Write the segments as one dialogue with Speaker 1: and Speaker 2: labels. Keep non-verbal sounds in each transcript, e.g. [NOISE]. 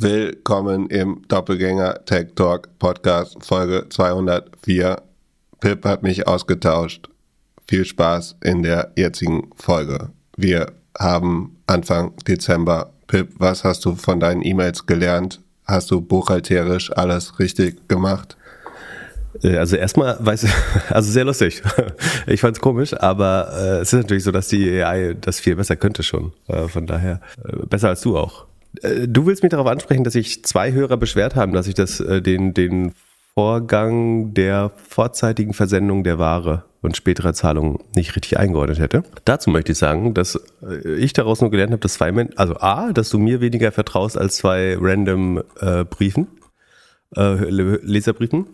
Speaker 1: Willkommen im Doppelgänger Tech Talk Podcast Folge 204. Pip hat mich ausgetauscht. Viel Spaß in der jetzigen Folge. Wir haben Anfang Dezember. Pip, was hast du von deinen E-Mails gelernt? Hast du buchhalterisch alles richtig gemacht?
Speaker 2: Äh, also erstmal weiß [LAUGHS] also sehr lustig. [LAUGHS] Ich fand es komisch, aber äh, es ist natürlich so, dass die AI das viel besser könnte schon. Äh, von daher besser als du auch. Äh, du willst mich darauf ansprechen, dass sich zwei Hörer beschwert haben, dass ich das äh, den den Vorgang der vorzeitigen Versendung der Ware und späterer Zahlungen nicht richtig eingeordnet hätte. Dazu möchte ich sagen, dass ich daraus nur gelernt habe, dass zwei Menschen, also A, dass du mir weniger vertraust als zwei random äh, Briefen, äh, Leserbriefen.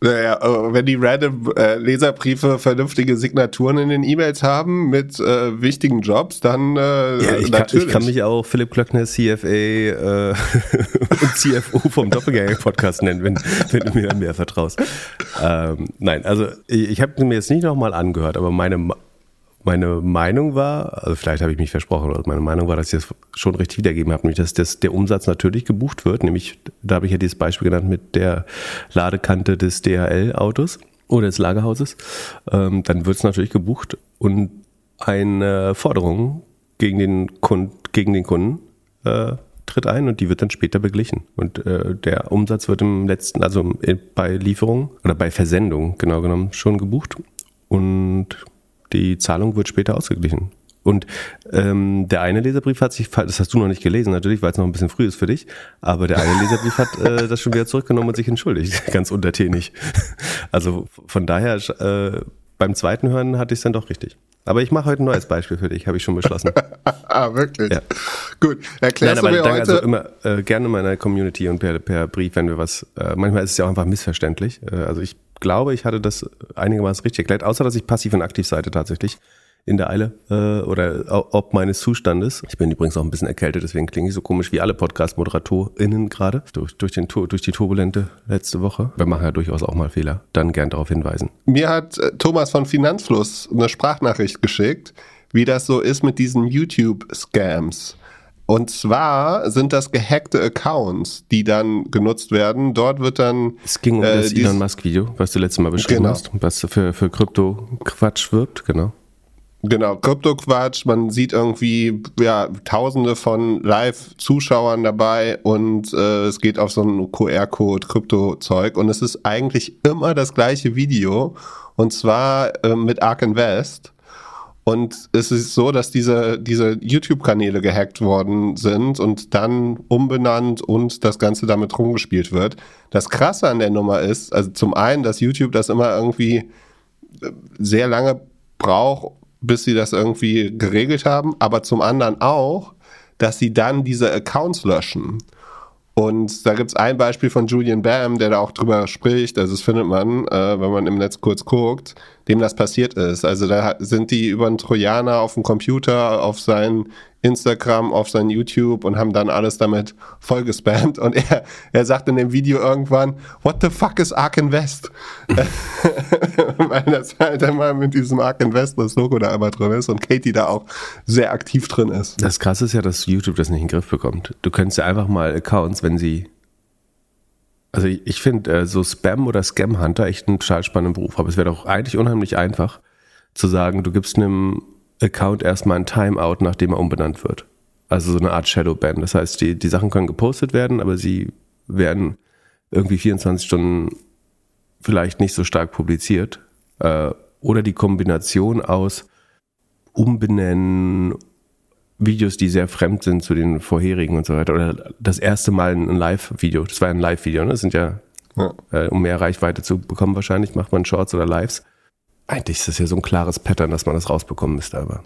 Speaker 1: Naja, wenn die random äh, Leserbriefe vernünftige Signaturen in den E-Mails haben mit äh, wichtigen Jobs, dann äh,
Speaker 2: ja, ich natürlich. Kann, ich kann mich auch Philipp Klöckner, CFA äh, [LAUGHS] und CFO vom Doppelgänger-Podcast nennen, wenn, wenn du mir mehr vertraust. Ähm, nein, also ich, ich habe mir jetzt nicht nochmal angehört, aber meine meine Meinung war, also vielleicht habe ich mich versprochen, oder meine Meinung war, dass ich das schon richtig wiedergegeben habe, nämlich dass das, der Umsatz natürlich gebucht wird, nämlich, da habe ich ja dieses Beispiel genannt mit der Ladekante des DHL-Autos oder des Lagerhauses, ähm, dann wird es natürlich gebucht und eine Forderung gegen den, Kund, gegen den Kunden äh, tritt ein und die wird dann später beglichen. Und äh, der Umsatz wird im letzten, also bei Lieferung oder bei Versendung genau genommen schon gebucht und die Zahlung wird später ausgeglichen. Und ähm, der eine Leserbrief hat sich, das hast du noch nicht gelesen, natürlich, weil es noch ein bisschen früh ist für dich, aber der eine Leserbrief hat äh, [LAUGHS] das schon wieder zurückgenommen und sich entschuldigt, [LAUGHS] ganz untertänig. Also von daher, äh, beim zweiten Hören hatte ich es dann doch richtig. Aber ich mache heute ein neues Beispiel für dich, habe ich schon beschlossen. [LAUGHS]
Speaker 1: ah, wirklich? Ja. Gut, erklärst Nein, aber du mir heute...
Speaker 2: Also immer äh, gerne meiner Community und per, per Brief, wenn wir was... Äh, manchmal ist es ja auch einfach missverständlich. Äh, also ich glaube, ich hatte das einigermaßen richtig erklärt, außer dass ich passiv und aktiv Seite tatsächlich in der Eile äh, oder ob meines Zustandes. Ich bin übrigens auch ein bisschen erkältet, deswegen klinge ich so komisch wie alle Podcast-ModeratorInnen gerade durch, durch, durch die turbulente letzte Woche. Wir machen ja durchaus auch mal Fehler. Dann gern darauf hinweisen.
Speaker 1: Mir hat äh, Thomas von Finanzfluss eine Sprachnachricht geschickt, wie das so ist mit diesen YouTube-Scams. Und zwar sind das gehackte Accounts, die dann genutzt werden. Dort wird dann.
Speaker 2: Es ging um äh, das Elon Musk-Video, was du letztes Mal beschrieben genau. hast, was für, für Krypto-Quatsch wirbt, genau.
Speaker 1: Genau, Krypto-Quatsch, man sieht irgendwie ja tausende von Live-Zuschauern dabei und äh, es geht auf so ein QR-Code, Krypto-Zeug und es ist eigentlich immer das gleiche Video und zwar äh, mit Ark Invest und es ist so, dass diese, diese YouTube-Kanäle gehackt worden sind und dann umbenannt und das Ganze damit rumgespielt wird. Das Krasse an der Nummer ist, also zum einen, dass YouTube das immer irgendwie äh, sehr lange braucht, bis sie das irgendwie geregelt haben, aber zum anderen auch, dass sie dann diese Accounts löschen. Und da gibt es ein Beispiel von Julian Bam, der da auch drüber spricht. Also das findet man, äh, wenn man im Netz kurz guckt, dem das passiert ist. Also da sind die über einen Trojaner auf dem Computer, auf sein Instagram, auf sein YouTube und haben dann alles damit vollgespammt. Und er, er sagt in dem Video irgendwann, what the fuck is Ark Invest? [LAUGHS] Weil das halt immer mit diesem Ark Invest das Logo da immer drin ist und Katie da auch sehr aktiv drin ist.
Speaker 2: Das krasse ist ja, dass YouTube das nicht in den Griff bekommt. Du könntest ja einfach mal Accounts, wenn sie also ich, ich finde äh, so Spam oder Scam Hunter echt einen total spannenden Beruf, aber es wäre doch eigentlich unheimlich einfach zu sagen, du gibst einem Account erstmal ein Timeout, nachdem er umbenannt wird. Also so eine Art Shadowban. Das heißt, die, die Sachen können gepostet werden, aber sie werden irgendwie 24 Stunden vielleicht nicht so stark publiziert. Äh, oder die Kombination aus Umbenennen, Videos, die sehr fremd sind zu den vorherigen und so weiter. Oder das erste Mal ein Live-Video. Das war ein Live-Video, ne? Das sind ja, ja. Äh, um mehr Reichweite zu bekommen wahrscheinlich, macht man Shorts oder Lives. Eigentlich ist das ja so ein klares Pattern, dass man das rausbekommen müsste, aber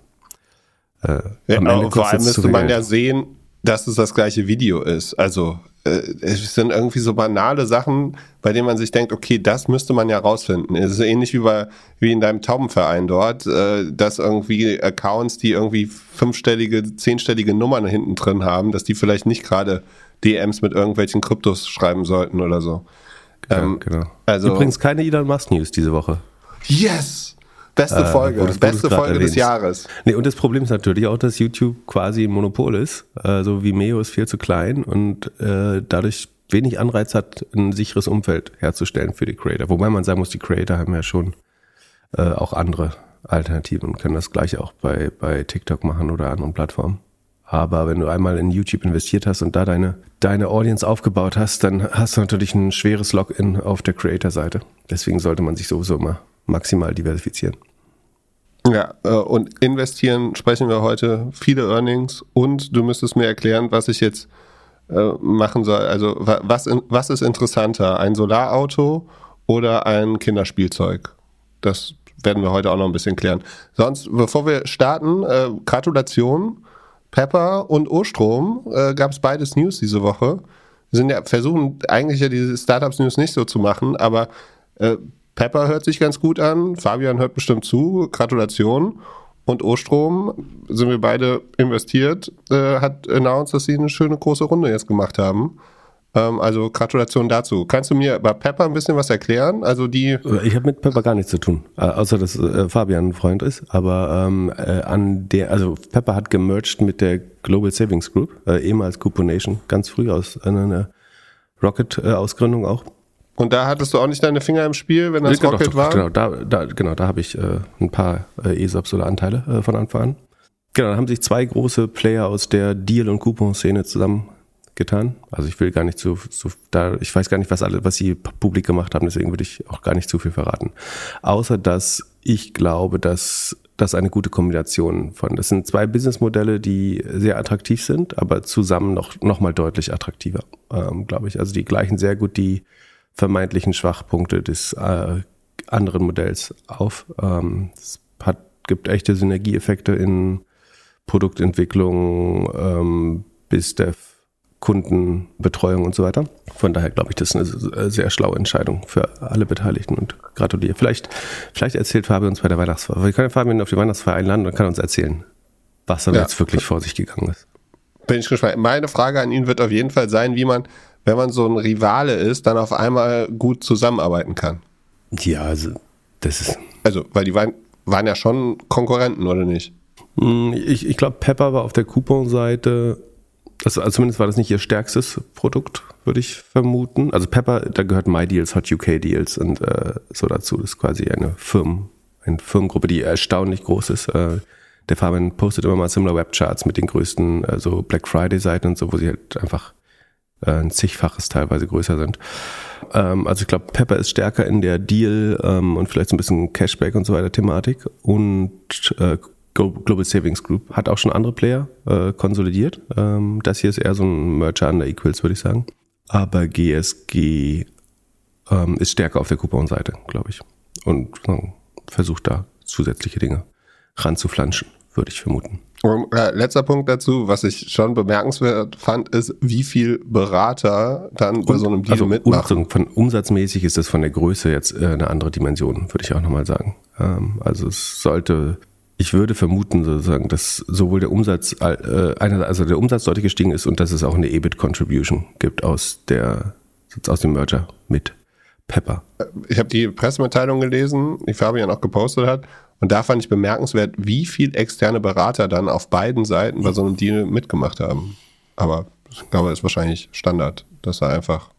Speaker 1: äh, ja, am Ende vor allem müsste man ja sehen, dass es das gleiche Video ist. Also es sind irgendwie so banale Sachen, bei denen man sich denkt, okay, das müsste man ja rausfinden. Es ist ähnlich wie bei wie in deinem Taubenverein dort, äh, dass irgendwie Accounts, die irgendwie fünfstellige, zehnstellige Nummern hinten drin haben, dass die vielleicht nicht gerade DMs mit irgendwelchen Kryptos schreiben sollten oder so.
Speaker 2: Ja, ähm, genau. Also, Übrigens keine Elon Musk News diese Woche.
Speaker 1: Yes! Beste Folge, äh, beste Folge des Jahres.
Speaker 2: Nee, und das Problem ist natürlich auch, dass YouTube quasi ein Monopol ist. Also Vimeo ist viel zu klein und äh, dadurch wenig Anreiz hat, ein sicheres Umfeld herzustellen für die Creator. Wobei man sagen muss, die Creator haben ja schon äh, auch andere Alternativen und können das gleiche auch bei, bei TikTok machen oder anderen Plattformen. Aber wenn du einmal in YouTube investiert hast und da deine, deine Audience aufgebaut hast, dann hast du natürlich ein schweres Login auf der Creator-Seite. Deswegen sollte man sich sowieso immer maximal diversifizieren.
Speaker 1: Ja, äh, und investieren sprechen wir heute viele Earnings und du müsstest mir erklären, was ich jetzt äh, machen soll. Also was, was ist interessanter, ein Solarauto oder ein Kinderspielzeug? Das werden wir heute auch noch ein bisschen klären. Sonst, bevor wir starten, äh, Gratulation. Pepper und Ostrom gab es beides News diese Woche. Wir sind ja versuchen eigentlich ja diese Startups News nicht so zu machen, aber Pepper hört sich ganz gut an. Fabian hört bestimmt zu. Gratulation. Und Ostrom sind wir beide investiert, äh, hat announced, dass sie eine schöne große Runde jetzt gemacht haben. Ähm, also Gratulation dazu. Kannst du mir bei Pepper ein bisschen was erklären? Also die.
Speaker 2: Ich habe mit Pepper gar nichts zu tun, äh, außer dass äh, Fabian ein Freund ist. Aber ähm, äh, an der, also Pepper hat gemerged mit der Global Savings Group, äh, ehemals Couponation, ganz früh aus einer Rocket-Ausgründung auch.
Speaker 1: Und da hattest du auch nicht deine Finger im Spiel, wenn das ja, Rocket doch, war?
Speaker 2: Genau, da, da, genau, da habe ich äh, ein paar äh, ESOPs oder Anteile äh, von Anfang an. Genau, da haben sich zwei große Player aus der Deal- und Coupon-Szene zusammen getan. Also ich will gar nicht so, so da, ich weiß gar nicht, was alle, was sie publik gemacht haben, deswegen würde ich auch gar nicht zu viel verraten. Außer dass ich glaube, dass das eine gute Kombination von. Das sind zwei Businessmodelle, die sehr attraktiv sind, aber zusammen noch, noch mal deutlich attraktiver, ähm, glaube ich. Also die gleichen sehr gut die vermeintlichen Schwachpunkte des äh, anderen Modells auf. Ähm, es hat, gibt echte Synergieeffekte in Produktentwicklung, ähm, BizDev, Kundenbetreuung und so weiter. Von daher glaube ich, das ist eine sehr schlaue Entscheidung für alle Beteiligten und gratuliere. Vielleicht, vielleicht erzählt Fabian uns bei der Weihnachtsfeier. Wir können Fabian auf die Weihnachtsfeier einladen und kann uns erzählen, was dann ja. jetzt wirklich vor sich gegangen ist.
Speaker 1: Bin ich gespannt. Meine Frage an ihn wird auf jeden Fall sein, wie man, wenn man so ein Rivale ist, dann auf einmal gut zusammenarbeiten kann.
Speaker 2: Ja, also das ist.
Speaker 1: Also, weil die waren, waren ja schon Konkurrenten, oder nicht?
Speaker 2: Hm, ich, ich glaube, Pepper war auf der Coupon-Seite das, also zumindest war das nicht ihr stärkstes Produkt, würde ich vermuten. Also Pepper, da gehört MyDeals, Hot UK Deals und äh, so dazu. Das ist quasi eine Firmen, eine Firmengruppe, die erstaunlich groß ist. Äh, der Fabian postet immer mal Similar Webcharts mit den größten äh, so Black Friday Seiten und so, wo sie halt einfach ein zigfaches teilweise größer sind. Ähm, also ich glaube, Pepper ist stärker in der Deal ähm, und vielleicht so ein bisschen Cashback und so weiter Thematik und äh, Global Savings Group hat auch schon andere Player äh, konsolidiert. Ähm, das hier ist eher so ein Merger under Equals, würde ich sagen. Aber GSG ist stärker auf der Coupon-Seite, glaube ich. Und äh, versucht da zusätzliche Dinge ranzuflanschen, würde ich vermuten.
Speaker 1: Und, äh, letzter Punkt dazu, was ich schon bemerkenswert fand, ist, wie viel Berater dann Und, bei so einem Deal also mitmachen.
Speaker 2: Von umsatzmäßig ist das von der Größe jetzt äh, eine andere Dimension, würde ich auch nochmal sagen. Ähm, also es sollte ich würde vermuten, sozusagen, dass sowohl der Umsatz, äh, also der Umsatz deutlich gestiegen ist und dass es auch eine EBIT-Contribution gibt aus der, aus dem Merger mit Pepper.
Speaker 1: Ich habe die Pressemitteilung gelesen, die Fabian auch gepostet hat. Und da fand ich bemerkenswert, wie viel externe Berater dann auf beiden Seiten bei so einem Deal mitgemacht haben. Aber ich glaube, das ist wahrscheinlich Standard, dass da einfach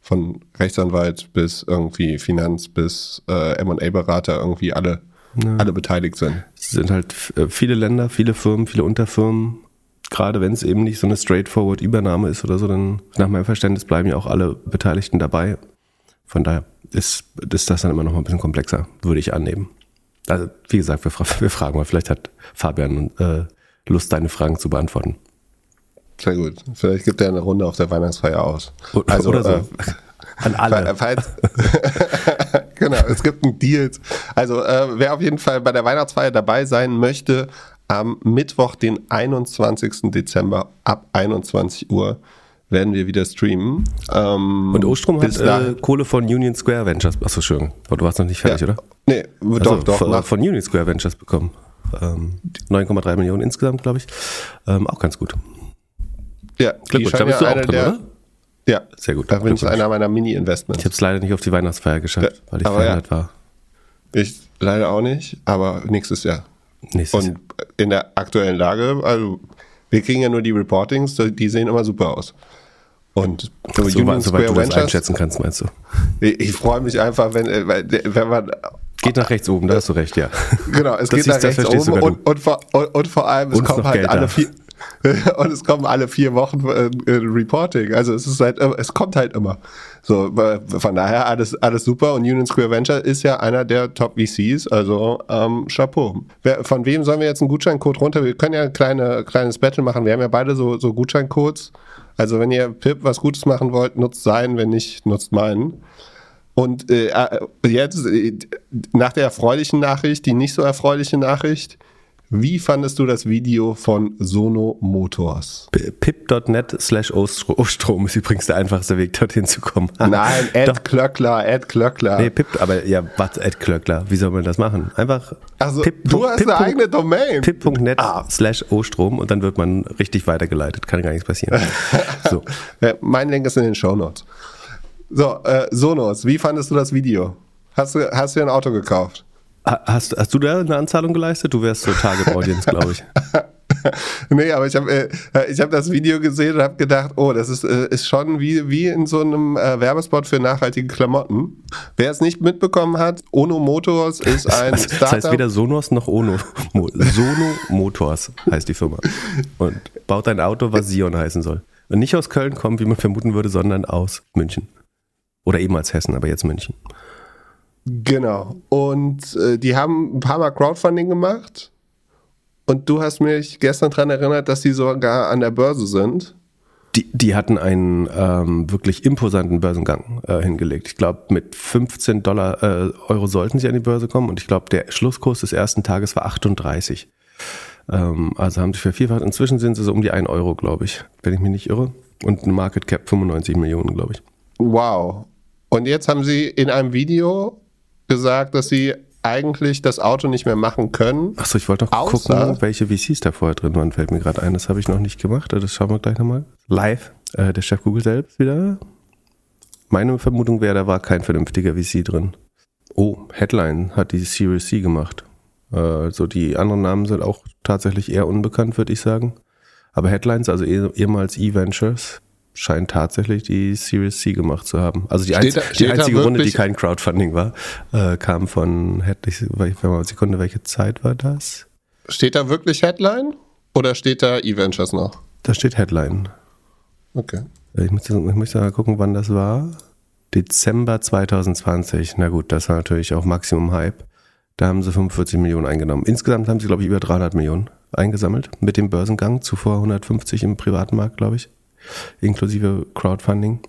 Speaker 1: von Rechtsanwalt bis irgendwie Finanz bis äh, M&A-Berater irgendwie alle ja. alle beteiligt sind.
Speaker 2: Es sind halt äh, viele Länder, viele Firmen, viele Unterfirmen. Gerade wenn es eben nicht so eine straightforward Übernahme ist oder so, dann nach meinem Verständnis bleiben ja auch alle Beteiligten dabei. Von daher ist, ist das dann immer noch mal ein bisschen komplexer, würde ich annehmen. Also, wie gesagt, wir, [LAUGHS] wir fragen mal, vielleicht hat Fabian äh, Lust, deine Fragen zu beantworten.
Speaker 1: Sehr gut. Vielleicht gibt er eine Runde auf der Weihnachtsfeier aus.
Speaker 2: Also, oder so. Äh, [LAUGHS] An alle. [LAUGHS]
Speaker 1: Falls, genau, es gibt einen Deal. Also äh, wer auf jeden Fall bei der Weihnachtsfeier dabei sein möchte, am Mittwoch, den 21. Dezember ab 21 Uhr werden wir wieder streamen.
Speaker 2: Ähm, Und Ostrom hat äh, Kohle von Union Square Ventures. Achso, schön. Du warst noch nicht fertig, ja. oder?
Speaker 1: Nee,
Speaker 2: also doch, doch. Von, von Union Square Ventures bekommen. Ähm, 9,3 Millionen insgesamt, glaube ich. Ähm, auch ganz gut.
Speaker 1: Ja,
Speaker 2: Glückwunsch. Da bist du auch drin, der, oder?
Speaker 1: Ja, sehr gut. Da bin ich einer meiner Mini-Investments.
Speaker 2: Ich habe es leider nicht auf die Weihnachtsfeier geschafft, ja, weil ich verhindert ja. war.
Speaker 1: Ich leider auch nicht, aber nächstes Jahr.
Speaker 2: Nächstes
Speaker 1: Und in der aktuellen Lage, also wir kriegen ja nur die Reportings, die sehen immer super aus. Und so.
Speaker 2: So,
Speaker 1: Union
Speaker 2: soweit du
Speaker 1: Square
Speaker 2: das
Speaker 1: Ventures,
Speaker 2: einschätzen kannst, meinst du?
Speaker 1: ich, ich freue mich einfach, wenn, äh, wenn man
Speaker 2: Geht nach rechts oben, da hast du recht, ja.
Speaker 1: Genau, es [LAUGHS]
Speaker 2: Das
Speaker 1: geht nach rechts oben und, und, vor, und, und vor allem, es kommen halt
Speaker 2: Geld
Speaker 1: alle vier [LAUGHS] und es kommen alle vier Wochen äh, äh, Reporting. Also es ist halt, es kommt halt immer. So, von daher alles, alles super. Und Union Square Venture ist ja einer der Top VCs, also ähm, Chapeau. Wer, von wem sollen wir jetzt einen Gutscheincode runter? Wir können ja ein kleine, kleines Battle machen. Wir haben ja beide so, so Gutscheincodes. Also wenn ihr Pip was Gutes machen wollt, nutzt seinen, wenn nicht, nutzt meinen. Und äh, äh, jetzt, äh, nach der erfreulichen Nachricht, die nicht so erfreuliche Nachricht, wie fandest du das Video von Sono Motors?
Speaker 2: Pip.net slash Ostrom ist übrigens der einfachste Weg, dorthin zu kommen. [LAUGHS]
Speaker 1: Nein. Ed Klöckler, Ed Klöckler.
Speaker 2: Nee, Pip, aber ja, was, Ed Klöckler, wie soll man das machen? Einfach
Speaker 1: also,
Speaker 2: Pip-
Speaker 1: du hast
Speaker 2: Pip-
Speaker 1: eine eigene Domain.
Speaker 2: pip.net
Speaker 1: Ah.
Speaker 2: slash Ostrom und dann wird man richtig weitergeleitet. Kann gar nichts passieren. [LAUGHS] So.
Speaker 1: Äh, mein Link ist in den Shownotes. So, äh, Sonos, wie fandest du das Video? Hast du, hast du dir ein Auto gekauft?
Speaker 2: Ha- Hast, hast du da eine Anzahlung geleistet? Du wärst so Target Audience, glaube ich. [LAUGHS]
Speaker 1: nee, aber ich habe äh, ich hab das Video gesehen und habe gedacht, oh, das ist, äh, ist schon wie, wie in so einem äh, Werbespot für nachhaltige Klamotten. Wer es nicht mitbekommen hat, Ono Motors ist ein
Speaker 2: Das heißt
Speaker 1: Startup.
Speaker 2: weder Sonos noch Ono. Mo Sono Motors heißt die Firma. Und baut ein Auto, was Sion heißen soll. Und nicht aus Köln kommt, wie man vermuten würde, sondern aus München. Oder ehemals Hessen, aber jetzt München.
Speaker 1: Genau. Und äh, die haben ein paar Mal Crowdfunding gemacht. Und du hast mich gestern daran erinnert, dass die sogar an der Börse sind.
Speaker 2: Die, die hatten einen ähm, wirklich imposanten Börsengang äh, hingelegt. Ich glaube, mit 15 Dollar äh, Euro sollten sie an die Börse kommen und ich glaube, der Schlusskurs des ersten Tages war 38. Ähm, also haben sie vervierfacht. Inzwischen sind sie so um die 1 Euro, glaube ich, wenn ich mich nicht irre. Und ein Market Cap 95 Millionen, glaube ich.
Speaker 1: Wow. Und jetzt haben sie in einem Video gesagt, dass sie eigentlich das Auto nicht mehr machen können.
Speaker 2: Achso, ich wollte noch
Speaker 1: Außer-
Speaker 2: gucken, welche VCs da vorher drin waren, fällt mir gerade ein. Das habe ich noch nicht gemacht. Das schauen wir gleich nochmal. Live. Äh, der Chef Google selbst wieder. Meine Vermutung wäre, da war kein vernünftiger VC drin. Oh, Headline hat die Series C gemacht. Äh, Also die anderen Namen sind auch tatsächlich eher unbekannt, würde ich sagen. Aber Headlines, also eh- ehemals E-Ventures, scheint tatsächlich die Series C gemacht zu haben. Also die,
Speaker 1: Steht
Speaker 2: einz die einzige Runde, die kein Crowdfunding war, äh, kam von, hätte ich, mal, Sekunde, welche Zeit war das?
Speaker 1: Steht da wirklich Headline? Oder steht da E-Ventures noch?
Speaker 2: Da steht Headline.
Speaker 1: Okay.
Speaker 2: Ich muss, ich muss mal gucken, wann das war. Dezember 2020. Na gut, das war natürlich auch Maximum Hype. Da haben sie 45 Millionen eingenommen. Insgesamt haben sie, glaube ich, über 300 Millionen eingesammelt mit dem Börsengang. Zuvor 150 im privaten Markt, glaube ich. Inklusive Crowdfunding.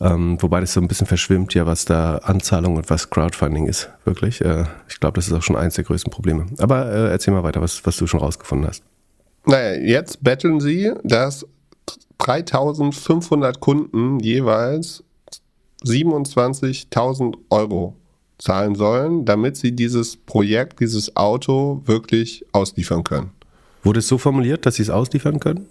Speaker 2: Ähm, wobei das so ein bisschen verschwimmt, ja, was da Anzahlung und was Crowdfunding ist. Wirklich. Äh, ich glaube, das ist auch schon eins der größten Probleme. Aber äh, erzähl mal weiter, was, was du schon rausgefunden hast.
Speaker 1: Naja, jetzt betteln sie, dass 3500 Kunden jeweils 27.000 Euro zahlen sollen, damit sie dieses Projekt, dieses Auto wirklich ausliefern können.
Speaker 2: Wurde es so formuliert, dass sie es ausliefern können?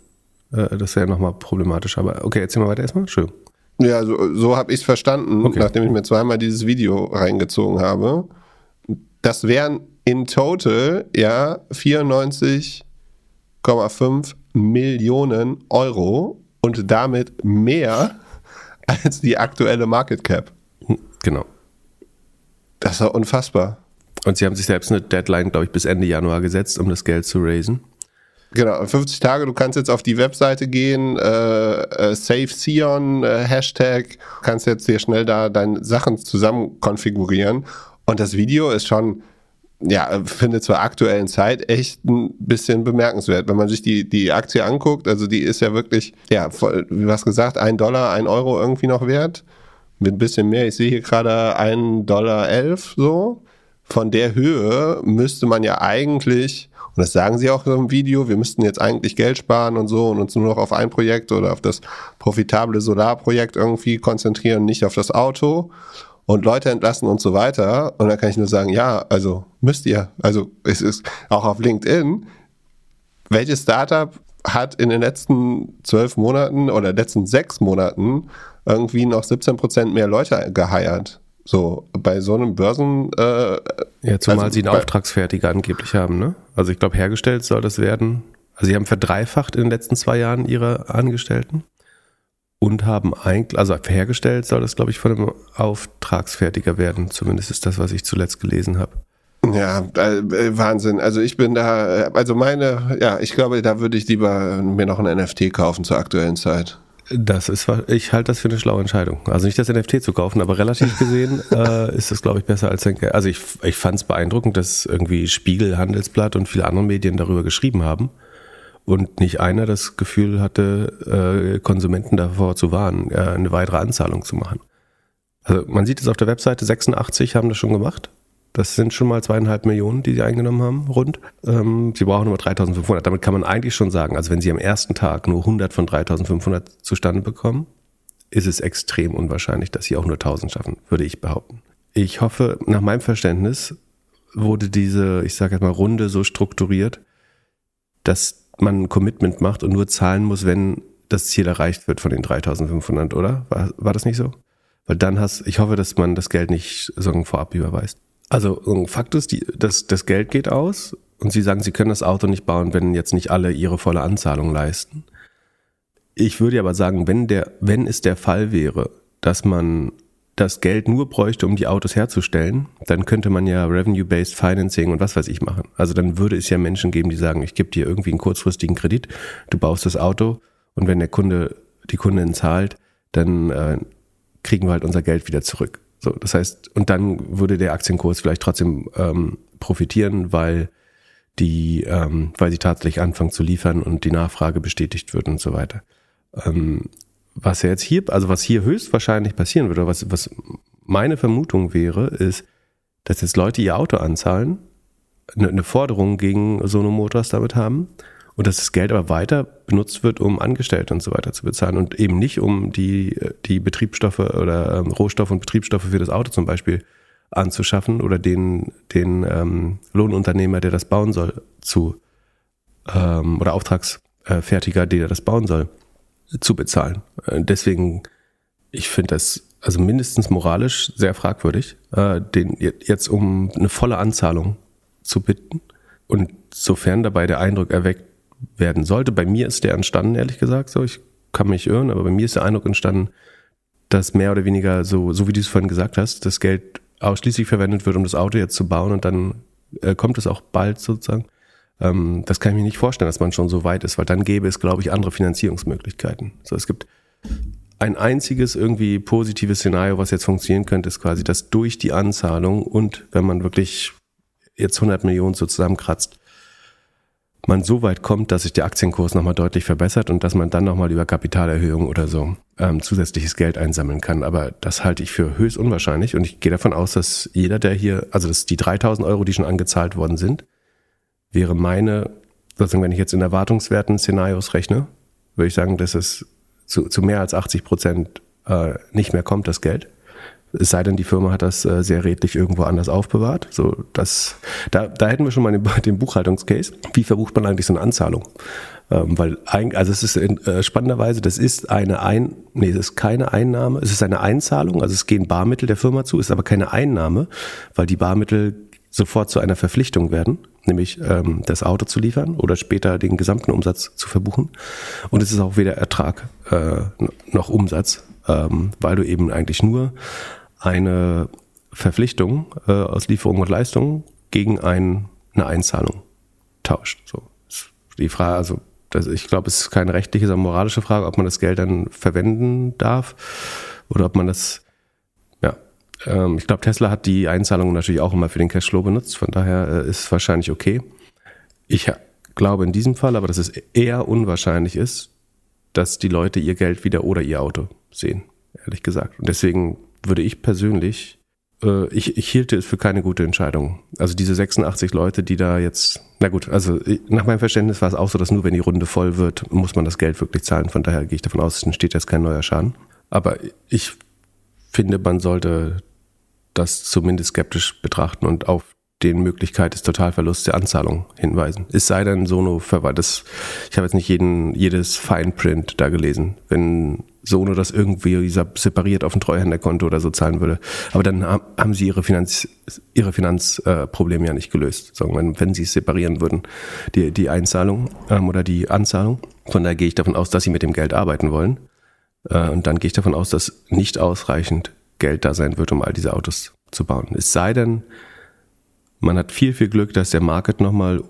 Speaker 2: Äh, das wäre nochmal problematisch, aber okay, erzähl mal weiter erstmal. Schön.
Speaker 1: Ja, so, so habe ich es verstanden,
Speaker 2: Okay.
Speaker 1: nachdem ich mir zweimal dieses Video reingezogen habe. Das wären in total ja 94,5 Millionen Euro und damit mehr als die aktuelle Market Cap.
Speaker 2: Hm, Genau.
Speaker 1: Das ja unfassbar.
Speaker 2: Und sie haben sich selbst eine Deadline, glaube ich, bis Ende Januar gesetzt, um das Geld zu raisen.
Speaker 1: Genau, 50 Tage, du kannst jetzt auf die Webseite gehen, äh, äh, Save Sion, äh, Hashtag, kannst jetzt hier schnell da deine Sachen zusammen konfigurieren. Und das Video ist schon, ja, finde zur aktuellen Zeit echt ein bisschen bemerkenswert. Wenn man sich die, die Aktie anguckt, also die ist ja wirklich, ja, voll, wie was gesagt, ein Dollar, ein Euro irgendwie noch wert. Mit ein bisschen mehr. Ich sehe hier gerade ein Dollar elf so. Von der Höhe müsste man ja eigentlich, und das sagen sie auch so im Video, wir müssten jetzt eigentlich Geld sparen und so und uns nur noch auf ein Projekt oder auf das profitable Solarprojekt irgendwie konzentrieren, nicht auf das Auto und Leute entlassen und so weiter. Und da kann ich nur sagen, ja, also müsst ihr. Also es ist auch auf LinkedIn, welches Startup hat in den letzten zwölf Monaten oder letzten sechs Monaten irgendwie noch 17 Prozent mehr Leute geheiert? So, bei so einem Börsen. Äh,
Speaker 2: ja, zumal also, sie einen Auftragsfertiger angeblich haben, ne? Also ich glaube, hergestellt soll das werden. Also sie haben verdreifacht in den letzten zwei Jahren ihre Angestellten und haben eigentlich, also hergestellt soll das, glaube ich, von einem Auftragsfertiger werden. Zumindest ist das, was ich zuletzt gelesen habe.
Speaker 1: Ja, äh, Wahnsinn. Also ich bin da, also meine, ja, ich glaube, da würde ich lieber mir noch ein NFT kaufen zur aktuellen Zeit.
Speaker 2: Das ist, ich halte das für eine schlaue Entscheidung. Also nicht das NFT zu kaufen, aber relativ gesehen [LAUGHS] äh, ist das, glaube ich, besser als denke. Also ich, ich fand es beeindruckend, dass irgendwie Spiegel, Handelsblatt und viele andere Medien darüber geschrieben haben und nicht einer das Gefühl hatte, äh, Konsumenten davor zu warnen, äh, eine weitere Anzahlung zu machen. Also man sieht es auf der Webseite, 86 haben das schon gemacht. Das sind schon mal zweieinhalb Millionen, die sie eingenommen haben, rund. Ähm, sie brauchen nur 3500. Damit kann man eigentlich schon sagen, also wenn sie am ersten Tag nur 100 von 3500 zustande bekommen, ist es extrem unwahrscheinlich, dass sie auch nur 1000 schaffen, würde ich behaupten. Ich hoffe, nach meinem Verständnis wurde diese, ich sage jetzt mal, Runde so strukturiert, dass man ein Commitment macht und nur zahlen muss, wenn das Ziel erreicht wird von den 3500, oder? War, war das nicht so? Weil dann hast, ich hoffe, dass man das Geld nicht so vorab überweist. Also Fakt ist, die, das, das Geld geht aus und Sie sagen, Sie können das Auto nicht bauen, wenn jetzt nicht alle Ihre volle Anzahlung leisten. Ich würde aber sagen, wenn, der, wenn es der Fall wäre, dass man das Geld nur bräuchte, um die Autos herzustellen, dann könnte man ja Revenue-Based Financing und was weiß ich machen. Also dann würde es ja Menschen geben, die sagen, ich gebe dir irgendwie einen kurzfristigen Kredit, du baust das Auto und wenn der Kunde, die Kundin zahlt, dann äh, kriegen wir halt unser Geld wieder zurück. So, das heißt, und dann würde der Aktienkurs vielleicht trotzdem ähm, profitieren, weil die, ähm, weil sie tatsächlich anfangen zu liefern und die Nachfrage bestätigt wird und so weiter. Ähm, was jetzt hier, also was hier höchstwahrscheinlich passieren würde, was, was meine Vermutung wäre, ist, dass jetzt Leute ihr Auto anzahlen, eine, eine Forderung gegen Sono Motors damit haben und dass das Geld aber weiter benutzt wird, um Angestellte und so weiter zu bezahlen und eben nicht um die, die Betriebsstoffe oder ähm, Rohstoffe und Betriebsstoffe für das Auto zum Beispiel anzuschaffen oder den, den ähm, Lohnunternehmer, der das bauen soll, zu ähm, oder Auftragsfertiger, der das bauen soll, zu bezahlen. Äh, deswegen, ich finde das also mindestens moralisch sehr fragwürdig, äh, den jetzt um eine volle Anzahlung zu bitten. Und sofern dabei der Eindruck erweckt werden sollte. Bei mir ist der entstanden, ehrlich gesagt. So, ich kann mich irren, aber bei mir ist der Eindruck entstanden, dass mehr oder weniger so, so wie du es vorhin gesagt hast, das Geld ausschließlich verwendet wird, um das Auto jetzt zu bauen und dann äh, kommt es auch bald sozusagen. Ähm, das kann ich mir nicht vorstellen, dass man schon so weit ist, weil dann gäbe es, glaube ich, andere Finanzierungsmöglichkeiten. So, es gibt ein einziges irgendwie positives Szenario, was jetzt funktionieren könnte, ist quasi, dass durch die Anzahlung und wenn man wirklich jetzt 100 Millionen so zusammenkratzt, man so weit kommt, dass sich der Aktienkurs nochmal deutlich verbessert und dass man dann nochmal über Kapitalerhöhung oder so ähm, zusätzliches Geld einsammeln kann. Aber das halte ich für höchst unwahrscheinlich und ich gehe davon aus, dass jeder, der hier, also dass die 3000 Euro, die schon angezahlt worden sind, wäre meine, sozusagen, wenn ich jetzt in erwartungswerten Szenarios rechne, würde ich sagen, dass es zu, zu mehr als 80 Prozent äh, nicht mehr kommt, das Geld. Es sei denn, die Firma hat das äh, sehr redlich irgendwo anders aufbewahrt. So, das, da, da hätten wir schon mal den, [LAUGHS] den Buchhaltungscase. Wie verbucht man eigentlich so eine Anzahlung? Ähm, weil eigentlich, also es ist äh, spannenderweise, das ist eine Ein, nee, es ist keine Einnahme, es ist eine Einzahlung, also es gehen Barmittel der Firma zu, ist aber keine Einnahme, weil die Barmittel sofort zu einer Verpflichtung werden, nämlich ähm, das Auto zu liefern oder später den gesamten Umsatz zu verbuchen. Und es ist auch weder Ertrag äh, noch Umsatz, ähm, weil du eben eigentlich nur eine Verpflichtung äh, aus Lieferung und Leistung gegen ein, eine Einzahlung tauscht. So die Frage, also das, ich glaube, es ist keine rechtliche, sondern moralische Frage, ob man das Geld dann verwenden darf oder ob man das, ja, ähm, ich glaube, Tesla hat die Einzahlungen natürlich auch immer für den Cashflow benutzt, von daher äh, ist es wahrscheinlich okay. Ich glaube in diesem Fall aber, dass es eher unwahrscheinlich ist, dass die Leute ihr Geld wieder oder ihr Auto sehen, ehrlich gesagt. Und deswegen würde ich persönlich, äh, ich, ich hielte es für keine gute Entscheidung. Also diese 86 Leute, die da jetzt, na gut, also nach meinem Verständnis war es auch so, dass nur wenn die Runde voll wird, muss man das Geld wirklich zahlen. Von daher gehe ich davon aus, es entsteht jetzt kein neuer Schaden. Aber ich finde, man sollte das zumindest skeptisch betrachten und auf den Möglichkeit des Totalverlusts der Anzahlung hinweisen. Es sei denn, Sono verweist, ich habe jetzt nicht jeden, jedes Fine Print da gelesen. Wenn so ohne dass irgendwie separiert auf ein Treuhänderkonto oder so zahlen würde. Aber dann haben sie ihre Finanz, ihre Finanzprobleme ja nicht gelöst, sagen wir, wenn sie es separieren würden, die, die Einzahlung ähm, oder die Anzahlung. Von daher gehe ich davon aus, dass sie mit dem Geld arbeiten wollen. Äh, und dann gehe ich davon aus, dass nicht ausreichend Geld da sein wird, um all diese Autos zu bauen. Es sei denn, man hat viel, viel Glück, dass der Markt nochmal,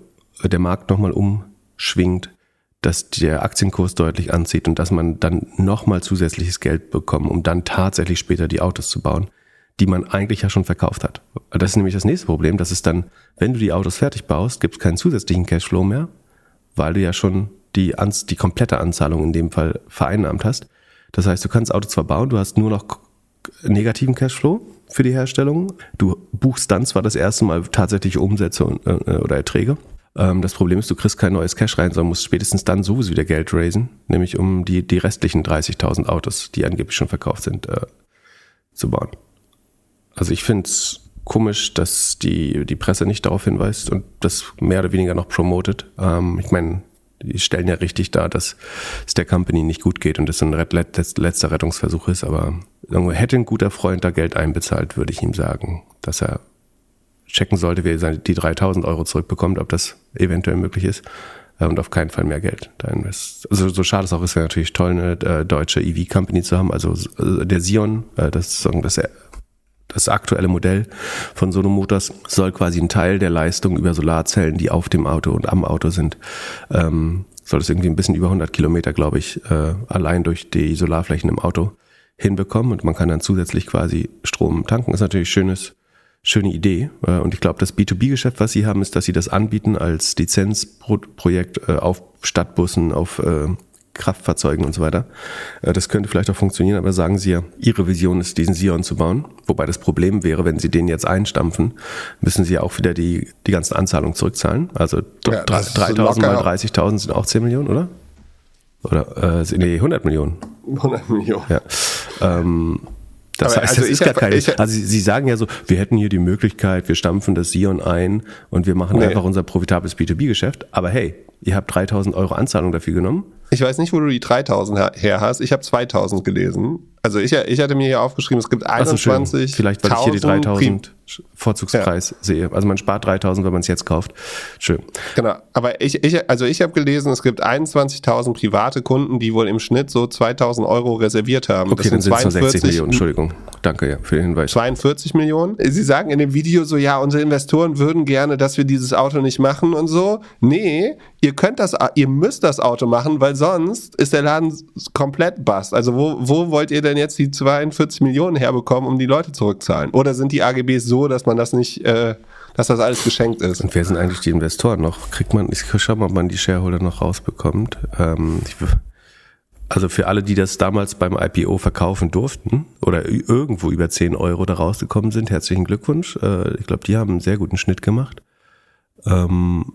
Speaker 2: der Markt nochmal umschwingt dass der Aktienkurs deutlich anzieht und dass man dann nochmal zusätzliches Geld bekommt, um dann tatsächlich später die Autos zu bauen, die man eigentlich ja schon verkauft hat. Das ist nämlich das nächste Problem, dass es dann, wenn du die Autos fertig baust, gibt es keinen zusätzlichen Cashflow mehr, weil du ja schon die, die komplette Anzahlung in dem Fall vereinnahmt hast. Das heißt, du kannst Autos zwar bauen, du hast nur noch negativen Cashflow für die Herstellung. Du buchst dann zwar das erste Mal tatsächliche Umsätze äh, oder Erträge, ähm, das Problem ist, du kriegst kein neues Cash rein, sondern musst spätestens dann sowieso wieder Geld raisen, nämlich um die, die restlichen 30.000 Autos, die angeblich schon verkauft sind, äh, zu bauen. Also ich finde es komisch, dass die, die Presse nicht darauf hinweist und das mehr oder weniger noch promotet. Ähm, ich meine, die stellen ja richtig dar, dass es der Company nicht gut geht und das ein letzter Rettungsversuch ist, aber hätte ein guter Freund da Geld einbezahlt, würde ich ihm sagen, dass er checken sollte, wie er die 3000 Euro zurückbekommt, ob das eventuell möglich ist äh, und auf keinen Fall mehr Geld da invest. Also so schade es auch ist, wäre natürlich toll, eine äh, deutsche EV-Company zu haben. Also äh, der Sion, das ist das, das aktuelle Modell von Sono Motors soll quasi einen Teil der Leistung über Solarzellen, die auf dem Auto und am Auto sind, ähm, soll es irgendwie ein bisschen über 100 Kilometer, glaube ich, äh, allein durch die Solarflächen im Auto hinbekommen und man kann dann zusätzlich quasi Strom tanken. Das ist natürlich schönes schöne Idee. Äh, und ich glaube, das B2B-Geschäft, was sie haben, ist, dass sie das anbieten als Lizenzprojekt äh, auf Stadtbussen, auf äh, Kraftfahrzeugen und so weiter. Das könnte vielleicht auch funktionieren, aber sagen Sie ja, Ihre Vision ist, diesen Sion zu bauen. Wobei das Problem wäre, wenn Sie den jetzt einstampfen, müssen Sie ja auch wieder die, die ganzen Anzahlungen zurückzahlen. Also ja, 3000 mal 30.000 sind auch 10 Millionen, oder? Oder, äh, nee, 100 Millionen.
Speaker 1: 100 Millionen.
Speaker 2: Ja. Ähm, das heißt, also das ist gar keine. also Sie, Sie, sagen ja so, wir hätten hier die Möglichkeit, wir stampfen das Sion ein und wir machen nee. einfach unser profitables B2B-Geschäft. Aber hey, ihr habt 3000 Euro Anzahlung dafür genommen.
Speaker 1: Ich weiß nicht, wo du die 3000 her hast. Ich habe 2000 gelesen. Also ich, ich hatte mir hier aufgeschrieben, es gibt 21.
Speaker 2: So, Vielleicht, weil ich hier die 3000 Vorzugspreis ja. sehe. Also man spart 3000, wenn man es jetzt kauft. Schön.
Speaker 1: Genau. Aber ich, ich also ich habe gelesen, es gibt 21.000 private Kunden, die wohl im Schnitt so 2000 Euro reserviert haben.
Speaker 2: Okay, das dann sind 42 Millionen. Entschuldigung. Danke ja, für den Hinweis.
Speaker 1: 42 Millionen. Sie sagen in dem Video so, ja, unsere Investoren würden gerne, dass wir dieses Auto nicht machen und so. Nee, ihr könnt das, ihr müsst das Auto machen, weil sonst ist der Laden komplett bast. Also wo, wo wollt ihr denn jetzt die 42 Millionen herbekommen, um die Leute zurückzahlen? Oder sind die AGBs so, dass man das nicht, äh, dass das alles geschenkt ist?
Speaker 2: Und wer sind eigentlich die Investoren noch? Kriegt man, ich schau mal, ob man die Shareholder noch rausbekommt. Ähm, ich, also für alle, die das damals beim IPO verkaufen durften oder irgendwo über 10 Euro da rausgekommen sind, herzlichen Glückwunsch. Äh, ich glaube, die haben einen sehr guten Schnitt gemacht. Ähm,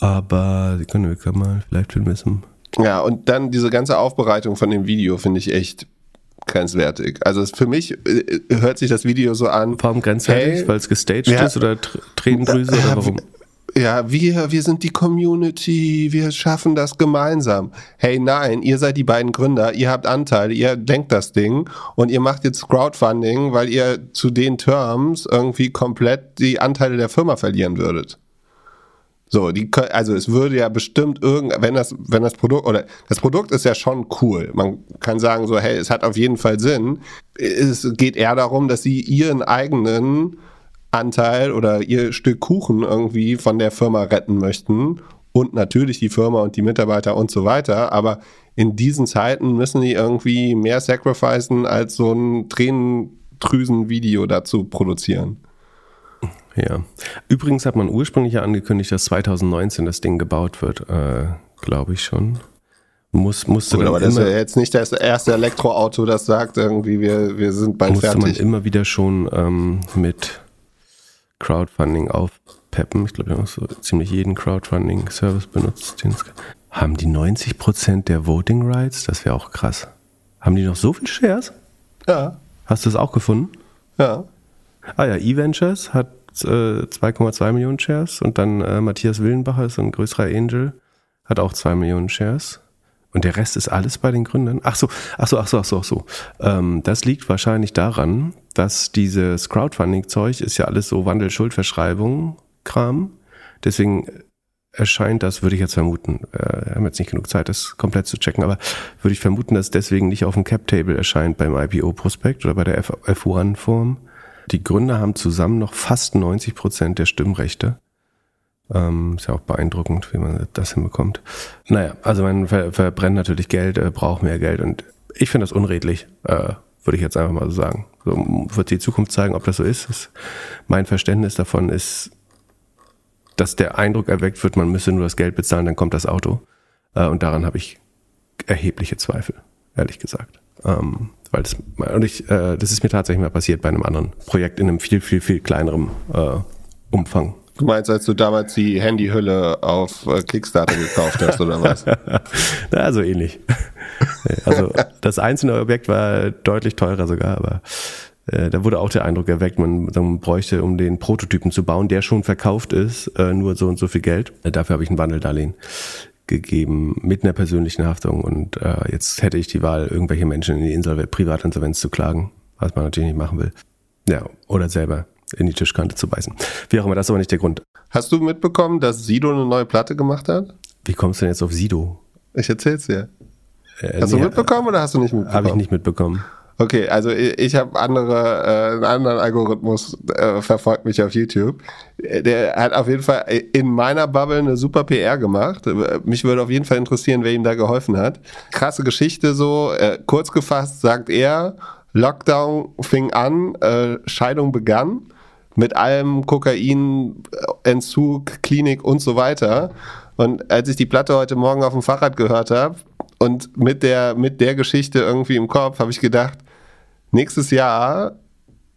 Speaker 2: aber Sie können, wir können mal vielleicht wissen.
Speaker 1: Ja, und dann diese ganze Aufbereitung von dem Video finde ich echt grenzwertig. Also für mich äh, hört sich das Video so an.
Speaker 2: Warum grenzwertig? Hey, Weil es gestaged ja, ist oder Tränendrüse oder warum?
Speaker 1: Ja, wir, wir sind die Community, wir schaffen das gemeinsam. Hey, nein, ihr seid die beiden Gründer, ihr habt Anteile, ihr denkt das Ding und ihr macht jetzt Crowdfunding, weil ihr zu den Terms irgendwie komplett die Anteile der Firma verlieren würdet. So, die, also es würde ja bestimmt irgend, wenn das, wenn das Produkt, oder das Produkt ist ja schon cool. Man kann sagen so, hey, es hat auf jeden Fall Sinn. Es geht eher darum, dass sie ihren eigenen Anteil oder ihr Stück Kuchen irgendwie von der Firma retten möchten und natürlich die Firma und die Mitarbeiter und so weiter. Aber in diesen Zeiten müssen die irgendwie mehr sacrificen, als so ein Tränendrüsen-Video dazu produzieren.
Speaker 2: Ja. Übrigens hat man ursprünglich ja angekündigt, dass 2019 das Ding gebaut wird, äh, glaube ich schon. Muss, musste
Speaker 1: Gut, aber das ist ja jetzt nicht das erste Elektroauto, das sagt irgendwie, wir, wir sind bald
Speaker 2: musste
Speaker 1: fertig.
Speaker 2: Musste man immer wieder schon ähm, mit Crowdfunding aufpeppen. Ich glaube, wir haben so ziemlich jeden Crowdfunding-Service benutzt. Haben die 90% der Voting Rights? Das wäre auch krass. Haben die noch so viel Shares?
Speaker 1: Ja.
Speaker 2: Hast du das auch gefunden?
Speaker 1: Ja.
Speaker 2: Ah ja, E-Ventures hat 2,2 Millionen Shares und dann äh, Matthias Willenbacher ist ein größerer Angel, hat auch 2 Millionen Shares. Und der Rest ist alles bei den Gründern? Ach so, ach so, ach so, ach so, ach so. Ähm, das liegt wahrscheinlich daran, dass dieses Crowdfunding-Zeug ist ja alles so Wandel-Schuldverschreibung-Kram. Deswegen erscheint das, würde ich jetzt vermuten, äh, haben jetzt nicht genug Zeit, das komplett zu checken, aber würde ich vermuten, dass deswegen nicht auf dem Cap-Table erscheint beim IPO-Prospekt oder bei der F1-Form. Die Gründer haben zusammen noch fast 90 Prozent der Stimmrechte. Ähm, ist ja auch beeindruckend, wie man das hinbekommt. Naja, also man ver verbrennt natürlich Geld, äh, braucht mehr Geld und ich finde das unredlich, äh, würde ich jetzt einfach mal so sagen. So wird die Zukunft zeigen, ob das so ist. Das, mein Verständnis davon ist, dass der Eindruck erweckt wird, man müsse nur das Geld bezahlen, dann kommt das Auto. Äh, und daran habe ich erhebliche Zweifel, ehrlich gesagt. Ähm, weil das, und ich, äh, das ist mir tatsächlich mal passiert bei einem anderen Projekt in einem viel, viel, viel kleineren äh, Umfang.
Speaker 1: Du meinst, als du damals die Handyhülle auf äh, Kickstarter gekauft hast, oder was? [LAUGHS]
Speaker 2: Na, so ähnlich. Also das einzelne Objekt war deutlich teurer sogar, aber äh, da wurde auch der Eindruck erweckt, man, man bräuchte, um den Prototypen zu bauen, der schon verkauft ist, äh, nur so und so viel Geld. Äh, dafür habe ich ein Wandeldarlehen gegeben mit einer persönlichen Haftung und äh, jetzt hätte ich die Wahl, irgendwelche Menschen in die Insolve Privatinsolvenz zu klagen, was man natürlich nicht machen will. Ja, oder selber in die Tischkante zu beißen. Wie auch immer, das ist aber nicht der Grund.
Speaker 1: Hast du mitbekommen, dass Sido eine neue Platte gemacht hat?
Speaker 2: Wie kommst du denn jetzt auf Sido?
Speaker 1: Ich erzähl's dir. Äh, hast nee, du mitbekommen oder hast du nicht mitbekommen?
Speaker 2: Habe ich nicht mitbekommen.
Speaker 1: Okay, also ich, ich habe andere, äh, einen anderen Algorithmus äh, verfolgt mich auf YouTube. Der hat auf jeden Fall in meiner Bubble eine super PR gemacht. Mich würde auf jeden Fall interessieren, wer ihm da geholfen hat. Krasse Geschichte so, äh, kurz gefasst sagt er, Lockdown fing an, äh, Scheidung begann mit allem Kokain, Entzug, Klinik und so weiter. Und als ich die Platte heute Morgen auf dem Fahrrad gehört habe und mit der, mit der Geschichte irgendwie im Kopf, habe ich gedacht, nächstes Jahr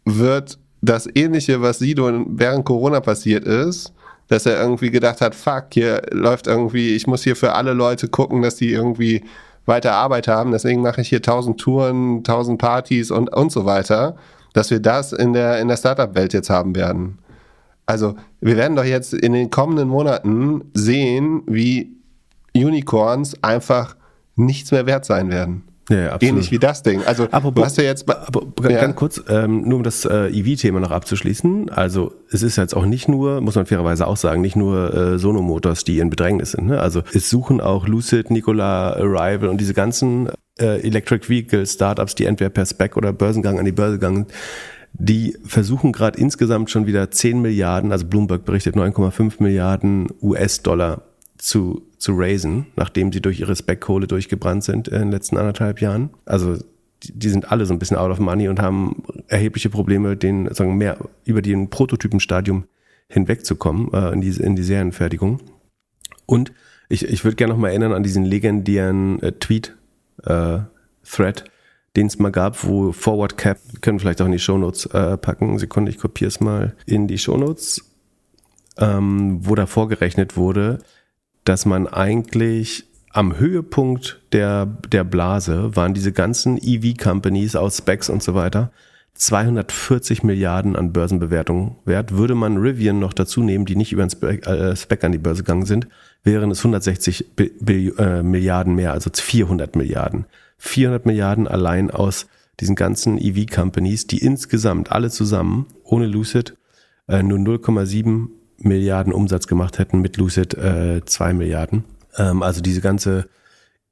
Speaker 1: wird das Ähnliche, was Sido während Corona passiert ist, dass er irgendwie gedacht hat, fuck, hier läuft irgendwie, ich muss hier für alle Leute gucken, dass die irgendwie weiter Arbeit haben. Deswegen mache ich hier tausend Touren, tausend Partys und, und so weiter dass wir das in der, in der Startup-Welt jetzt haben werden. Also, wir werden doch jetzt in den kommenden Monaten sehen, wie Unicorns einfach nichts mehr wert sein werden. Ja, absolut. Ähnlich wie das Ding. Also
Speaker 2: du hast ja jetzt. Aber, ja. Ganz kurz, ähm, nur um das äh, EV-Thema noch abzuschließen. Also es ist jetzt auch nicht nur, muss man fairerweise auch sagen, nicht nur äh, Sono Motors, die in Bedrängnis sind. Ne? Also es suchen auch Lucid, Nikola, Arrival und diese ganzen äh, Electric Vehicle Startups, die entweder per Spec oder Börsengang an die Börse gegangen die versuchen gerade insgesamt schon wieder 10 Milliarden, also Bloomberg berichtet 9,5 Milliarden US-Dollar zu, zu raisen, nachdem sie durch ihre Spec-Kohle durchgebrannt sind in den letzten anderthalb Jahren. Also die, sind alle so ein bisschen out of money und haben erhebliche Probleme, den sagen mehr über den Prototypenstadium hinwegzukommen äh, in, die, in die Serienfertigung. Und ich, ich würde gerne noch mal erinnern an diesen legendären äh, Tweet äh, den es mal gab, wo Forward Cap, können vielleicht auch in die Shownotes äh, packen. Sekunde, ich kopiere es mal in die Shownotes, ähm, wo da vorgerechnet wurde, dass man eigentlich am Höhepunkt der, der Blase waren diese ganzen EV-Companies aus Specs und so weiter 240 Milliarden an Börsenbewertungen wert. Würde man Rivian noch dazu nehmen, die nicht über ein Spec, äh, Spec an die Börse gegangen sind, wären es 160 äh, Milliarden mehr, also 400 Milliarden. 400 Milliarden allein aus diesen ganzen EV-Companies, die insgesamt alle zusammen ohne Lucid äh, nur 0,7 Milliarden Umsatz gemacht hätten, mit Lucid äh, 2 Milliarden. Ähm, also diese ganze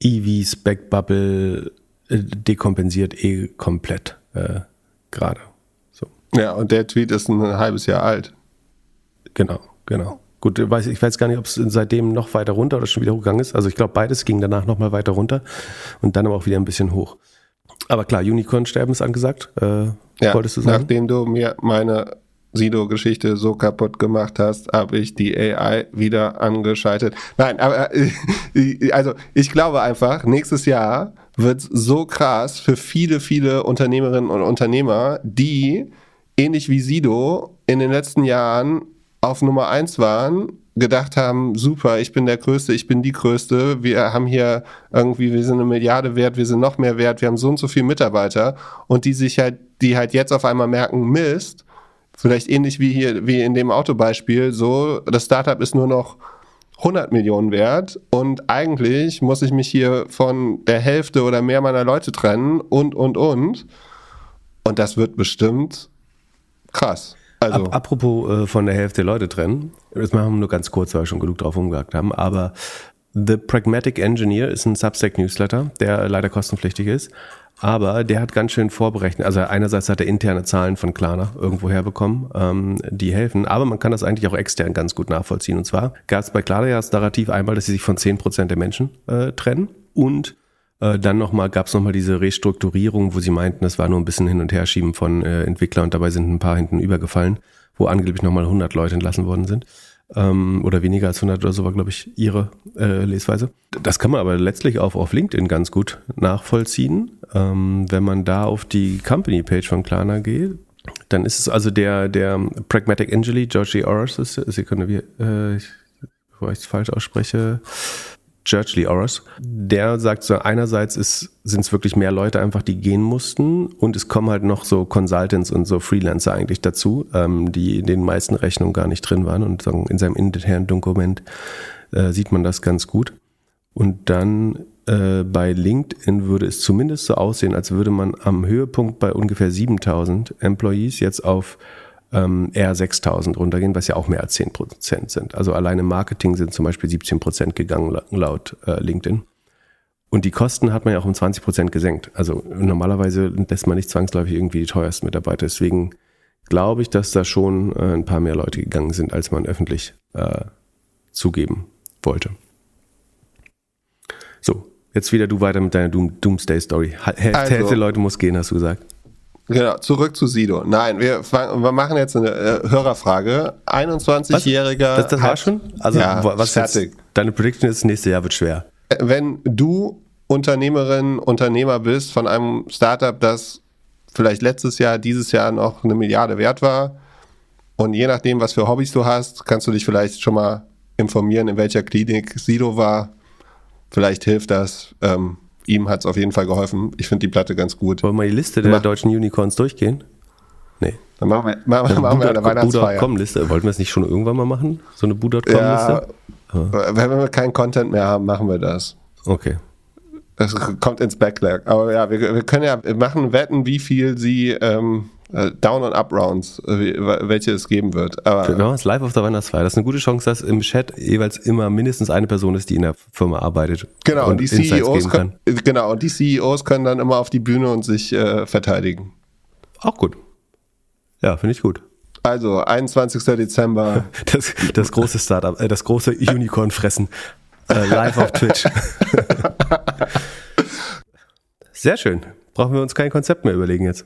Speaker 2: EV-Spec-Bubble äh, dekompensiert eh komplett äh, gerade. So.
Speaker 1: Ja, und der Tweet ist ein halbes Jahr alt.
Speaker 2: Genau, genau. Gut, ich weiß, ich weiß gar nicht, ob es seitdem noch weiter runter oder schon wieder hochgegangen ist. Also ich glaube, beides ging danach nochmal weiter runter und dann aber auch wieder ein bisschen hoch. Aber klar, Unicorn-Sterben ist angesagt. Äh,
Speaker 1: ja, wolltest du sagen? Nachdem du mir meine Sido-Geschichte so kaputt gemacht hast, habe ich die AI wieder angeschaltet. Nein, aber äh, [LAUGHS] also ich glaube einfach, nächstes Jahr wird so krass für viele, viele Unternehmerinnen und Unternehmer, die ähnlich wie Sido in den letzten Jahren auf Nummer eins waren, gedacht haben, super, ich bin der Größte, ich bin die Größte, wir haben hier irgendwie, wir sind eine Milliarde wert, wir sind noch mehr wert, wir haben so und so viele Mitarbeiter und die sich halt, die halt jetzt auf einmal merken, Mist, vielleicht ähnlich wie hier, wie in dem Autobeispiel, so, das Startup ist nur noch 100 Millionen wert und eigentlich muss ich mich hier von der Hälfte oder mehr meiner Leute trennen und, und, und. Und das wird bestimmt krass. Also.
Speaker 2: Ap apropos äh, von der Hälfte Leute trennen, das machen wir nur ganz kurz, weil wir schon genug drauf umgehakt haben, aber The Pragmatic Engineer ist ein Substack-Newsletter, der leider kostenpflichtig ist, aber der hat ganz schön vorberechnet. Also einerseits hat er interne Zahlen von Klarna irgendwo herbekommen, ähm, die helfen, aber man kann das eigentlich auch extern ganz gut nachvollziehen. Und zwar gab es bei Klarna ja das Narrativ einmal, dass sie sich von 10% der Menschen äh, trennen und äh, dann nochmal gab es nochmal diese Restrukturierung, wo sie meinten, das war nur ein bisschen hin und her schieben von äh, Entwickler und dabei sind ein paar hinten übergefallen, wo angeblich nochmal 100 Leute entlassen worden sind. Ähm, oder weniger als 100 oder so war, glaube ich, ihre äh, Lesweise. Das kann man aber letztlich auch auf LinkedIn ganz gut nachvollziehen. Ähm, wenn man da auf die Company-Page von Klarna geht, dann ist es also der, der Pragmatic Angeli, Georgie Ors, Sekunde, wie, äh, ich, bevor ich es falsch ausspreche, Churchley Oros, der sagt so, einerseits sind es wirklich mehr Leute einfach, die gehen mussten und es kommen halt noch so Consultants und so Freelancer eigentlich dazu, ähm, die in den meisten Rechnungen gar nicht drin waren und in seinem internen Dokument äh, sieht man das ganz gut. Und dann äh, bei LinkedIn würde es zumindest so aussehen, als würde man am Höhepunkt bei ungefähr 7000 Employees jetzt auf ähm, eher 6000 runtergehen, was ja auch mehr als 10 Prozent sind. Also alleine Marketing sind zum Beispiel 17 Prozent gegangen laut äh, LinkedIn. Und die Kosten hat man ja auch um 20 Prozent gesenkt. Also normalerweise lässt man nicht zwangsläufig irgendwie die teuersten Mitarbeiter. Deswegen glaube ich, dass da schon äh, ein paar mehr Leute gegangen sind, als man öffentlich äh, zugeben wollte. So, jetzt wieder du weiter mit deiner Doom Doomsday-Story. Hälfte also, Leute muss gehen, hast du gesagt.
Speaker 1: Genau, zurück zu Sido. Nein, wir, wir machen jetzt eine äh, Hörerfrage. 21-jähriger.
Speaker 2: Das, das war schon? Also, ja, was fertig. Jetzt, deine Prediction ist, nächstes Jahr wird schwer.
Speaker 1: Äh, wenn du Unternehmerin, Unternehmer bist von einem Startup, das vielleicht letztes Jahr, dieses Jahr noch eine Milliarde wert war, und je nachdem, was für Hobbys du hast, kannst du dich vielleicht schon mal informieren, in welcher Klinik Sido war. Vielleicht hilft das. Ähm, ihm hat es auf jeden Fall geholfen. Ich finde die Platte ganz gut.
Speaker 2: Wollen wir die Liste der Mach. deutschen Unicorns durchgehen?
Speaker 1: Nee. Dann machen wir, machen, ja, machen wir eine Weihnachtsfeier.
Speaker 2: liste Wollten wir es nicht schon irgendwann mal machen? So eine Bu.com-Liste? Ja,
Speaker 1: ah. Wenn wir keinen Content mehr haben, machen wir das.
Speaker 2: Okay.
Speaker 1: Das kommt ins Backlog. Aber ja, wir, wir können ja machen Wetten, wie viel sie ähm, äh, Down- und Up-Rounds, äh, welche es geben wird.
Speaker 2: Aber wir machen es live auf der Weihnachtsfeier. Das ist eine gute Chance, dass im Chat jeweils immer mindestens eine Person ist, die in der Firma arbeitet.
Speaker 1: Genau, und, und die CEOs können, genau, und die CEOs können dann immer auf die Bühne und sich äh, verteidigen.
Speaker 2: Auch gut. Ja, finde ich gut.
Speaker 1: Also, 21. Dezember. [LAUGHS]
Speaker 2: Das, das große Startup, äh, das große Unicorn-Fressen. Äh, live auf Twitch. [LAUGHS] Sehr schön. Brauchen wir uns kein Konzept mehr überlegen jetzt.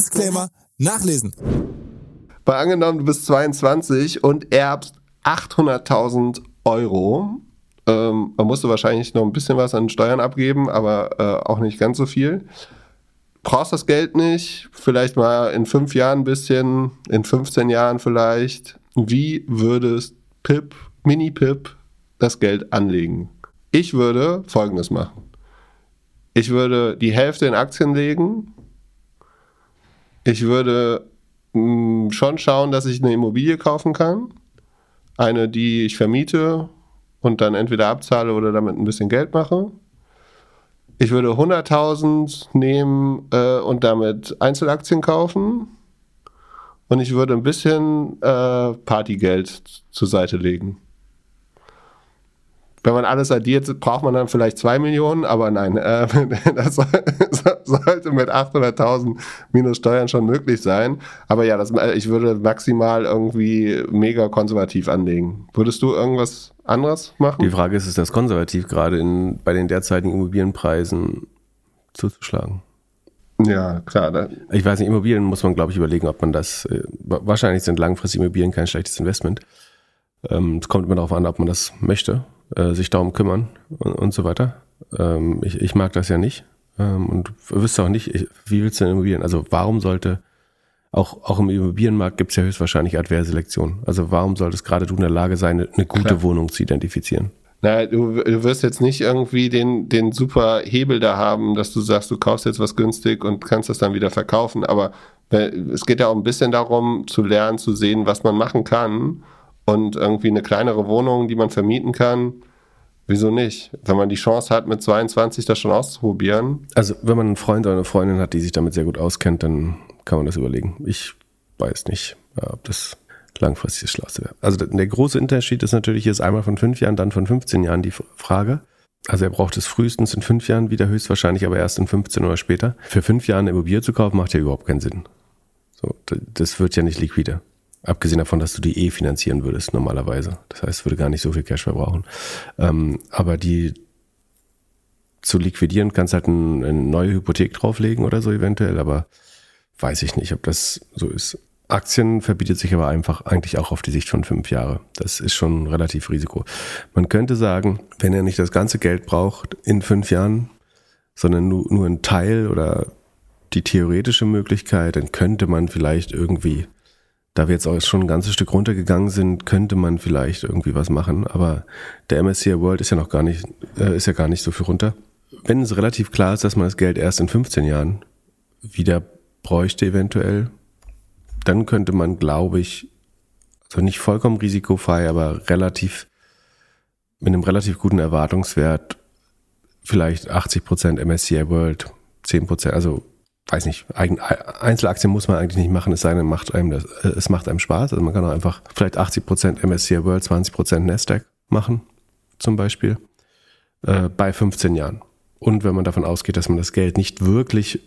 Speaker 3: Disclaimer nachlesen.
Speaker 1: Bei angenommen, du bist 22 und erbst 800.000 Euro. Ähm, man musste wahrscheinlich noch ein bisschen was an Steuern abgeben, aber äh, auch nicht ganz so viel. Brauchst das Geld nicht, vielleicht mal in fünf Jahren ein bisschen, in 15 Jahren vielleicht. Wie würdest Pip, Mini-Pip, das Geld anlegen? Ich würde folgendes machen. Ich würde die Hälfte in Aktien legen, ich würde mh, mm, schon schauen, dass ich eine Immobilie kaufen kann. Eine, die ich vermiete und dann entweder abzahle oder damit ein bisschen Geld mache. Ich würde 100.000 nehmen äh, und damit Einzelaktien kaufen. Und ich würde ein bisschen äh, Partygeld zur Seite legen. Wenn man alles addiert, braucht man dann vielleicht zwei Millionen, aber nein, äh, [LAUGHS] das [LAUGHS] sollte mit 800.000 minus Steuern schon möglich sein. Aber ja, das, äh, ich würde maximal irgendwie mega konservativ anlegen. Würdest du irgendwas anderes machen?
Speaker 2: Die Frage ist, ist das konservativ gerade in, bei den derzeitigen Immobilienpreisen zuzuschlagen?
Speaker 1: Ja, klar.
Speaker 2: Ich weiß nicht, Immobilien muss man, glaube ich, überlegen, ob man das, äh, wahrscheinlich sind langfristige Immobilien kein schlechtes Investment. Ähm, es kommt immer darauf an, ob man das möchte, äh, sich darum kümmern und, so weiter. Ähm, ich, ich mag das ja nicht. Ähm, und wüsste auch nicht, ich, wie willst du denn Immobilien? Also warum sollte, auch, auch im Immobilienmarkt gibt es ja höchstwahrscheinlich adverse Selektion. Also warum solltest gerade du in der Lage sein, eine, eine gute
Speaker 1: Klar.
Speaker 2: Wohnung zu identifizieren?
Speaker 1: Na, du, du wirst jetzt nicht irgendwie den, den super Hebel da haben, dass du sagst, du kaufst jetzt was günstig und kannst das dann wieder verkaufen. Aber äh, es geht ja auch ein bisschen darum, zu lernen, zu sehen, was man machen kann. Und irgendwie eine kleinere Wohnung, die man vermieten kann, wieso nicht? Wenn man die Chance hat, mit 22 das schon auszuprobieren.
Speaker 2: Also wenn man einen Freund oder eine Freundin hat, die sich damit sehr gut auskennt, dann kann man das überlegen. Ich weiß nicht, ob das langfristig das Schlauste wäre. Also der- große Unterschied ist natürlich jetzt einmal von fünf Jahren, dann von 15 Jahren die Frage. Also er braucht es frühestens in fünf Jahren wieder, höchstwahrscheinlich aber erst in 15 oder später. Für fünf Jahre eine Immobilie zu kaufen, macht ja überhaupt keinen Sinn. So, das wird ja nicht liquide. Abgesehen davon, dass du die eh finanzieren würdest normalerweise. Das heißt, würde gar nicht so viel Cash verbrauchen. Ähm, aber die zu liquidieren kannst halt ein, eine neue Hypothek drauflegen oder so eventuell, aber weiß ich nicht, ob das so ist. Aktien verbietet sich aber einfach eigentlich auch auf die Sicht von fünf Jahre. Das ist schon relativ Risiko. Man könnte sagen, wenn er nicht das ganze Geld braucht in fünf Jahren, sondern nur, nur ein Teil oder die theoretische Möglichkeit, dann könnte man vielleicht irgendwie, da wir jetzt auch schon ein ganzes Stück runtergegangen sind, könnte man vielleicht irgendwie was machen. Aber der MSCI World ist ja noch gar nicht, äh, ist ja gar nicht so viel runter. Wenn es relativ klar ist, dass man das Geld erst in 15 Jahren wieder bräuchte eventuell, dann könnte man, glaube ich, also nicht vollkommen risikofrei, aber relativ mit einem relativ guten Erwartungswert vielleicht 80 Prozent MSCI World, 10 Prozent, also weiß nicht, Einzelaktien muss man eigentlich nicht machen, es sei denn, macht einem das, äh, es macht einem Spaß. Also man kann auch einfach vielleicht 80 Prozent MSCI World, 20 Prozent Nasdaq machen, zum Beispiel, äh, bei 15 Jahren. Und wenn man davon ausgeht, dass man das Geld nicht wirklich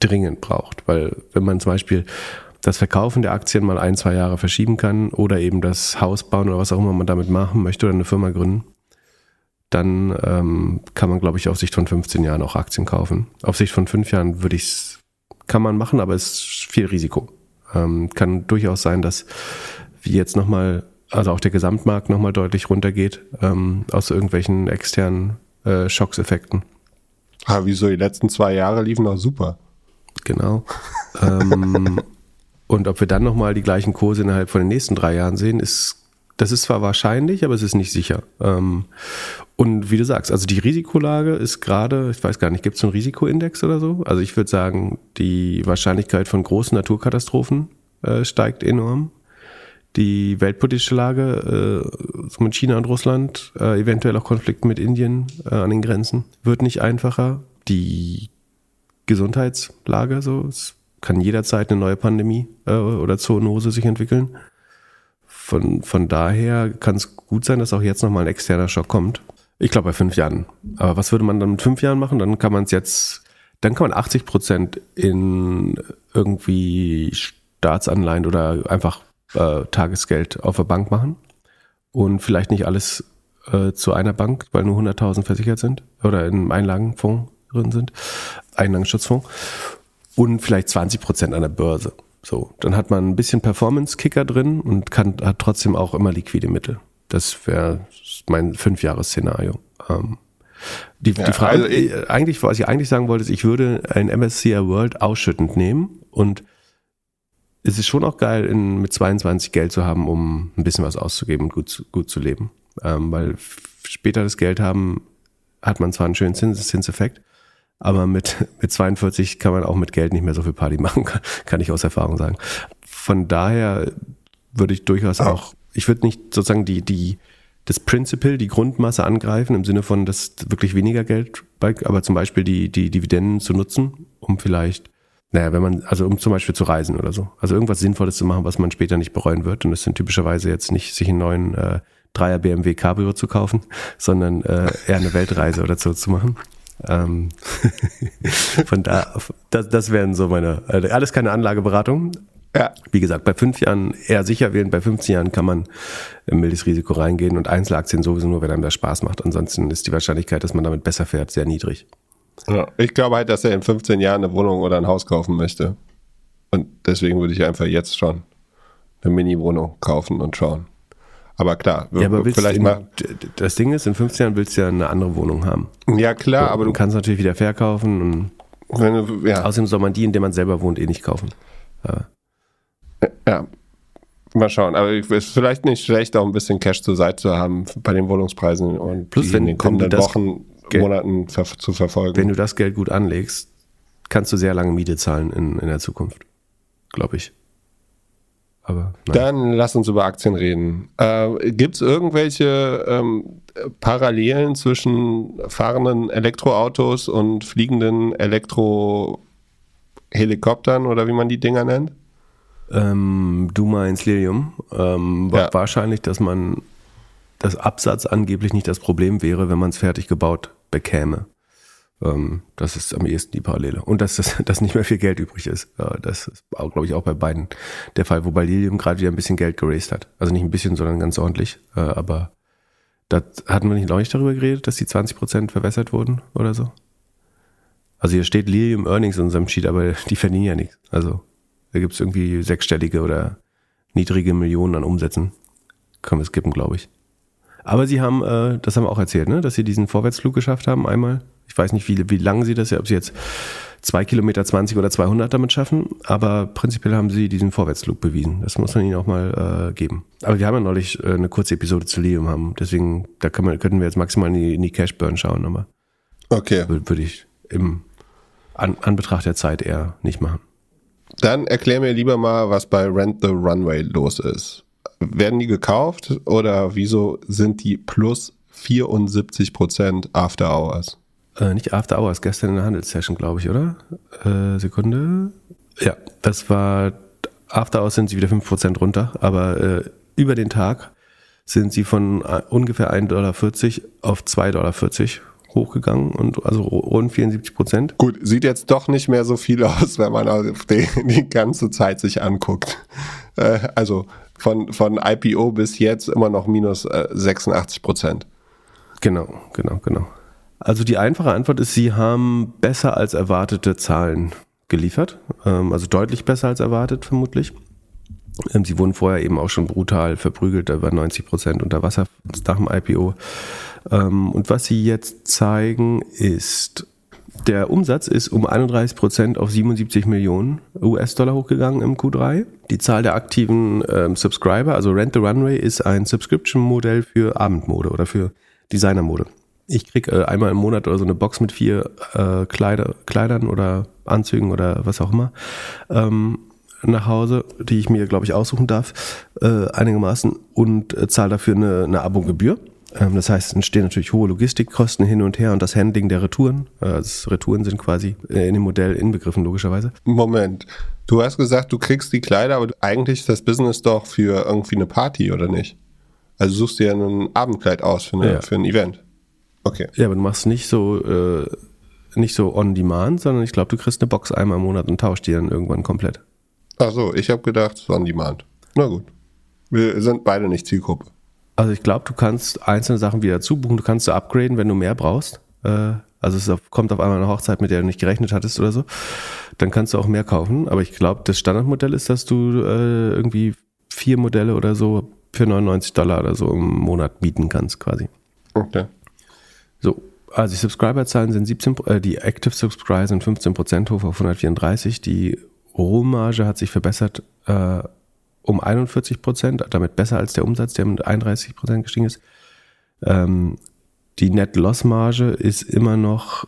Speaker 2: dringend braucht, weil wenn man zum Beispiel das Verkaufen der Aktien mal ein, zwei Jahre verschieben kann oder eben das Haus bauen oder was auch immer man damit machen möchte oder eine Firma gründen, dann ähm, kann man, glaube ich, auf Sicht von 15 Jahren auch Aktien kaufen. Auf Sicht von fünf Jahren würde ich es, kann man machen, aber es ist viel Risiko. Ähm, kann durchaus sein, dass wie jetzt nochmal, also auch der Gesamtmarkt nochmal deutlich runtergeht, ähm, aus irgendwelchen externen äh, Schockseffekten.
Speaker 1: Ah, wieso? Die letzten zwei Jahre liefen doch super.
Speaker 2: Genau. ähm, [LAUGHS] und ob wir dann nochmal die gleichen Kurse innerhalb von den nächsten drei Jahren sehen, ist, das ist zwar wahrscheinlich, aber es ist nicht sicher. Und wie du sagst, also die Risikolage ist gerade, ich weiß gar nicht, gibt es einen Risikoindex oder so? Also ich würde sagen, die Wahrscheinlichkeit von großen Naturkatastrophen äh, steigt enorm. Die weltpolitische Lage äh, mit China und Russland, äh, eventuell auch Konflikte mit Indien äh, an den Grenzen, wird nicht einfacher. Die Gesundheitslage. So, es kann jederzeit eine neue Pandemie äh, oder Zoonose sich entwickeln. Von, von daher kann es gut sein, dass auch jetzt nochmal ein externer Schock kommt. Ich glaube bei fünf Jahren. Aber was würde man dann mit fünf Jahren machen? Dann kann man es jetzt, dann kann man 80 Prozent in irgendwie Staatsanleihen oder einfach äh, Tagesgeld auf der Bank machen und vielleicht nicht alles äh, zu einer Bank, weil nur 100.000 versichert sind oder in einem Einlagenfonds drin sind, Einlagenschutzfonds und vielleicht 20 Prozent an der Börse. So, dann hat man ein bisschen Performance-Kicker drin und kann, hat trotzdem auch immer liquide Mittel. Das wäre mein Fünfjahres-Szenario. Ähm, die,
Speaker 1: Ja,
Speaker 2: die Frage,
Speaker 1: also ich-
Speaker 2: äh, eigentlich, was ich eigentlich sagen wollte, ist, ich würde ein MSCI World ausschüttend nehmen und es ist schon auch geil, in, mit 22 Geld zu haben, um ein bisschen was auszugeben und gut, zu- gut zu leben. Ähm, weil später das Geld haben, hat man zwar einen schönen Zins, Zinseffekt, aber mit, [LAUGHS] mit 42 kann man auch mit Geld nicht mehr so viel Party [LAUGHS] machen, kann, kann ich aus Erfahrung sagen. Von daher würde ich durchaus auch, ich würde nicht sozusagen die, die, das Principle, die Grundmasse angreifen, im Sinne von, dass wirklich weniger Geld, bei, aber zum Beispiel die, die Dividenden zu nutzen, um vielleicht, naja, wenn man, also um zum Beispiel zu reisen oder so. Also irgendwas Sinnvolles zu machen, was man später nicht bereuen wird. Und das sind typischerweise jetzt nicht, sich einen neuen äh, Dreier BMW Cabrio zu kaufen, [LAUGHS] sondern äh, eher eine Weltreise oder so zu machen. Ähm, [LAUGHS] von da, das, das wären so meine, also alles keine Anlageberatung.
Speaker 1: Ja.
Speaker 2: Wie gesagt, bei fünf Jahren eher sicher wählen, bei 15 Jahren kann man im mildes Risiko reingehen und Einzelaktien sowieso nur, wenn einem das Spaß macht. Ansonsten ist die Wahrscheinlichkeit, dass man damit besser fährt, sehr niedrig.
Speaker 1: Ja, ich glaube halt, dass er in 15 Jahren eine Wohnung oder ein Haus kaufen möchte. Und deswegen würde ich einfach jetzt schon eine Mini-Wohnung kaufen und schauen. Aber klar,
Speaker 2: Ja, aber
Speaker 1: vielleicht mal.
Speaker 2: das Ding ist, in 15 Jahren willst du ja eine andere Wohnung haben.
Speaker 1: Ja, klar, aber
Speaker 2: du kannst natürlich wieder verkaufen und
Speaker 1: du, ja,
Speaker 2: außerdem soll man die, in der man selber wohnt, eh nicht kaufen.
Speaker 1: Ja. Mal schauen. Aber es ist vielleicht nicht schlecht, auch ein bisschen Cash zur Seite zu haben bei den Wohnungspreisen und
Speaker 2: Plus, wenn-
Speaker 1: in den kommenden Wochen,
Speaker 2: Geld-
Speaker 1: Monaten ver zu verfolgen.
Speaker 2: Wenn du das Geld gut anlegst, kannst du sehr lange Miete zahlen in, in der Zukunft. Glaube ich. Aber nein.
Speaker 1: Dann lass uns über Aktien reden. Äh, Gibt es irgendwelche ähm, Parallelen zwischen fahrenden Elektroautos und fliegenden Elektrohelikoptern oder wie man die Dinger nennt?
Speaker 2: Ähm, du meinst Lilium. Ähm,
Speaker 1: Ja.
Speaker 2: Wahrscheinlich, dass man das Absatz angeblich nicht das Problem wäre, wenn man es fertig gebaut bekäme. Ähm, das ist am ehesten die Parallele. Und dass, das, [LAUGHS] dass nicht mehr viel Geld übrig ist. Äh, das ist, glaube ich, auch bei beiden der Fall. Wobei Lilium gerade wieder ein bisschen Geld geraced hat. Also nicht ein bisschen, sondern ganz ordentlich. Äh, aber das hatten wir nicht neulich darüber geredet, dass die 20% verwässert wurden oder so? Also hier steht Lilium Earnings in unserem Sheet, aber [LAUGHS] die verdienen ja nichts. Also da gibt es irgendwie sechsstellige oder niedrige Millionen an Umsätzen. Können wir skippen, glaube ich. Aber sie haben, äh, das haben wir auch erzählt, ne? dass sie diesen Vorwärtsflug geschafft haben einmal. Ich weiß nicht, wie, wie lang sie das, ob sie jetzt zwei Kilometer 20 oder 200 damit schaffen, aber prinzipiell haben sie diesen Vorwärtsflug bewiesen. Das muss man ihnen auch mal äh, geben. Aber wir haben ja neulich äh, eine kurze Episode zu Lilium haben, deswegen da können wir, könnten wir jetzt maximal in die, in die Cash Burn schauen, aber
Speaker 1: Okay.
Speaker 2: würde würd ich im an, Anbetracht der Zeit eher nicht machen.
Speaker 1: Dann erklär mir lieber mal, was bei Rent the Runway los ist. Werden die gekauft oder wieso sind die plus 74% After Hours?
Speaker 2: Äh, nicht After Hours, gestern in der Handelssession, glaube ich, oder? Äh, Sekunde. Ja, das war, After Hours sind sie wieder 5% runter, aber äh, über den Tag sind sie von äh, ungefähr 1,40 Dollar auf 2,40 Dollar hochgegangen und also rund 74 Prozent.
Speaker 1: Gut, sieht jetzt doch nicht mehr so viel aus, wenn man auf die, die ganze Zeit sich anguckt. Äh, also von, von IPO bis jetzt immer noch minus äh, 86 Prozent.
Speaker 2: Genau, genau, genau. Also die einfache Antwort ist, sie haben besser als erwartete Zahlen geliefert, ähm, also deutlich besser als erwartet vermutlich. Ähm, sie wurden vorher eben auch schon brutal verprügelt, da waren 90 Prozent unter Wasser nach dem IPO. Ähm, und was sie jetzt zeigen ist, der Umsatz ist um 31 Prozent auf 77 Millionen US-Dollar hochgegangen im Q3. Die Zahl der aktiven ähm, Subscriber, also Rent the Runway, ist ein Subscription-Modell für Abendmode oder für Designermode. Ich krieg äh, einmal im Monat oder so eine Box mit vier äh, Kleider, Kleidern oder Anzügen oder was auch immer ähm, nach Hause, die ich mir, glaube ich, aussuchen darf, äh, einigermaßen und äh, zahle dafür eine, eine Abogebühr. Ähm, das heißt, es entstehen natürlich hohe Logistikkosten hin und her und das Handling der Retouren. Also Retouren sind quasi äh, in dem Modell inbegriffen, logischerweise.
Speaker 1: Moment, du hast gesagt, du kriegst die Kleider, aber eigentlich ist das Business doch für irgendwie eine Party, oder nicht? Also suchst dir ein Abendkleid aus für, eine,
Speaker 2: Ja.
Speaker 1: für ein Event. Okay.
Speaker 2: Ja, aber du machst nicht so, äh, nicht so on demand, sondern ich glaube, du kriegst eine Box einmal im Monat und tauschst die dann irgendwann komplett.
Speaker 1: Ach so, ich habe gedacht, es ist on demand. Na gut. Wir sind beide nicht Zielgruppe.
Speaker 2: Also ich glaube, du kannst einzelne Sachen wieder zubuchen, du kannst sie upgraden, wenn du mehr brauchst. Äh, also es kommt auf einmal eine Hochzeit, mit der du nicht gerechnet hattest oder so. Dann kannst du auch mehr kaufen. Aber ich glaube, das Standardmodell ist, dass du äh, irgendwie vier Modelle oder so für 99 Dollar oder so im Monat mieten kannst quasi.
Speaker 1: Okay.
Speaker 2: So, also die Subscriberzahlen sind 17, äh, die Active Subscriber sind 15% hoch auf 134. Die Rohmarge hat sich verbessert äh, um 41%, damit besser als der Umsatz, der mit 31% gestiegen ist. Ähm, die Net Loss Marge ist immer noch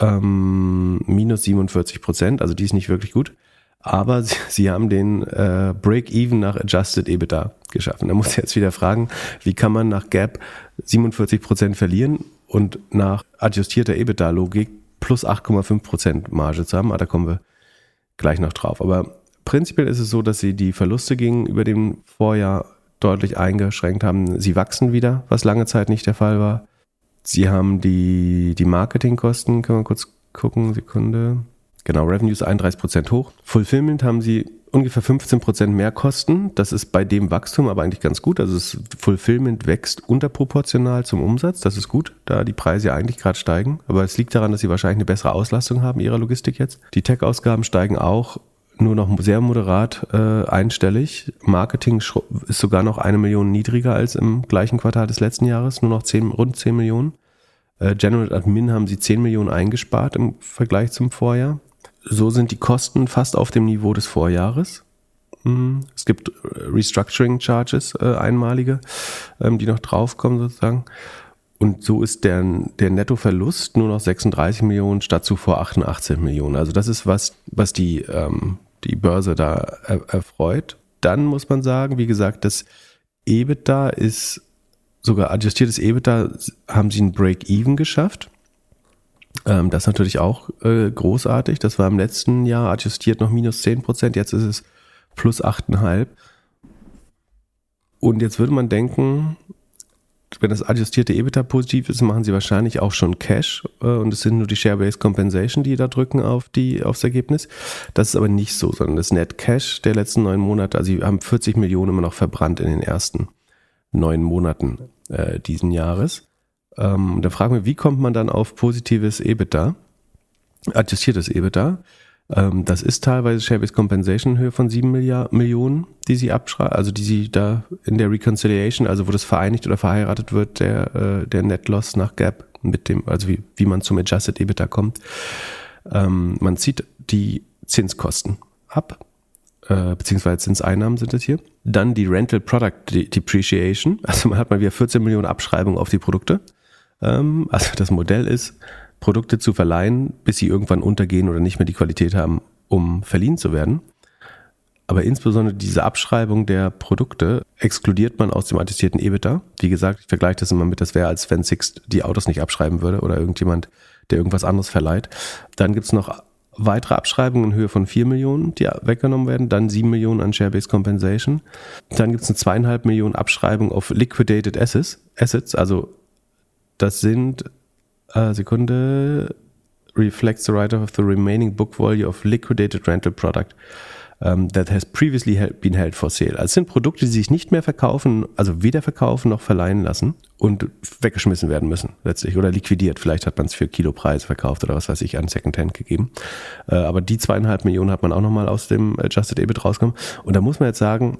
Speaker 2: ähm, minus 47%, also die ist nicht wirklich gut. Aber sie, [LAUGHS] sie haben den äh, Break-Even nach Adjusted EBITDA geschaffen. Da muss ich jetzt wieder fragen, wie kann man nach Gap 47% verlieren und nach adjustierter EBITDA-Logik plus 8,5% Marge zu haben? Ah, da kommen wir gleich noch drauf. Aber prinzipiell ist es so, dass sie die Verluste gegenüber dem Vorjahr deutlich eingeschränkt haben. Sie wachsen wieder, was lange Zeit nicht der Fall war. Sie haben die, die Marketingkosten, können wir kurz gucken, Sekunde. Genau, Revenues 31% hoch. Fulfillment haben sie ungefähr 15% mehr Kosten. Das ist bei dem Wachstum aber eigentlich ganz gut. Also das Fulfillment wächst unterproportional zum Umsatz. Das ist gut, da die Preise ja eigentlich gerade steigen. Aber es liegt daran, dass sie wahrscheinlich eine bessere Auslastung haben ihrer Logistik jetzt. Die Tech-Ausgaben steigen auch nur noch sehr moderat äh, einstellig. Marketing ist sogar noch eine Million niedriger als im gleichen Quartal des letzten Jahres, nur noch 10, rund 10 Millionen. Äh, General Admin haben sie 10 Millionen eingespart im Vergleich zum Vorjahr. So sind die Kosten fast auf dem Niveau des Vorjahres. Mhm. Es gibt äh, Restructuring Charges, äh, einmalige, ähm, die noch draufkommen sozusagen. Und so ist der, der Nettoverlust nur noch 36 Millionen statt zuvor 88 Millionen. Also das ist was, was die, ähm, die Börse da er, erfreut. Dann muss man sagen, wie gesagt, das EBITDA ist sogar adjustiertes EBITDA haben sie ein Break-Even geschafft. Ähm, das ist natürlich auch äh, großartig. Das war im letzten Jahr adjustiert noch minus 10 Prozent. Jetzt ist es plus 8,5. Und jetzt würde man denken, wenn das adjustierte EBITDA positiv ist, machen sie wahrscheinlich auch schon Cash äh, und es sind nur die Share-Based Compensation, die da drücken auf die, aufs Ergebnis. Das ist aber nicht so, sondern das Net Cash der letzten neun Monate, also sie haben 40 Millionen immer noch verbrannt in den ersten neun Monaten äh, diesen Jahres. Ähm, da fragen wir, wie kommt man dann auf positives EBITDA, adjustiertes EBITDA? Ähm, das ist teilweise Share-Based Compensation Höhe von sieben Milliard Millionen, die sie abschreiben, also die sie da in der Reconciliation, also wo das vereinigt oder verheiratet wird, der, äh, der Net Loss nach Gap mit dem, also wie, wie man zum Adjusted EBITDA kommt. Ähm, man zieht die Zinskosten ab, äh, beziehungsweise Zinseinnahmen sind es hier. Dann die Rental Product Depreciation, [LAUGHS] also man hat mal wieder 14 Millionen Abschreibungen auf die Produkte. Ähm, also das Modell ist, Produkte zu verleihen, bis sie irgendwann untergehen oder nicht mehr die Qualität haben, um verliehen zu werden. Aber insbesondere diese Abschreibung der Produkte exkludiert man aus dem attestierten EBITDA. Wie gesagt, ich vergleiche das immer mit, das wäre, als wenn Sixt die Autos nicht abschreiben würde oder irgendjemand, der irgendwas anderes verleiht. Dann gibt's noch weitere Abschreibungen in Höhe von 4 Millionen, die weggenommen werden, dann 7 Millionen an Share-Based Compensation. Dann gibt's eine zweieinhalb Millionen Abschreibung auf Liquidated Assets, also das sind uh, Sekunde, reflects the write-off of the remaining book value of liquidated rental product um, that has previously been held for sale. Also sind Produkte, die sich nicht mehr verkaufen, also weder verkaufen noch verleihen lassen und weggeschmissen werden müssen letztlich oder liquidiert. Vielleicht hat man es für Kilopreis verkauft oder was weiß ich an Secondhand gegeben. Uh, aber die zweieinhalb Millionen hat man auch nochmal aus dem Adjusted EBIT rausgenommen. Und da muss man jetzt sagen,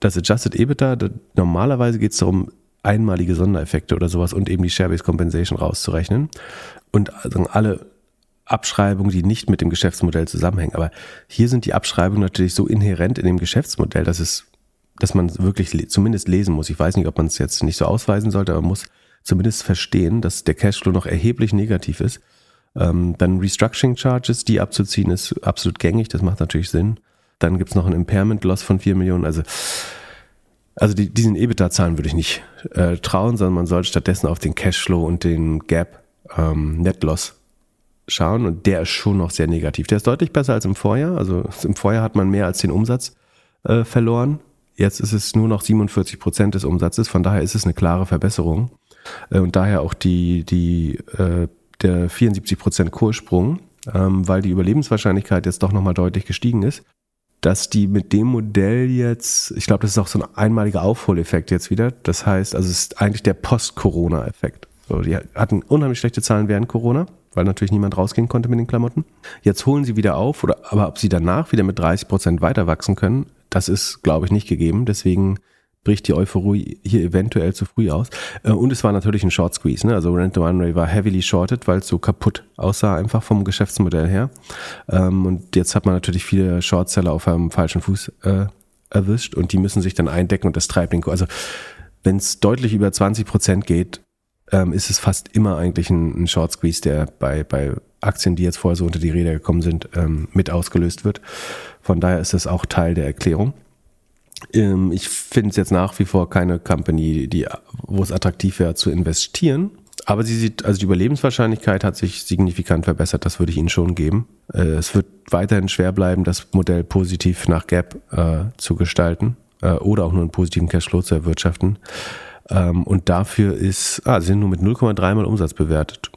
Speaker 2: das Adjusted EBITDA, normalerweise geht es darum, einmalige Sondereffekte oder sowas und eben die Share-Based Compensation rauszurechnen. Und also alle Abschreibungen, die nicht mit dem Geschäftsmodell zusammenhängen. Aber hier sind die Abschreibungen natürlich so inhärent in dem Geschäftsmodell, dass es, dass man wirklich zumindest lesen muss. Ich weiß nicht, ob man es jetzt nicht so ausweisen sollte, aber man muss zumindest verstehen, dass der Cashflow noch erheblich negativ ist. Ähm, dann Restructuring Charges, die abzuziehen, ist absolut gängig, das macht natürlich Sinn. Dann gibt's noch ein Impairment Loss von vier Millionen. Also also die, diesen EBITDA-Zahlen würde ich nicht äh, trauen, sondern man sollte stattdessen auf den Cashflow und den Gap ähm, Net Loss schauen und der ist schon noch sehr negativ. Der ist deutlich besser als im Vorjahr. Also im Vorjahr hat man mehr als den Umsatz äh, verloren. Jetzt ist es nur noch 47 Prozent des Umsatzes. Von daher ist es eine klare Verbesserung äh, und daher auch die die äh, der 74 Prozent Kurssprung, ähm, weil die Überlebenswahrscheinlichkeit jetzt doch nochmal deutlich gestiegen ist dass die mit dem Modell jetzt, ich glaube, das ist auch so ein einmaliger Aufholeffekt jetzt wieder. Das heißt, also es ist eigentlich der Post-Corona-Effekt. So, die hatten unheimlich schlechte Zahlen während Corona, weil natürlich niemand rausgehen konnte mit den Klamotten. Jetzt holen sie wieder auf, oder, aber ob sie danach wieder mit 30 Prozent weiter wachsen können, das ist, glaube ich, nicht gegeben. Deswegen bricht die Euphorie hier eventuell zu früh aus. Äh, und es war natürlich ein Short Squeeze. Ne? Also Rent the Runway war heavily shorted, weil es so kaputt aussah, einfach vom Geschäftsmodell her. Ähm, und jetzt hat man natürlich viele Shortseller auf einem falschen Fuß äh, erwischt und die müssen sich dann eindecken und das treibt den Kurs. Also wenn es deutlich über 20 Prozent geht, ähm, ist es fast immer eigentlich ein, ein Short Squeeze, der bei, bei Aktien, die jetzt vorher so unter die Räder gekommen sind, ähm, mit ausgelöst wird. Von daher ist das auch Teil der Erklärung. Ähm, ich finde es jetzt nach wie vor keine Company, die, wo es attraktiv wäre zu investieren. Aber sie sieht, also die Überlebenswahrscheinlichkeit hat sich signifikant verbessert, das würde ich Ihnen schon geben. Äh, es wird weiterhin schwer bleiben, das Modell positiv nach Gap äh, zu gestalten äh, oder auch nur einen positiven Cashflow zu erwirtschaften. Ähm, und dafür ist, ah, sie sind nur mit 0,3 mal Umsatz bewertet.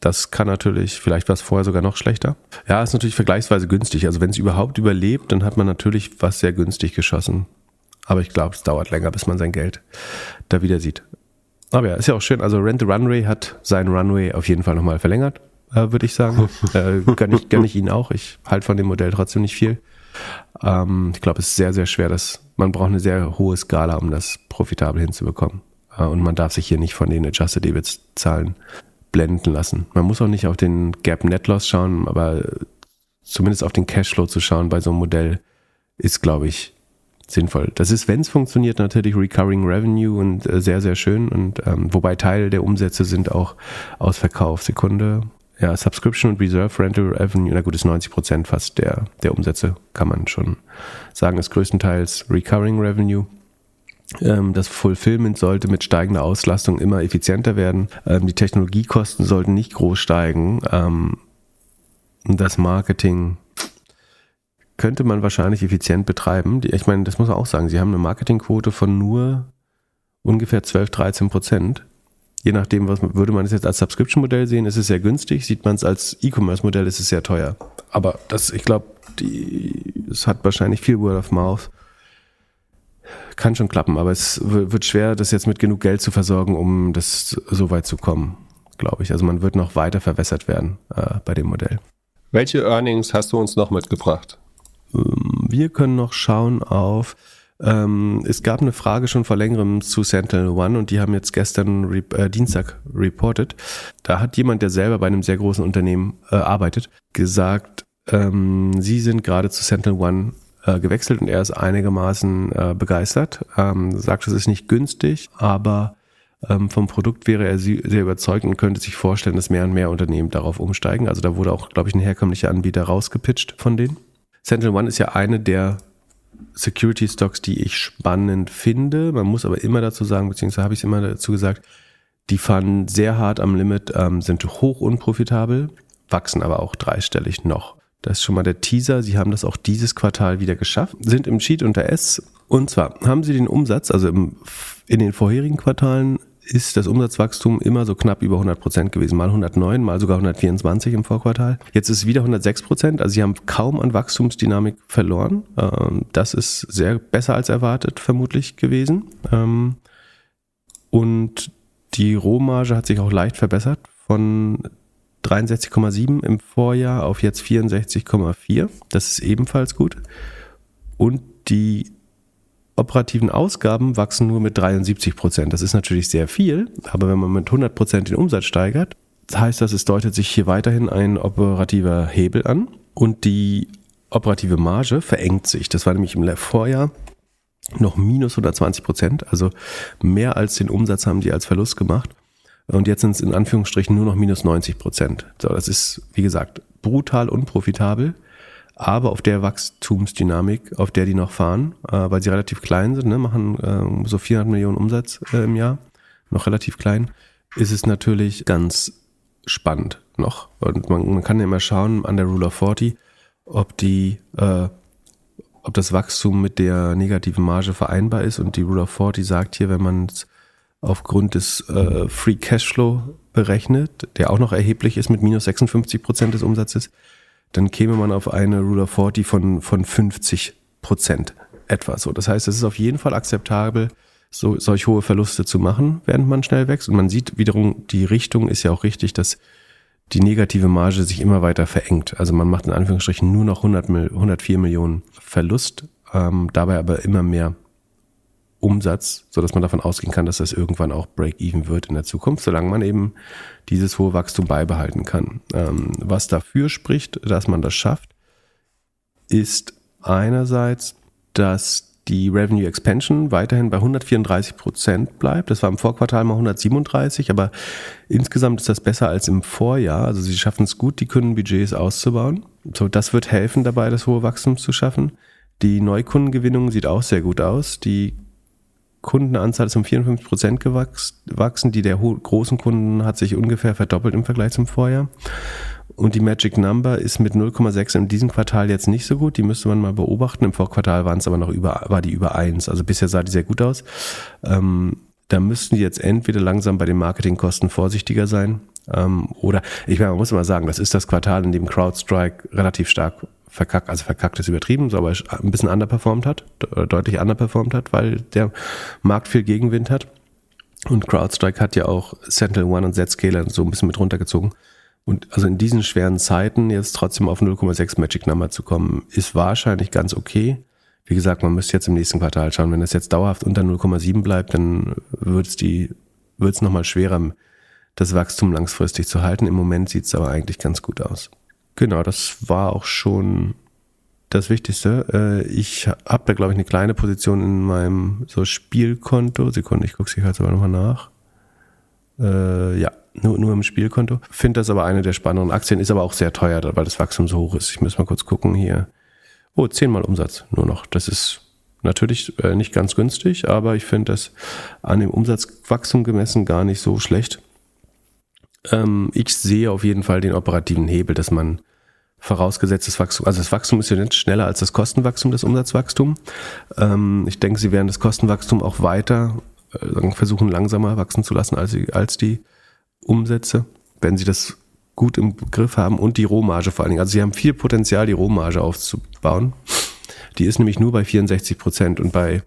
Speaker 2: Das kann natürlich, vielleicht war es vorher sogar noch schlechter. Ja, ist natürlich vergleichsweise günstig. Also wenn es überhaupt überlebt, dann hat man natürlich was sehr günstig geschossen. Aber ich glaube, es dauert länger, bis man sein Geld da wieder sieht. Aber ja, ist ja auch schön. Also Rent the Runway hat seinen Runway auf jeden Fall nochmal verlängert. äh, würde ich sagen. [LAUGHS] äh, gönne ich, gönn ich Ihnen auch. Ich halte von dem Modell trotzdem nicht viel. Ähm, ich glaube, es ist sehr, sehr schwer. Dass, man braucht eine sehr hohe Skala, um das profitabel hinzubekommen. Äh, und man darf sich hier nicht von den Adjusted EBIT-Zahlen blenden lassen. Man muss auch nicht auf den Gap Net Loss schauen, aber zumindest auf den Cashflow zu schauen bei so einem Modell ist, glaube ich, sinnvoll. Das ist, wenn es funktioniert, natürlich Recurring Revenue und äh, sehr, sehr schön. Und ähm, wobei Teil der Umsätze sind auch aus Verkauf. Sekunde. Ja, Subscription und Reserve Rental Revenue, na gut, ist 90 Prozent fast der, der Umsätze, kann man schon sagen, ist größtenteils Recurring Revenue. Ähm, das Fulfillment sollte mit steigender Auslastung immer effizienter werden. Ähm, die Technologiekosten sollten nicht groß steigen. Ähm, das Marketing könnte man wahrscheinlich effizient betreiben. Ich meine, das muss man auch sagen. Sie haben eine Marketingquote von nur ungefähr 12, 13 Prozent. Je nachdem, was würde man es jetzt als Subscription-Modell sehen, ist es sehr günstig. Sieht man es als E-Commerce-Modell, ist es sehr teuer. Aber das, ich glaube, es hat wahrscheinlich viel Word of Mouth. Kann schon klappen, aber es wird schwer, das jetzt mit genug Geld zu versorgen, um das so weit zu kommen, glaube ich. Also man wird noch weiter verwässert werden äh, bei dem Modell.
Speaker 1: Welche Earnings hast du uns noch mitgebracht?
Speaker 2: Wir können noch schauen auf, ähm, es gab eine Frage schon vor längerem zu Sentinel One und die haben jetzt gestern äh, Dienstag reported. Da hat jemand, der selber bei einem sehr großen Unternehmen äh, arbeitet, gesagt, ähm, sie sind gerade zu Sentinel One äh, gewechselt und er ist einigermaßen äh, begeistert. Ähm, sagt, es ist nicht günstig, aber ähm, vom Produkt wäre er sehr überzeugt und könnte sich vorstellen, dass mehr und mehr Unternehmen darauf umsteigen. Also da wurde auch, glaube ich, ein herkömmlicher Anbieter rausgepitcht von denen. Sentinel One ist ja eine der Security Stocks, die ich spannend finde. Man muss aber immer dazu sagen, beziehungsweise habe ich es immer dazu gesagt, die fahren sehr hart am Limit, ähm, sind hoch unprofitabel, wachsen aber auch dreistellig noch. Das ist schon mal der Teaser. Sie haben das auch dieses Quartal wieder geschafft, sind im Sheet unter S. Und zwar haben sie den Umsatz, also im, in den vorherigen Quartalen ist das Umsatzwachstum immer so knapp über 100 Prozent gewesen. Mal 109, mal sogar 124 im Vorquartal. Jetzt ist es wieder 106 Prozent. Also sie haben kaum an Wachstumsdynamik verloren. Ähm, das ist sehr besser als erwartet vermutlich gewesen. Ähm, und die Rohmarge hat sich auch leicht verbessert von 63,7 im Vorjahr auf jetzt 64,4. Das ist ebenfalls gut. Und die operativen Ausgaben wachsen nur mit 73 Prozent. Das ist natürlich sehr viel, aber wenn man mit 100 Prozent den Umsatz steigert, heißt das, es deutet sich hier weiterhin ein operativer Hebel an und die operative Marge verengt sich. Das war nämlich im Vorjahr noch minus 120 Prozent, also mehr als den Umsatz haben die als Verlust gemacht. Und jetzt sind es in Anführungsstrichen nur noch minus 90 Prozent. So, das ist, wie gesagt, brutal unprofitabel aber auf der Wachstumsdynamik, auf der die noch fahren, äh, weil sie relativ klein sind, ne, machen äh, so 400 Millionen Umsatz äh, im Jahr, noch relativ klein, ist es natürlich ganz spannend noch. Und man, man kann ja immer schauen an der Rule of 40, ob die, äh, ob das Wachstum mit der negativen Marge vereinbar ist. Und die Rule of 40 sagt hier, wenn man es aufgrund des äh, Free Cashflow berechnet, der auch noch erheblich ist mit minus 56 Prozent des Umsatzes, dann käme man auf eine Rule of 40 von, von 50 Prozent etwa so. Das heißt, es ist auf jeden Fall akzeptabel, so, solch hohe Verluste zu machen, während man schnell wächst. Und man sieht wiederum, die Richtung ist ja auch richtig, dass die negative Marge sich immer weiter verengt. Also man macht in Anführungsstrichen nur noch 100, 104 Millionen Verlust, ähm, dabei aber immer mehr Umsatz, so dass man davon ausgehen kann, dass das irgendwann auch Break-Even wird in der Zukunft, solange man eben dieses hohe Wachstum beibehalten kann. Ähm, was dafür spricht, dass man das schafft, ist einerseits, dass die Revenue Expansion weiterhin bei 134 Prozent bleibt. Das war im Vorquartal mal 137, aber insgesamt ist das besser als im Vorjahr. Also sie schaffen es gut, die Kundenbudgets auszubauen. So, das wird helfen dabei, das hohe Wachstum zu schaffen. Die Neukundengewinnung sieht auch sehr gut aus. Die Kundenanzahl ist um 54 Prozent gewachsen. Die der großen Kunden hat sich ungefähr verdoppelt im Vergleich zum Vorjahr. Und die Magic Number ist mit 0,6 in diesem Quartal jetzt nicht so gut. Die müsste man mal beobachten. Im Vorquartal waren es aber noch über, war die über 1. Also bisher sah die sehr gut aus. Ähm, da müssten die jetzt entweder langsam bei den Marketingkosten vorsichtiger sein. Ähm, oder, ich meine, man muss immer sagen, das ist das Quartal, in dem CrowdStrike relativ stark verkackt, also verkackt ist übertrieben, aber ein bisschen underperformed hat, deutlich underperformed hat, weil der Markt viel Gegenwind hat. Und CrowdStrike hat ja auch Sentinel One und Zscaler so ein bisschen mit runtergezogen, Und also in diesen schweren Zeiten jetzt trotzdem auf 0,6 Magic Number zu kommen, ist wahrscheinlich ganz okay. Wie gesagt, man müsste jetzt im nächsten Quartal schauen. Wenn es jetzt dauerhaft unter 0,7 bleibt, dann wird es die, wird es nochmal schwerer, das Wachstum langfristig zu halten. Im Moment sieht es aber eigentlich ganz gut aus. Genau, das war auch schon das Wichtigste. Äh, ich habe da, glaube ich, eine kleine Position in meinem so Spielkonto. Sekunde, ich gucke es halt aber nochmal nach. Äh, ja, nur, nur im Spielkonto. Finde das aber eine der spannenden Aktien, ist aber auch sehr teuer, weil das Wachstum so hoch ist. Ich muss mal kurz gucken hier. Oh, zehnmal Umsatz nur noch. Das ist natürlich äh, nicht ganz günstig, aber ich finde das an dem Umsatzwachstum gemessen gar nicht so schlecht. Ähm, ich sehe auf jeden Fall den operativen Hebel, dass man vorausgesetztes Wachstum, also das Wachstum ist ja nicht schneller als das Kostenwachstum, das Umsatzwachstum. Ähm, ich denke, sie werden das Kostenwachstum auch weiter äh, versuchen, langsamer wachsen zu lassen als, als die Umsätze, wenn sie das gut im Griff haben und die Rohmarge vor allen Dingen. Also sie haben viel Potenzial, die Rohmarge aufzubauen. Die ist nämlich nur bei 64 Prozent und bei,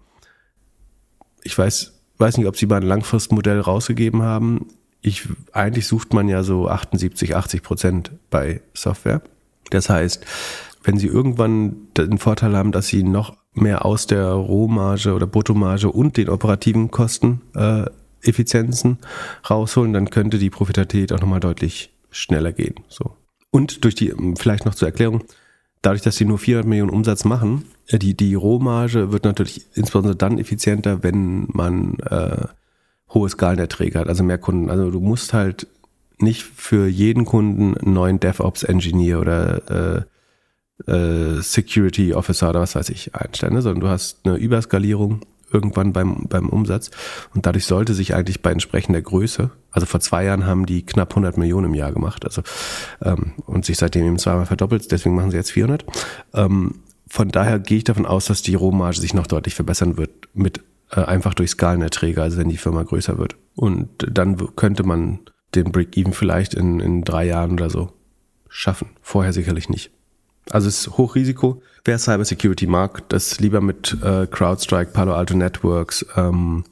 Speaker 2: ich weiß, weiß nicht, ob sie mal ein Langfristmodell rausgegeben haben. Ich, eigentlich sucht man ja so 78, 80 Prozent bei Software. Das heißt, wenn sie irgendwann den Vorteil haben, dass sie noch mehr aus der Rohmarge oder Bruttomarge und den operativen Kosten äh, Effizienzen rausholen, dann könnte die Profitabilität auch nochmal deutlich schneller gehen. So. Und durch die, vielleicht noch zur Erklärung, dadurch, dass sie nur 400 Millionen Umsatz machen, äh, die, die Rohmarge wird natürlich insbesondere dann effizienter, wenn man äh, hohe Skalenerträge hat, also mehr Kunden. Also du musst halt nicht für jeden Kunden einen neuen DevOps-Engineer oder äh, äh, Security Officer oder was weiß ich einstellen, ne? sondern du hast eine Überskalierung irgendwann beim, beim Umsatz und dadurch sollte sich eigentlich bei entsprechender Größe, also vor zwei Jahren haben die knapp 100 Millionen im Jahr gemacht, also ähm, und sich seitdem eben zweimal verdoppelt, deswegen machen sie jetzt 400. Ähm, von daher gehe ich davon aus, dass die Rohmarge sich noch deutlich verbessern wird mit äh, einfach durch Skalenerträge, also wenn die Firma größer wird. Und dann könnte man den Break-Even vielleicht in, in drei Jahren oder so schaffen. Vorher sicherlich nicht. Also es ist Hochrisiko. Wer Cyber Security mag, das lieber mit äh, CrowdStrike, Palo Alto Networks, ähm,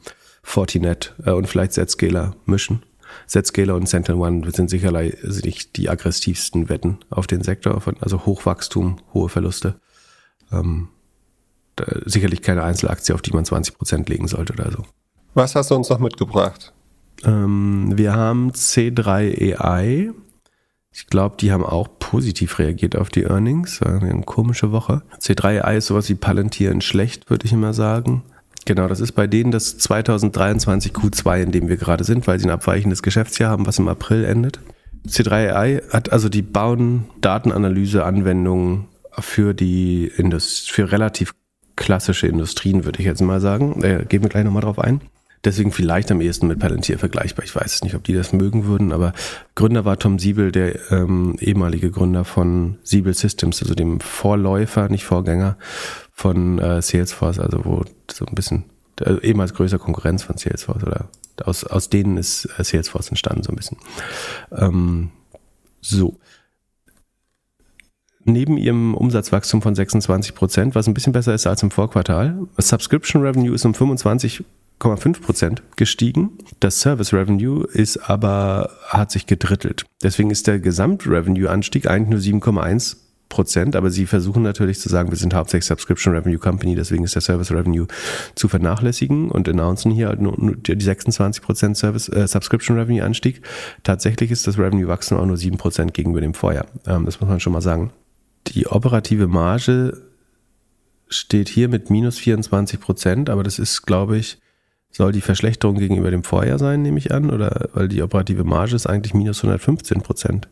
Speaker 2: Fortinet äh, und vielleicht Zscaler mischen. Zscaler und Sentinel One sind sicherlich die aggressivsten Wetten auf den Sektor, also Hochwachstum, hohe Verluste. Ähm, sicherlich keine Einzelaktie, auf die man 20 Prozent legen sollte oder so.
Speaker 1: Was hast du uns noch mitgebracht?
Speaker 2: Ähm, wir haben C3 AI. Ich glaube, die haben auch positiv reagiert auf die Earnings. Eine komische Woche. C3 AI ist sowas wie Palantir in schlecht, würde ich immer sagen. Genau, das ist bei denen das 2023 Q2, in dem wir gerade sind, weil sie ein abweichendes Geschäftsjahr haben, was im April endet. C3 AI hat also die bauen Datenanalyse-Anwendungen für die Indust für relativ klassische Industrien, würde ich jetzt mal sagen. Äh, gehen wir gleich nochmal drauf ein. Deswegen vielleicht am ehesten mit Palantir vergleichbar. Ich weiß nicht, ob die das mögen würden, aber Gründer war Tom Siebel, der ähm, ehemalige Gründer von Siebel Systems, also dem Vorläufer, nicht Vorgänger von äh, Salesforce, also wo so ein bisschen äh, ehemals größer Konkurrenz von Salesforce oder aus, aus denen ist äh, Salesforce entstanden, so ein bisschen. Ähm, so. Neben ihrem Umsatzwachstum von 26 Prozent, was ein bisschen besser ist als im Vorquartal, Subscription Revenue ist um 25 Prozent gestiegen. Das Service Revenue ist aber, hat sich gedrittelt. Deswegen ist der Gesamtrevenue-Anstieg eigentlich nur 7,1 Prozent, aber sie versuchen natürlich zu sagen, wir sind hauptsächlich Subscription Revenue Company, deswegen ist der Service Revenue zu vernachlässigen und announcen hier halt nur, die 26 Prozent Service äh, Subscription Revenue Anstieg. Tatsächlich ist das Revenue Wachstum auch nur 7 Prozent gegenüber dem Vorjahr. Ähm, das muss man schon mal sagen. Die operative Marge steht hier mit minus 24 Prozent, aber das ist, glaube ich, soll die Verschlechterung gegenüber dem Vorjahr sein, nehme ich an, oder weil die operative Marge ist eigentlich minus 115 Prozent.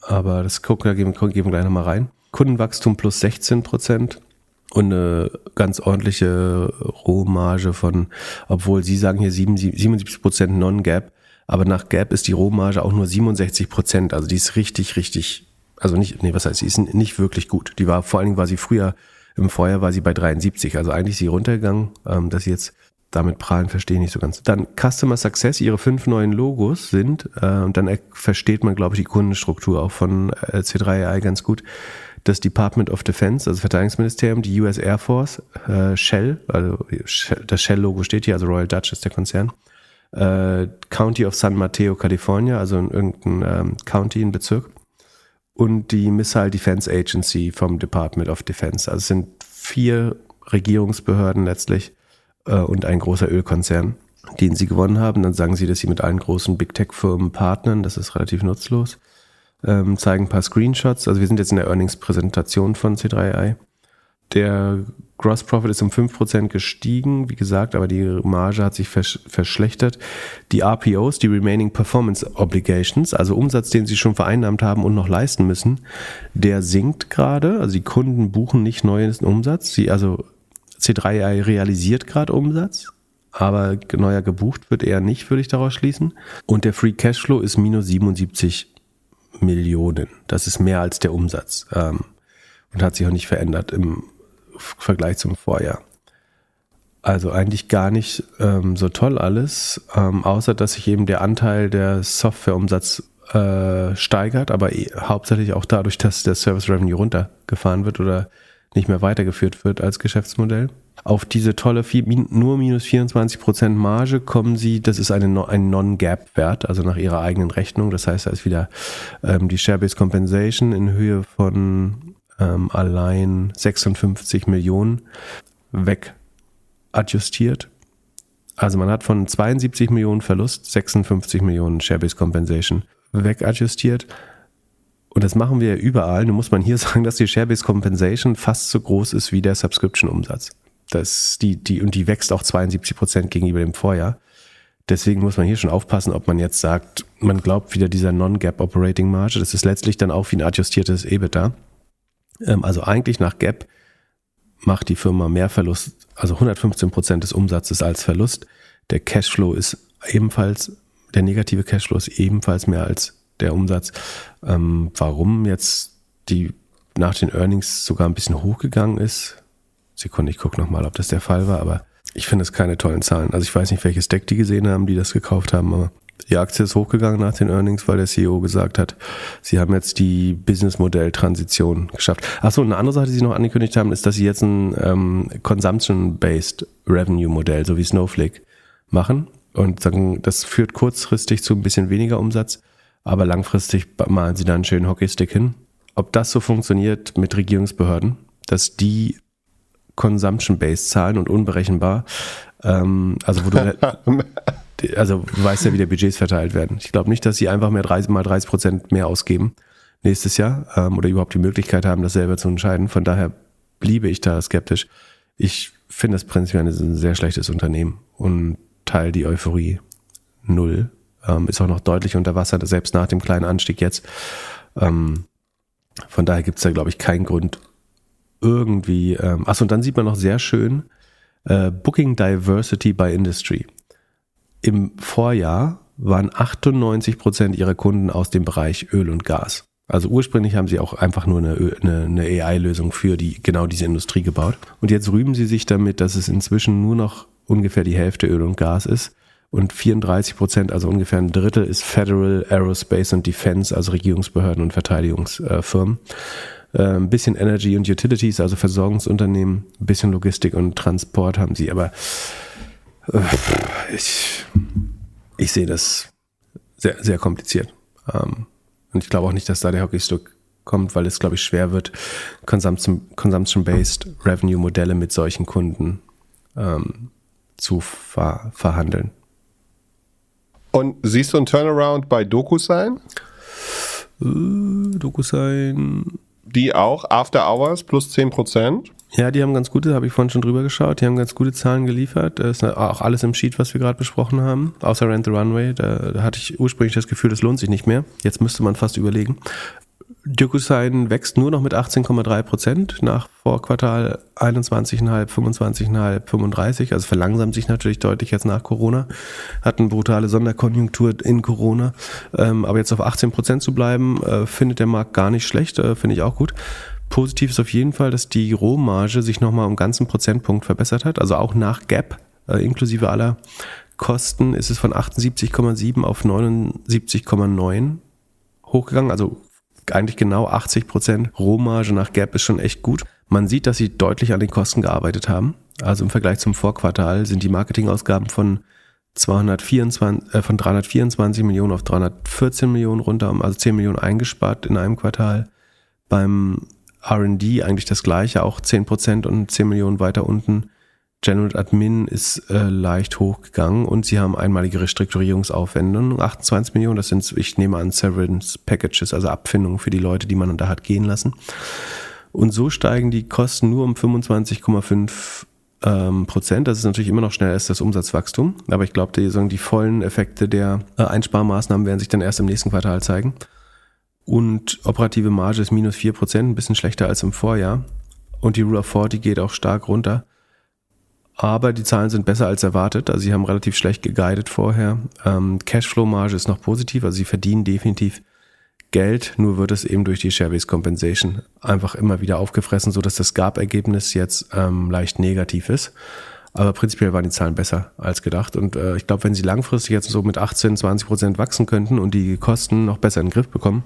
Speaker 2: Aber das gucken, da gehen, wir gleich nochmal rein. Kundenwachstum plus 16 Prozent und eine ganz ordentliche Rohmarge von, obwohl Sie sagen hier 77 Prozent Non-Gap, aber nach Gap ist die Rohmarge auch nur 67 Prozent. Also die ist richtig, richtig, also nicht, nee, was heißt, sie ist nicht wirklich gut. Die war, vor allen Dingen war sie früher, im Vorjahr war sie bei 73. Also eigentlich ist sie runtergegangen, ähm, dass sie jetzt damit prahlen, verstehe ich nicht so ganz. Dann Customer Success, ihre fünf neuen Logos sind, äh, und dann versteht man, glaube ich, die Kundenstruktur auch von äh, C3AI ganz gut. Das Department of Defense, also Verteidigungsministerium, die US Air Force, äh, Shell, also das Shell-Logo steht hier, also Royal Dutch ist der Konzern, äh, County of San Mateo, California, also in irgendeinem ähm, County, ein Bezirk, und die Missile Defense Agency vom Department of Defense. Also es sind vier Regierungsbehörden letztlich äh, und ein großer Ölkonzern, den sie gewonnen haben. Dann sagen sie, dass sie mit allen großen Big Tech-Firmen partnern. Das ist relativ nutzlos. Ähm, zeigen ein paar Screenshots. Also wir sind jetzt in der Earnings-Präsentation von C3i. Der Gross Profit ist um 5% gestiegen, wie gesagt, aber die Marge hat sich versch verschlechtert. Die RPOs, die Remaining Performance Obligations, also Umsatz, den sie schon vereinnahmt haben und noch leisten müssen, der sinkt gerade. Also die Kunden buchen nicht neuen Umsatz. Sie, also C3i realisiert gerade Umsatz, aber neuer gebucht wird eher nicht, würde ich daraus schließen. Und der Free Cashflow ist minus 77 Millionen. Das ist mehr als der Umsatz ähm, und hat sich auch nicht verändert im Vergleich zum Vorjahr. Also eigentlich gar nicht ähm, so toll alles, ähm, außer dass sich eben der Anteil der Softwareumsatz äh, steigert, aber eh, hauptsächlich auch dadurch, dass der Service Revenue runtergefahren wird oder nicht mehr weitergeführt wird als Geschäftsmodell. Auf diese tolle nur minus 24% Marge kommen sie, das ist eine, ein Non-Gap-Wert, also nach ihrer eigenen Rechnung. Das heißt, da ist wieder ähm, die Share-Based Compensation in Höhe von ähm, allein 56 Millionen wegadjustiert. Also man hat von 72 Millionen Verlust 56 Millionen Share-Based Compensation wegadjustiert. Und das machen wir überall. Nun muss man hier [LAUGHS] sagen, dass die Share-Based Compensation fast so groß ist wie der Subscription-Umsatz. Das, die, die, und die wächst auch 72 Prozent gegenüber dem Vorjahr. Deswegen muss man hier schon aufpassen, ob man jetzt sagt, man glaubt wieder dieser Non-Gap Operating Marge. Das ist letztlich dann auch wie ein adjustiertes EBITDA. Ähm, also eigentlich nach Gap macht die Firma mehr Verlust, also 115 Prozent des Umsatzes als Verlust. Der Cashflow ist ebenfalls, der negative Cashflow ist ebenfalls mehr als der Umsatz. Ähm, warum jetzt die nach den Earnings sogar ein bisschen hochgegangen ist, Sekunde, ich gucke nochmal, ob das der Fall war, aber ich finde es keine tollen Zahlen. Also ich weiß nicht, welches Deck die gesehen haben, die das gekauft haben, aber die Aktie ist hochgegangen nach den Earnings, weil der CEO gesagt hat, sie haben jetzt die Businessmodell-Transition geschafft. Achso, eine andere Sache, die sie noch angekündigt haben, ist, dass sie jetzt ein ähm, Consumption-Based Revenue-Modell, so wie Snowflake, machen. Und sagen, das führt kurzfristig zu ein bisschen weniger Umsatz, aber langfristig malen sie da einen schönen Hockeystick hin. Ob das so funktioniert mit Regierungsbehörden, dass die Consumption-Based zahlen und unberechenbar, ähm, also wo du [LAUGHS] also du weißt ja, wie der Budgets verteilt werden. Ich glaube nicht, dass sie einfach mehr 30, mal 30 Prozent mehr ausgeben nächstes Jahr ähm, oder überhaupt die Möglichkeit haben, das selber zu entscheiden. Von daher bliebe ich da skeptisch. Ich finde das prinzipiell ein sehr schlechtes Unternehmen und teile die Euphorie null. Ähm, ist auch noch deutlich unter Wasser, selbst nach dem kleinen Anstieg jetzt. Ähm, von daher gibt es da, glaube ich, keinen Grund irgendwie. Ähm, achso, und dann sieht man noch sehr schön äh, Booking Diversity by Industry. Im Vorjahr waren 98 Prozent ihrer Kunden aus dem Bereich Öl und Gas. Also ursprünglich haben sie auch einfach nur eine, eine, eine AI-Lösung für die, genau diese Industrie gebaut. Und jetzt rühmen sie sich damit, dass es inzwischen nur noch ungefähr die Hälfte Öl und Gas ist. Und 34 Prozent, also ungefähr ein Drittel, ist Federal Aerospace and Defense, also Regierungsbehörden und Verteidigungsfirmen. Äh, ein bisschen Energy und Utilities, also Versorgungsunternehmen, ein bisschen Logistik und Transport haben sie, aber ich, ich sehe das sehr, sehr kompliziert. Ähm, und ich glaube auch nicht, dass da der Hockeystick kommt, weil es, glaube ich, schwer wird, Consumption-Based Revenue-Modelle mit solchen Kunden ähm, zu ver verhandeln.
Speaker 1: Und siehst du einen Turnaround bei DocuSign?
Speaker 2: Äh, DocuSign.
Speaker 1: Die auch After Hours plus 10 Prozent?
Speaker 2: Ja, die haben ganz gute, habe ich vorhin schon drüber geschaut, die haben ganz gute Zahlen geliefert. Das ist auch alles im Sheet, was wir gerade besprochen haben, außer Rent the Runway. Da, da hatte ich ursprünglich das Gefühl, das lohnt sich nicht mehr. Jetzt müsste man fast überlegen. DocuSign wächst nur noch mit 18,3 Prozent nach Vorquartal 21,5, 25,5, 35. Also verlangsamt sich natürlich deutlich jetzt nach Corona. Hat eine brutale Sonderkonjunktur in Corona. Ähm, aber jetzt auf 18 Prozent zu bleiben, äh, findet der Markt gar nicht schlecht, äh, finde ich auch gut. Positiv ist auf jeden Fall, dass die Rohmarge sich nochmal um ganzen Prozentpunkt verbessert hat. Also auch nach Gap, äh, inklusive aller Kosten, ist es von 78,7 auf 79,9 hochgegangen. Also eigentlich genau 80 Prozent Rohmarge nach Gap ist schon echt gut. Man sieht, dass sie deutlich an den Kosten gearbeitet haben. Also im Vergleich zum Vorquartal sind die Marketingausgaben von 224, äh, von 324 Millionen auf 314 Millionen runter, also 10 Millionen eingespart in einem Quartal. Beim RD eigentlich das gleiche, auch 10% und 10 Millionen weiter unten. General Admin ist äh, leicht hochgegangen und sie haben einmalige Restrukturierungsaufwendungen, 28 Millionen, das sind, ich nehme an, Severance Packages, also Abfindungen für die Leute, die man da hat gehen lassen. Und so steigen die Kosten nur um 25,5 ähm, Prozent. Das ist natürlich immer noch schneller als das Umsatzwachstum, aber ich glaube, die, die vollen Effekte der äh, Einsparmaßnahmen werden sich dann erst im nächsten Quartal zeigen. Und operative Marge ist minus 4 Prozent, ein bisschen schlechter als im Vorjahr. Und die Rule of 40 geht auch stark runter aber die Zahlen sind besser als erwartet. Also sie haben relativ schlecht geguided vorher. Ähm, Cashflow-Marge ist noch positiv, also sie verdienen definitiv Geld, nur wird es eben durch die Share-Based Compensation einfach immer wieder aufgefressen, so dass das GAP-Ergebnis jetzt ähm, leicht negativ ist. Aber prinzipiell waren die Zahlen besser als gedacht. Und äh, ich glaube, wenn sie langfristig jetzt so mit 18, 20 Prozent wachsen könnten und die Kosten noch besser in den Griff bekommen,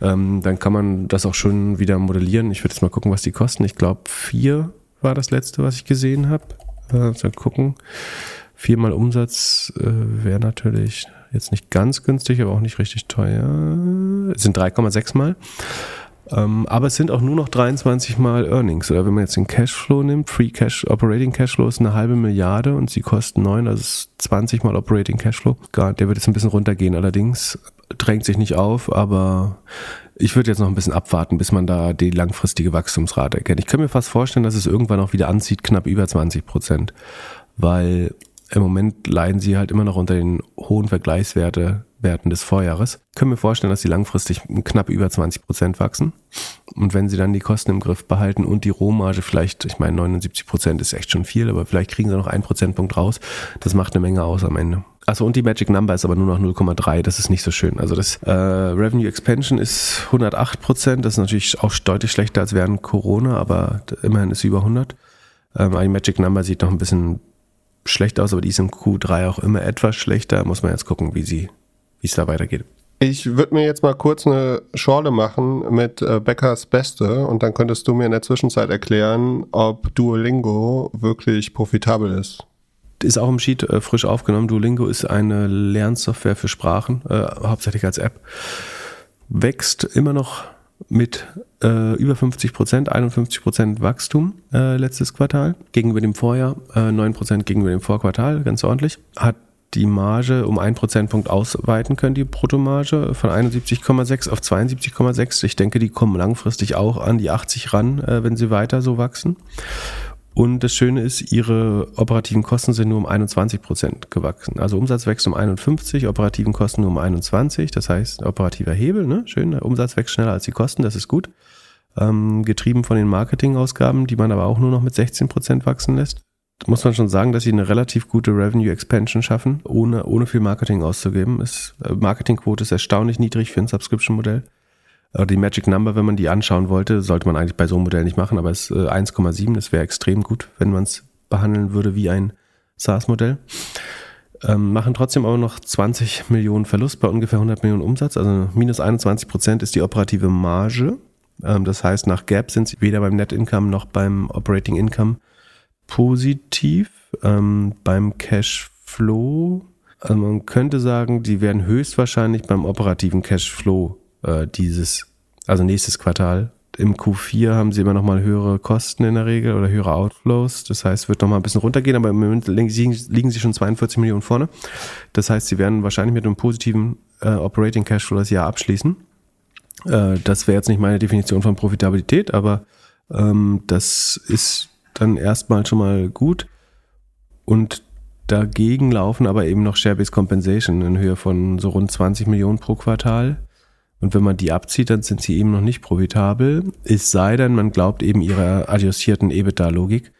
Speaker 2: ähm, dann kann man das auch schon wieder modellieren. Ich würde jetzt mal gucken, was die kosten. Ich glaube, vier war das letzte, was ich gesehen habe. Äh, mal gucken. Viermal Umsatz äh, wäre natürlich jetzt nicht ganz günstig, aber auch nicht richtig teuer. Es sind 3,6 mal. Ähm, aber es sind auch nur noch 23 mal Earnings. Oder wenn man jetzt den Cashflow nimmt, Free Cash, Operating Cashflow ist eine halbe Milliarde und sie kosten 9, also 20 mal Operating Cashflow. Der wird jetzt ein bisschen runtergehen allerdings. Drängt sich nicht auf, aber ich würde jetzt noch ein bisschen abwarten, bis man da die langfristige Wachstumsrate erkennt. Ich kann mir fast vorstellen, dass es irgendwann auch wieder anzieht, knapp über 20 Prozent, weil im Moment leiden sie halt immer noch unter den hohen Vergleichswerten des Vorjahres. Können wir vorstellen, dass sie langfristig knapp über 20 Prozent wachsen. Und wenn sie dann die Kosten im Griff behalten und die Rohmarge vielleicht, ich meine 79 Prozent ist echt schon viel, aber vielleicht kriegen sie noch einen Prozentpunkt raus. Das macht eine Menge aus am Ende. Achso, und die Magic Number ist aber nur noch 0,3. Das ist nicht so schön. Also das äh, Revenue Expansion ist 108 Prozent. Das ist natürlich auch deutlich schlechter als während Corona, aber immerhin ist sie über 100. Ähm, die Magic Number sieht noch ein bisschen schlecht aus, aber die ist im Q3 auch immer etwas schlechter. Muss man jetzt gucken, wie sie, wie es da weitergeht.
Speaker 1: Ich würde mir jetzt mal kurz eine Schorle machen mit äh, Beckers Beste und dann könntest du mir in der Zwischenzeit erklären, ob Duolingo wirklich profitabel ist
Speaker 2: ist auch im Sheet äh, frisch aufgenommen. Duolingo ist eine Lernsoftware für Sprachen, äh, hauptsächlich als App. Wächst immer noch mit äh, über 50 Prozent, 51 Prozent Wachstum äh, letztes Quartal gegenüber dem Vorjahr, äh, 9 Prozent gegenüber dem Vorquartal, ganz ordentlich. Hat die Marge um einen Prozentpunkt ausweiten können, die Bruttomarge von 71,6 auf 72,6. Ich denke, die kommen langfristig auch an die 80 ran, äh, wenn sie weiter so wachsen. Und das Schöne ist, ihre operativen Kosten sind nur um 21 Prozent gewachsen. Also Umsatz wächst um 51, operativen Kosten nur um 21. Das heißt, operativer Hebel, ne? schön, der Umsatz wächst schneller als die Kosten, das ist gut. Ähm, getrieben von den Marketingausgaben, die man aber auch nur noch mit 16 Prozent wachsen lässt. Muss man schon sagen, dass sie eine relativ gute Revenue Expansion schaffen, ohne, ohne viel Marketing auszugeben. Ist, äh, Marketingquote ist erstaunlich niedrig für ein Subscription-Modell. Äh, die Magic Number, wenn man die anschauen wollte, sollte man eigentlich bei so einem Modell nicht machen, aber es ist 1,7, das wäre extrem gut, wenn man es behandeln würde wie ein SaaS-Modell. Ähm, machen trotzdem aber noch 20 Millionen Verlust bei ungefähr 100 Millionen Umsatz, also minus 21 Prozent ist die operative Marge. Ähm, das heißt, nach Gap sind sie weder beim Net Income noch beim Operating Income positiv. Ähm, beim Cash Flow, also man könnte sagen, die werden höchstwahrscheinlich beim operativen Cash Flow äh, dieses, also nächstes Quartal. Im Q4 haben sie immer noch mal höhere Kosten in der Regel oder höhere Outflows. Das heißt, wird noch mal ein bisschen runtergehen, aber im Moment liegen, sie schon 42 Millionen vorne. Das heißt, sie werden wahrscheinlich mit einem positiven äh, Operating Cashflow das Jahr abschließen. Äh, das wäre jetzt nicht meine Definition von Profitabilität, aber ähm, das ist dann erstmal schon mal gut. Und dagegen laufen aber eben noch Share-Based Compensation in Höhe von so rund 20 Millionen pro Quartal. Und wenn man die abzieht, dann sind sie eben noch nicht profitabel. Es sei denn, man glaubt eben ihrer adjustierten EBITDA-Logik.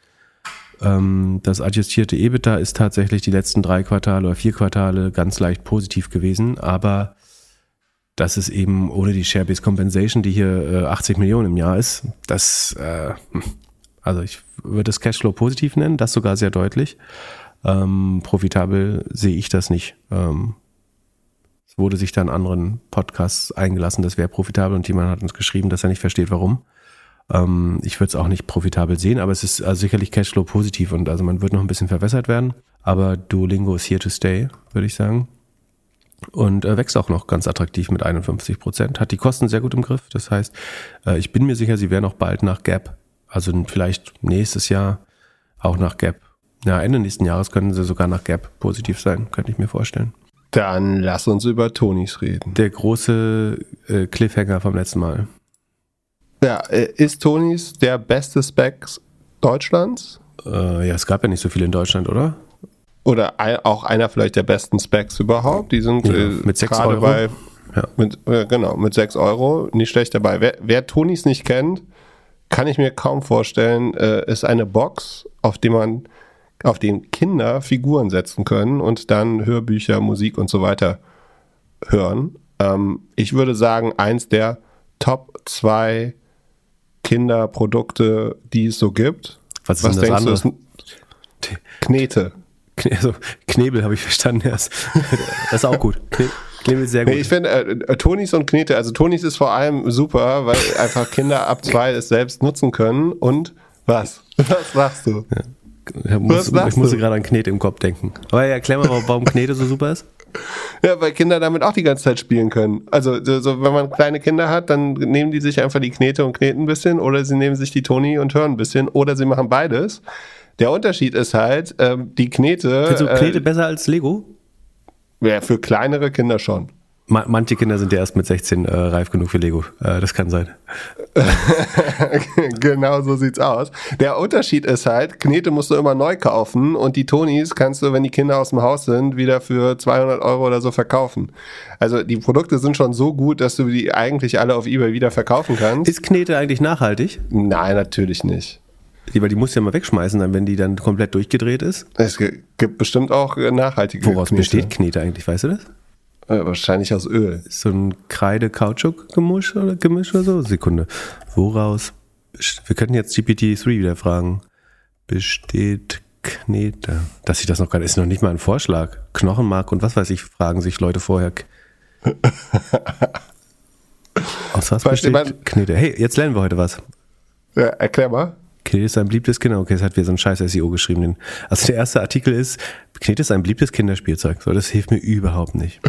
Speaker 2: Ähm, das adjustierte EBITDA ist tatsächlich die letzten drei Quartale oder vier Quartale ganz leicht positiv gewesen, aber das ist eben ohne die Share-Based Compensation, die hier 80 äh, Millionen im Jahr ist, das, äh, also ich würde das Cashflow positiv nennen, das sogar sehr deutlich. Ähm, profitabel sehe ich das nicht. Ähm, wurde sich dann anderen Podcasts eingelassen, das wäre profitabel und jemand hat uns geschrieben, dass er nicht versteht, warum. Ähm, ich würde es auch nicht profitabel sehen, aber es ist also sicherlich Cashflow positiv und also man wird noch ein bisschen verwässert werden. Aber Duolingo ist here to stay, würde ich sagen. Und äh, wächst auch noch ganz attraktiv mit 51 Prozent. Hat die Kosten sehr gut im Griff. Das heißt, äh, ich bin mir sicher, sie werden auch bald nach Gap, also vielleicht nächstes Jahr auch nach Gap. Ja, Ende nächsten Jahres können sie sogar nach Gap positiv sein, könnte ich mir vorstellen.
Speaker 1: Dann lass uns über Tonys reden.
Speaker 2: Der große äh, Cliffhanger vom letzten Mal.
Speaker 1: Ja, äh, ist Tonys der beste Specs Deutschlands?
Speaker 2: Äh, ja, es gab ja nicht so viel in Deutschland, oder?
Speaker 1: Oder ein, auch einer vielleicht der besten Specs überhaupt. Die sind
Speaker 2: Ja,
Speaker 1: äh,
Speaker 2: mit sechs
Speaker 1: gerade
Speaker 2: Euro.
Speaker 1: bei
Speaker 2: Ja.
Speaker 1: mit, äh, genau mit 6 Euro nicht schlecht dabei. Wer, wer Tonys nicht kennt, kann ich mir kaum vorstellen, äh, ist eine Box, auf die man auf den Kinder Figuren setzen können und dann Hörbücher, Musik und so weiter hören. Ähm, ich würde sagen, eins der Top 2 Kinderprodukte, die es so gibt.
Speaker 2: Was das
Speaker 1: denkst du?
Speaker 2: andere?
Speaker 1: Ist Knete.
Speaker 2: Kne also, Knebel habe ich verstanden erst. Das ist auch gut. Kne Knebel ist sehr gut.
Speaker 1: Nee, ich finde, äh, Tonis und Knete, also Tonis ist vor allem super, weil einfach Kinder ab zwei es selbst nutzen können und was? [LAUGHS] Was sagst du?
Speaker 2: Ich muss, ich musste gerade an Knete im Kopf denken. Aber ja, erklär mal, warum- warum Knete so super ist. [LAUGHS]
Speaker 1: Ja, weil Kinder damit auch die ganze Zeit spielen können. Also, so, so, wenn man kleine Kinder hat, dann nehmen die sich einfach die Knete und kneten ein bisschen oder sie nehmen sich die Toni und hören ein bisschen oder sie machen beides. Der Unterschied ist halt, ähm, die Knete,
Speaker 2: Findest du Knete
Speaker 1: äh,
Speaker 2: besser als Lego?
Speaker 1: ja, für kleinere Kinder schon.
Speaker 2: Ma manche Kinder sind ja erst mit 16 äh, reif genug für Lego. Äh, das kann sein. [LAUGHS]
Speaker 1: genau so sieht's aus. Der Unterschied ist halt, Knete musst du immer neu kaufen und die Tonis kannst du, wenn die Kinder aus dem Haus sind, wieder für 200 Euro oder so verkaufen. Also die Produkte sind schon so gut, dass du die eigentlich alle auf Ebay wieder verkaufen kannst.
Speaker 2: Ist Knete eigentlich nachhaltig?
Speaker 1: Nein, natürlich nicht.
Speaker 2: Die, weil die musst du ja mal wegschmeißen, dann, wenn die dann komplett durchgedreht ist.
Speaker 1: Es gibt bestimmt auch nachhaltige
Speaker 2: Woraus
Speaker 1: Knete.
Speaker 2: besteht Knete eigentlich, weißt du das?
Speaker 1: Äh, wahrscheinlich aus Öl.
Speaker 2: Ist so ein Kreide-Kautschuk-Gemisch oder Gemisch oder so? Sekunde. Woraus? Wir könnten jetzt GPT-3 wieder fragen. Besteht Knete? Dass ich das noch gar nicht, ist noch nicht mal ein Vorschlag. Knochenmark und was weiß ich, fragen sich Leute vorher. [LAUGHS] Aus was besteht Knete? Hey, jetzt lernen wir heute was.
Speaker 1: Ja, erklär mal.
Speaker 2: Knete ist ein beliebtes Kinder. Okay, es hat wieder so ein scheiß SEO geschrieben. Also der erste Artikel ist, Knete ist ein beliebtes Kinderspielzeug. So, das hilft mir überhaupt nicht.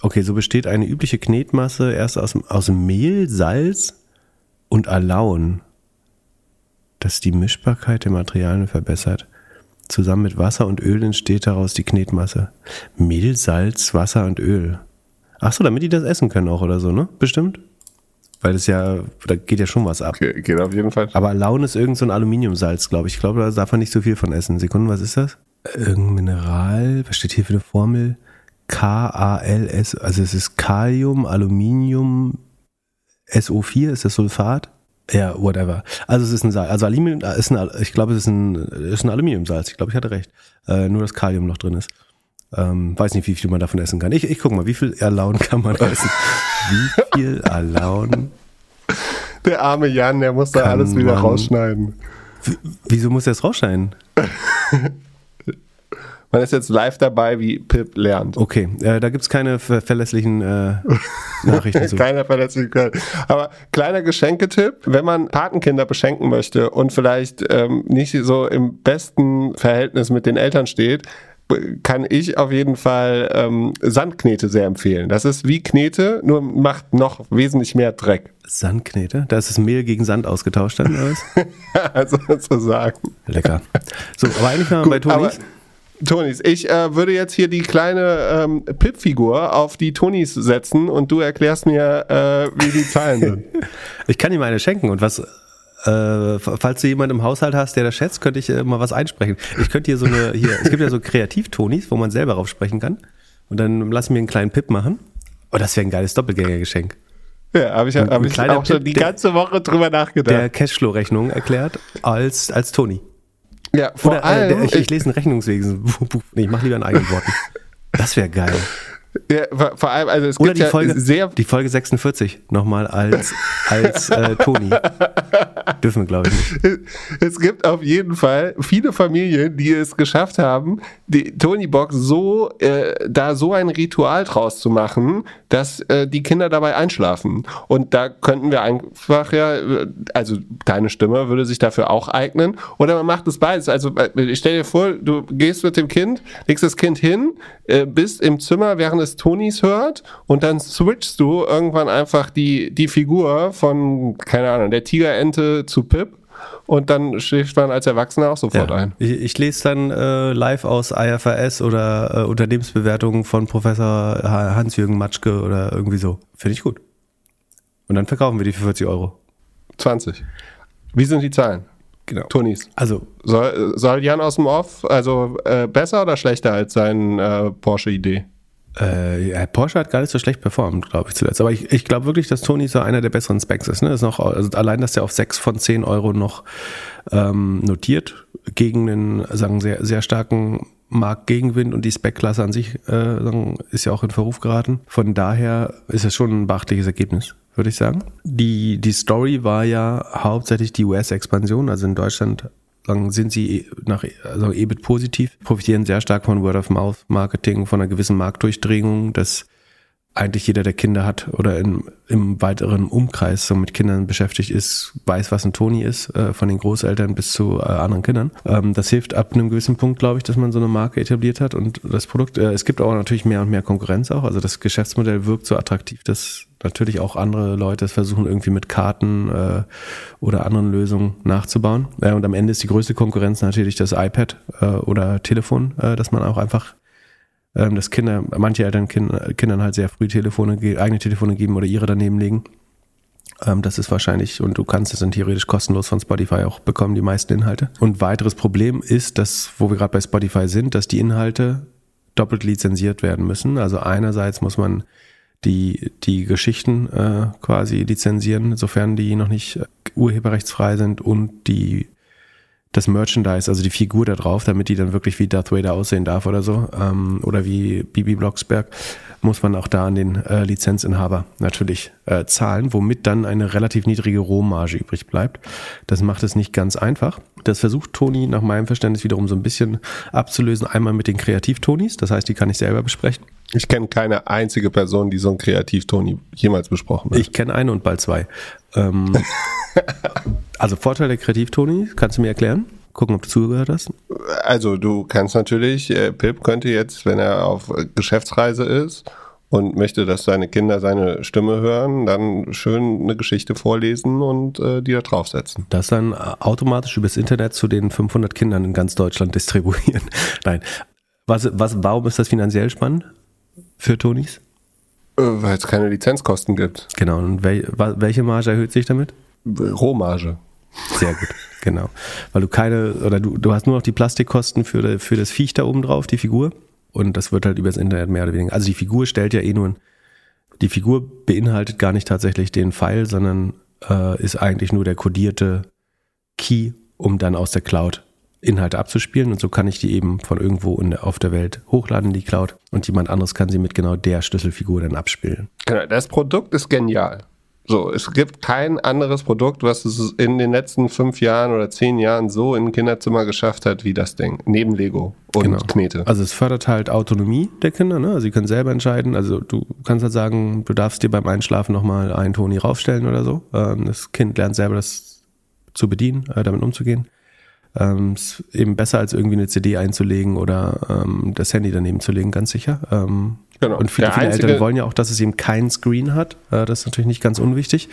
Speaker 2: Okay, so besteht eine übliche Knetmasse erst aus, aus Mehl, Salz und Alaun, das die Mischbarkeit der Materialien verbessert. Zusammen mit Wasser und Öl entsteht daraus die Knetmasse. Mehl, Salz, Wasser und Öl. Ach so, damit die das essen können auch oder so, ne? Bestimmt? Weil das ja, da geht ja schon was ab.
Speaker 1: Ge geht auf jeden Fall.
Speaker 2: Aber Laun ist irgend so ein Aluminiumsalz, glaube ich. Ich glaube, da darf man nicht so viel von essen. Sekunden, was ist das? Irgendein Mineral. Was steht hier für eine Formel? K-A-L-S. Also es ist Kalium, Aluminium, SO4, ist das Sulfat? Ja, whatever. Also es ist ein Salz. Also Aluminium ist ein, ich glaube, es ist ein, ist ein Aluminiumsalz. Ich glaube, ich hatte recht. Äh, nur, dass Kalium noch drin ist. Ähm, weiß nicht, wie viel man davon essen kann. Ich, ich guck mal, wie viel Alaun kann man essen? wie viel Alaun
Speaker 1: Der arme Jan, der muss da alles wieder
Speaker 2: man-
Speaker 1: rausschneiden.
Speaker 2: Wieso muss er es rausschneiden? [LAUGHS]
Speaker 1: Man ist jetzt live dabei, wie Pip lernt.
Speaker 2: Okay, äh, da gibt's keine ver verlässlichen äh, Nachrichten zu. [LAUGHS]
Speaker 1: Keiner Verletzlichkeit. Aber kleiner Geschenketipp, wenn man Patenkinder beschenken möchte und vielleicht ähm, nicht so im besten Verhältnis mit den Eltern steht, kann ich auf jeden Fall ähm, Sandknete sehr empfehlen. Das ist wie Knete, nur macht noch wesentlich mehr Dreck.
Speaker 2: Sandknete? Da ist das Mehl gegen Sand ausgetauscht dann, oder was? [LAUGHS]
Speaker 1: also sozusagen.
Speaker 2: Lecker. So, aber eigentlich waren wir bei Tonis.
Speaker 1: Tonis, ich äh, würde jetzt hier die kleine ähm, Pip-Figur auf die Tonis setzen und du erklärst mir, äh, wie die Zahlen sind. [LAUGHS]
Speaker 2: Ich kann ihm eine schenken und was, äh, falls du jemanden im Haushalt hast, der das schätzt, könnte ich äh, mal was einsprechen. Ich könnte hier so eine, hier, es gibt ja so Kreativ-Tonis, wo man selber drauf sprechen kann. Und dann lass mir einen kleinen Pip machen. Oh, das wäre ein geiles Doppelgängergeschenk.
Speaker 1: Ja, habe ich, hab
Speaker 2: ein
Speaker 1: ich auch schon
Speaker 2: Tipp,
Speaker 1: die ganze Woche drüber nachgedacht.
Speaker 2: Der Cashflow-Rechnung erklärt als, als Toni.
Speaker 1: ja, vor
Speaker 2: Oder äh,
Speaker 1: allem,
Speaker 2: der, ich, ich lese ein Rechnungswesen. [LAUGHS] Nee, ich mache lieber in eigenen Worten. Das wäre geil.
Speaker 1: Ja, vor allem, also es
Speaker 2: Oder
Speaker 1: gibt
Speaker 2: die
Speaker 1: ja
Speaker 2: Folge,
Speaker 1: sehr
Speaker 2: die Folge 46 nochmal als, als äh, [LAUGHS] Toni. Dürfen wir, glaube ich, nicht.
Speaker 1: es gibt auf jeden Fall viele Familien, die es geschafft haben, die Tony Box so, äh, da so ein Ritual draus zu machen, dass äh, die Kinder dabei einschlafen. Und da könnten wir einfach ja, äh, also deine Stimme würde sich dafür auch eignen. Oder man macht es beides. Also äh, ich stell dir vor, du gehst mit dem Kind, legst das Kind hin, äh, bist im Zimmer, während es Tonys hört und dann switchst du irgendwann einfach die, die Figur von, keine Ahnung, der Tigerente zu Pip und dann schläft man als Erwachsener auch sofort ein.
Speaker 2: Ich, ich lese dann äh, live aus IFRS oder äh, Unternehmensbewertungen von Professor Ha- Hans-Jürgen Matschke oder irgendwie so. Finde ich gut. Und dann verkaufen wir die für 40 Euro.
Speaker 1: 20. Wie sind die Zahlen?
Speaker 2: Genau.
Speaker 1: Tonis.
Speaker 2: Also,
Speaker 1: Soll, soll Jan aus dem Off also äh, besser oder schlechter als sein äh, Porsche-Idee?
Speaker 2: Äh, Porsche hat gar nicht so schlecht performt, glaube ich, zuletzt. Aber ich, ich glaube wirklich, dass Tony so einer der besseren Specs ist. Ne? ist noch, also allein, dass er auf 6 von 10 Euro noch ähm, notiert, gegen einen, sagen, sehr, sehr starken Marktgegenwind und die Spec-Klasse an sich äh, sagen, ist ja auch in Verruf geraten. Von daher ist es schon ein beachtliches Ergebnis, würde ich sagen. Die, die Story war ja hauptsächlich die US-Expansion, also in Deutschland sagen, sind sie nach also EBIT positiv, profitieren sehr stark von Word-of-Mouth-Marketing, von einer gewissen Marktdurchdringung, dass eigentlich jeder, der Kinder hat oder in, im weiteren Umkreis so mit Kindern beschäftigt ist, weiß, was ein Toni ist, äh, von den Großeltern bis zu äh, anderen Kindern. Ähm, das hilft ab einem gewissen Punkt, glaube ich, dass man so eine Marke etabliert hat und das Produkt, äh, es gibt auch natürlich mehr und mehr Konkurrenz auch, also das Geschäftsmodell wirkt so attraktiv, dass natürlich auch andere Leute es versuchen, irgendwie mit Karten äh, oder anderen Lösungen nachzubauen. Äh, und am Ende ist die größte Konkurrenz natürlich das iPad äh, oder Telefon, äh, dass man auch einfach dass Kinder, manche Eltern Kinder, Kindern halt sehr früh Telefone, ge- eigene Telefone geben oder ihre daneben legen. Ähm, das ist wahrscheinlich, und du kannst es dann theoretisch kostenlos von Spotify auch bekommen, die meisten Inhalte. Und weiteres Problem ist, dass, wo wir gerade bei Spotify sind, dass die Inhalte doppelt lizenziert werden müssen. Also einerseits muss man die, die Geschichten äh, quasi lizenzieren, sofern die noch nicht äh, urheberrechtsfrei sind und die das Merchandise, also die Figur da drauf, damit die dann wirklich wie Darth Vader aussehen darf oder so, ähm, oder wie Bibi Blocksberg, muss man auch da an den äh, Lizenzinhaber natürlich äh, zahlen, womit dann eine relativ niedrige Rohmarge übrig bleibt. Das macht es nicht ganz einfach. Das versucht Toni nach meinem Verständnis wiederum so ein bisschen abzulösen. Einmal mit den Kreativtonis, das heißt, die kann ich selber besprechen.
Speaker 1: Ich kenne keine einzige Person, die so ein Kreativ-Toni jemals besprochen hat.
Speaker 2: Ich kenne eine und bald zwei. Ähm, [LAUGHS] also Vorteil der Kreativtoni, kannst du mir erklären? Gucken, ob du zugehört hast.
Speaker 1: Also du kannst natürlich, äh, Pip könnte jetzt, wenn er auf Geschäftsreise ist und möchte, dass seine Kinder seine Stimme hören, dann schön eine Geschichte vorlesen und äh, die da draufsetzen.
Speaker 2: Das dann äh, automatisch übers Internet zu den 500 Kindern in ganz Deutschland distribuieren. [LAUGHS] Nein. Was, was, warum ist das finanziell spannend für Tonis?
Speaker 1: Äh, Weil es keine Lizenzkosten gibt.
Speaker 2: Genau. Und wel, welche Marge erhöht sich damit?
Speaker 1: Rohmarge.
Speaker 2: Sehr gut, [LAUGHS] genau. Weil du keine, oder du, du hast nur noch die Plastikkosten für, für das Viech da oben drauf, die Figur. Und das wird halt übers Internet mehr oder weniger. Also die Figur stellt ja eh nur, ein- die Figur beinhaltet gar nicht tatsächlich den File, sondern äh, ist eigentlich nur der kodierte Key, um dann aus der Cloud Inhalte abzuspielen. Und so kann ich die eben von irgendwo in auf der Welt hochladen in die Cloud. Und jemand anderes kann sie mit genau der Schlüsselfigur dann abspielen.
Speaker 1: Genau, das Produkt ist genial. So, es gibt kein anderes Produkt, was es in den letzten fünf Jahren oder zehn Jahren so in ein Kinderzimmer geschafft hat wie das Ding. Neben Lego und Knete.
Speaker 2: Also es fördert halt Autonomie der Kinder, ne? Also sie können selber entscheiden. Also du kannst halt sagen, du darfst dir beim Einschlafen nochmal einen Toni raufstellen oder so. Ähm, das Kind lernt selber das zu bedienen, äh, damit umzugehen. Ähm, ist eben besser als irgendwie eine CD einzulegen oder ähm, das Handy daneben zu legen, ganz sicher. Ähm,
Speaker 1: Genau.
Speaker 2: Und viele, viele Eltern wollen ja auch, dass es eben kein Screen hat. Äh, das ist natürlich nicht ganz unwichtig.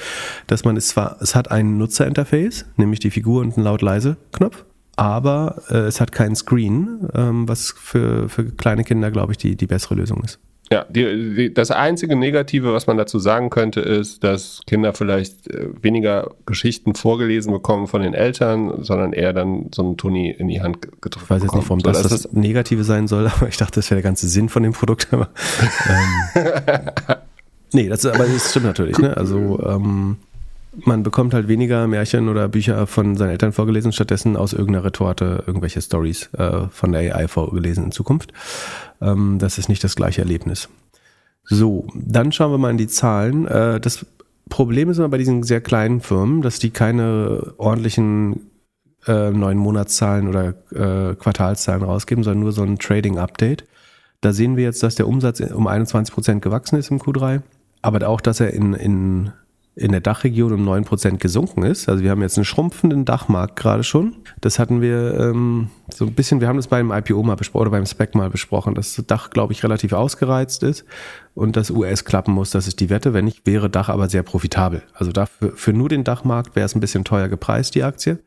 Speaker 2: Dass man es zwar, es hat ein Nutzerinterface, nämlich die Figur und einen laut-leise-Knopf, aber äh, es hat keinen Screen, ähm, was für, für kleine Kinder, glaube ich, die, die bessere Lösung ist.
Speaker 1: Ja, die, die, das einzige Negative, was man dazu sagen könnte, ist, dass Kinder vielleicht äh, weniger Geschichten vorgelesen bekommen von den Eltern, sondern eher dann so einen Toni in die Hand gedrückt
Speaker 2: Ich weiß jetzt nicht, warum das
Speaker 1: So,
Speaker 2: das Negative sein soll, [LAUGHS] aber ich dachte, das wäre der ganze Sinn von dem Produkt. [LAUGHS] Ähm, nee, das, aber das stimmt natürlich. Ne? Also ähm, man bekommt halt weniger Märchen oder Bücher von seinen Eltern vorgelesen, stattdessen aus irgendeiner Retorte irgendwelche Stories äh, von der AI vorgelesen in Zukunft. Ähm, das ist nicht das gleiche Erlebnis. So, dann schauen wir mal in die Zahlen. Äh, das Problem ist immer bei diesen sehr kleinen Firmen, dass die keine ordentlichen äh, neuen Monatszahlen oder äh, Quartalszahlen rausgeben, sondern nur so ein Trading-Update. Da sehen wir jetzt, dass der Umsatz um 21 Prozent gewachsen ist im Q3, aber auch, dass er in, in in der Dachregion um 9% gesunken ist. Also wir haben jetzt einen schrumpfenden Dachmarkt gerade schon. Das hatten wir ähm, so ein bisschen, wir haben das beim IPO mal besprochen oder beim Spec mal besprochen, dass das Dach, glaube ich, relativ ausgereizt ist und das US klappen muss. Das ist die Wette. Wenn nicht, wäre Dach aber sehr profitabel. Also dafür, für nur den Dachmarkt wäre es ein bisschen teuer gepreist, die Aktie.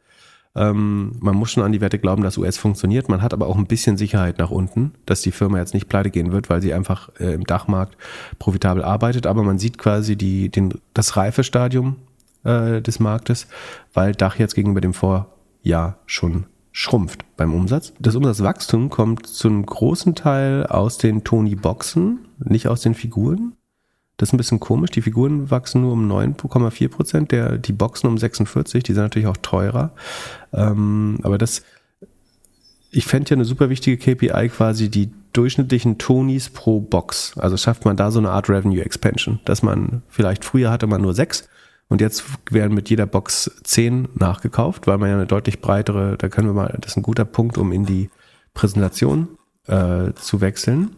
Speaker 2: Ähm, man muss schon an die Wette glauben, dass US funktioniert. Man hat aber auch ein bisschen Sicherheit nach unten, dass die Firma jetzt nicht pleite gehen wird, weil sie einfach äh, im Dachmarkt profitabel arbeitet. Aber man sieht quasi die, den, das Reifestadium äh, des Marktes, weil Dach jetzt gegenüber dem Vorjahr schon schrumpft beim Umsatz. Das Umsatzwachstum kommt zu einem großen Teil aus den Tony-Boxen, nicht aus den Figuren. Das ist ein bisschen komisch. Die Figuren wachsen nur um 9,4 Prozent, die Boxen um 46, die sind natürlich auch teurer. Ähm, aber das, ich fände ja eine super wichtige KPI quasi die durchschnittlichen Tonys pro Box. Also schafft man da so eine Art Revenue Expansion, dass man vielleicht früher hatte man nur sechs und jetzt werden mit jeder Box zehn nachgekauft, weil man ja eine deutlich breitere, da können wir mal, das ist ein guter Punkt, um in die Präsentation äh, zu wechseln.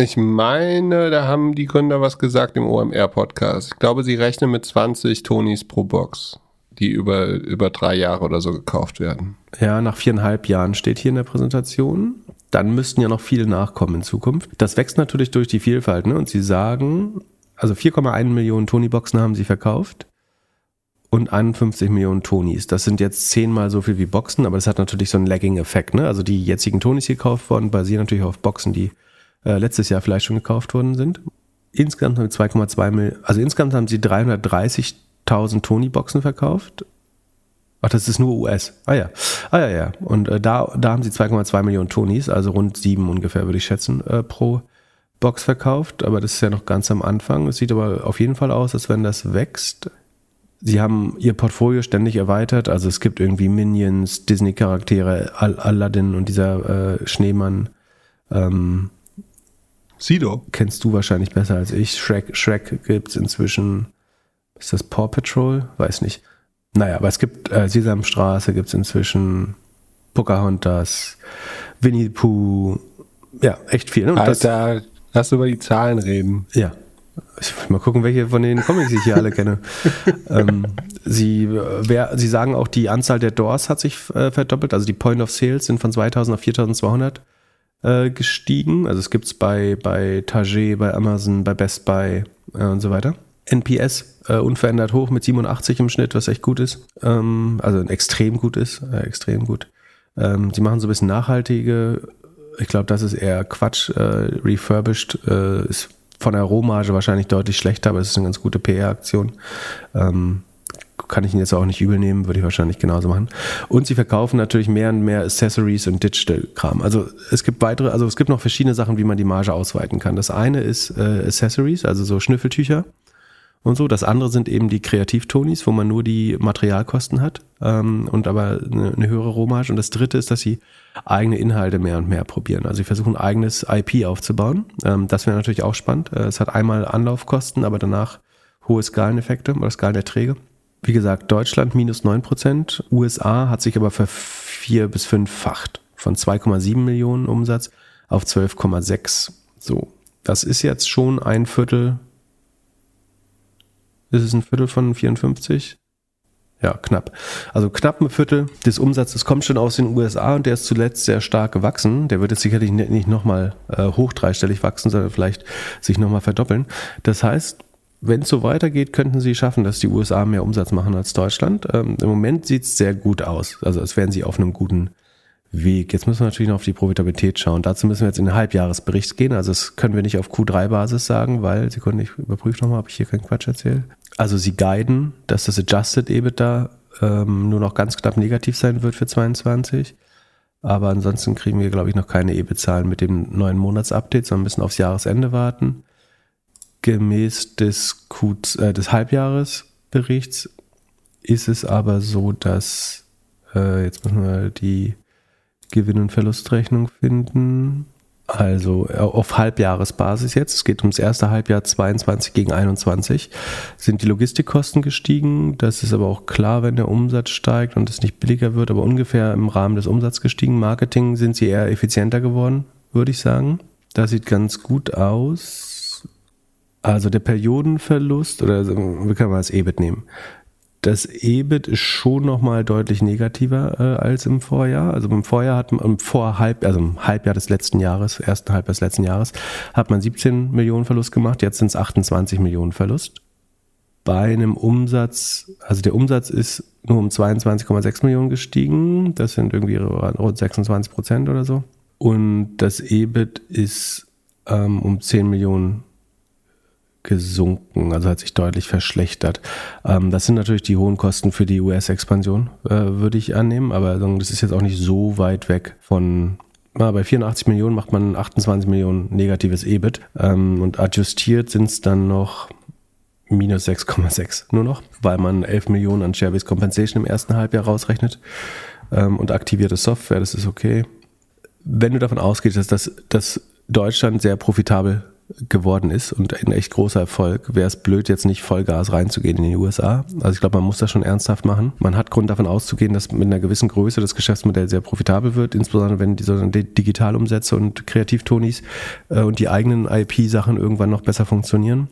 Speaker 1: Ich meine, da haben die Gründer was gesagt im OMR-Podcast. Ich glaube, sie rechnen mit 20 Tonys pro Box, die über, über drei Jahre oder so gekauft werden.
Speaker 2: Ja, nach viereinhalb Jahren steht hier in der Präsentation. Dann müssten ja noch viele nachkommen in Zukunft. Das wächst natürlich durch die Vielfalt. Ne? Und sie sagen, also 4,1 Millionen Tony-Boxen haben sie verkauft und 51 Millionen Tonys. Das sind jetzt zehnmal so viel wie Boxen, aber das hat natürlich so einen Lagging-Effekt. Ne? Also die jetzigen Tonys, die gekauft worden, basieren natürlich auf Boxen, die äh, letztes Jahr vielleicht schon gekauft worden sind. Insgesamt haben sie 2,2 Millionen, also insgesamt haben sie 330.000 Tony-Boxen verkauft. Ach, das ist nur US. Ah ja. Ah ja, ja. Und äh, da, da haben sie 2,2 Millionen Tonys, also rund sieben ungefähr, würde ich schätzen, äh, pro Box verkauft. Aber das ist ja noch ganz am Anfang. Es sieht aber auf jeden Fall aus, als wenn das wächst. Sie haben ihr Portfolio ständig erweitert. Also es gibt irgendwie Minions, Disney-Charaktere, Al Aladdin und dieser äh, Schneemann. Ähm,
Speaker 1: Sido.
Speaker 2: Kennst du wahrscheinlich besser als ich. Shrek, Shrek gibt es inzwischen. Ist das Paw Patrol? Weiß nicht. Naja, aber es gibt äh, Sesamstraße, gibt es inzwischen Pocahontas, Winnie the Pooh. Ja, echt viel. Ne?
Speaker 1: Und Alter, das, lass über die Zahlen reden.
Speaker 2: Ja. Ich will mal gucken, welche von den Comics ich hier alle kenne. [LAUGHS] ähm, sie, äh, wer, sie sagen auch, die Anzahl der Doors hat sich äh, verdoppelt. Also die Point of Sales sind von 2000 auf 4200 äh, gestiegen. Also es gibt es bei, bei Target, bei Amazon, bei Best Buy äh, und so weiter. NPS äh, unverändert hoch mit 87 im Schnitt, was echt gut ist. Ähm, also extrem gut ist, äh, extrem gut. Ähm, sie machen so ein bisschen nachhaltige, ich glaube, das ist eher Quatsch. Äh, refurbished äh, ist von der Rohmarge wahrscheinlich deutlich schlechter, aber es ist eine ganz gute PR-Aktion. Ähm, kann ich ihn jetzt auch nicht übel nehmen, würde ich wahrscheinlich genauso machen. Und sie verkaufen natürlich mehr und mehr Accessories und Digital-Kram. Also es gibt weitere, also es gibt noch verschiedene Sachen, wie man die Marge ausweiten kann. Das eine ist äh, Accessories, also so Schnüffeltücher und so. Das andere sind eben die Kreativtonis, wo man nur die Materialkosten hat ähm, und aber eine, eine höhere Rohmarge. Und das dritte ist, dass sie eigene Inhalte mehr und mehr probieren. Also sie versuchen eigenes IP aufzubauen. Ähm, das wäre natürlich auch spannend. Äh, es hat einmal Anlaufkosten, aber danach hohe Skaleneffekte oder Skalenerträge wie gesagt, Deutschland minus 9 Prozent, USA hat sich aber vervier- bis fünffacht von 2,7 Millionen Umsatz auf 12,6. So, das ist jetzt schon ein Viertel. Ist es ein Viertel von 54? Ja, knapp. Also knapp ein Viertel des Umsatzes kommt schon aus den USA und der ist zuletzt sehr stark gewachsen. Der wird jetzt sicherlich nicht nochmal äh, hoch dreistellig wachsen, sondern vielleicht sich nochmal verdoppeln. Das heißt, wenn es so weitergeht, könnten sie schaffen, dass die USA mehr Umsatz machen als Deutschland. Ähm, Im Moment sieht es sehr gut aus. Also als wären sie auf einem guten Weg. Jetzt müssen wir natürlich noch auf die Profitabilität schauen. Dazu müssen wir jetzt in den Halbjahresbericht gehen. Also das können wir nicht auf Q3-Basis sagen, weil, Sekunde, ich überprüfe nochmal, ob ich hier keinen Quatsch erzähle. Also sie guiden, dass das Adjusted EBITDA ähm, nur noch ganz knapp negativ sein wird für 22. Aber ansonsten kriegen wir, glaube ich, noch keine EBIT-Zahlen mit dem neuen Monatsupdate, sondern müssen aufs Jahresende warten gemäß des, Q, äh, des Halbjahresberichts ist es aber so, dass äh, jetzt müssen wir die Gewinn- und Verlustrechnung finden. Also äh, auf Halbjahresbasis jetzt, es geht ums erste Halbjahr 22 gegen 21, sind die Logistikkosten gestiegen. Das ist aber auch klar, wenn der Umsatz steigt und es nicht billiger wird, aber ungefähr im Rahmen des Umsatzes gestiegen. Marketing sind sie eher effizienter geworden, würde ich sagen. Das sieht ganz gut aus. Also der Periodenverlust, oder wie kann man das EBIT nehmen? Das EBIT ist schon nochmal deutlich negativer äh, als im Vorjahr. Also im Vorjahr hat man im Vorhalb, also im Halbjahr des letzten Jahres, ersten Halbjahr des letzten Jahres, hat man 17 Millionen Verlust gemacht, jetzt sind es 28 Millionen Verlust. Bei einem Umsatz, also der Umsatz ist nur um 22,6 Millionen gestiegen, das sind irgendwie rund 26 Prozent oder so. Und das EBIT ist ähm, um 10 Millionen gesunken, also hat sich deutlich verschlechtert. Ähm, das sind natürlich die hohen Kosten für die US-Expansion, äh, würde ich annehmen, aber das ist jetzt auch nicht so weit weg von bei 84 Millionen macht man 28 Millionen negatives EBIT ähm, und adjustiert sind es dann noch minus 6,6 nur noch, weil man 11 Millionen an Share-Based Compensation im ersten Halbjahr rausrechnet ähm, und aktivierte Software, das ist okay. Wenn du davon ausgehst, dass, das, dass Deutschland sehr profitabel geworden ist und ein echt großer Erfolg, wäre es blöd, jetzt nicht Vollgas reinzugehen in die USA. Also ich glaube, man muss das schon ernsthaft machen. Man hat Grund davon auszugehen, dass mit einer gewissen Größe das Geschäftsmodell sehr profitabel wird, insbesondere wenn die Digitalumsätze und Kreativtonis äh, und die eigenen IP-Sachen irgendwann noch besser funktionieren.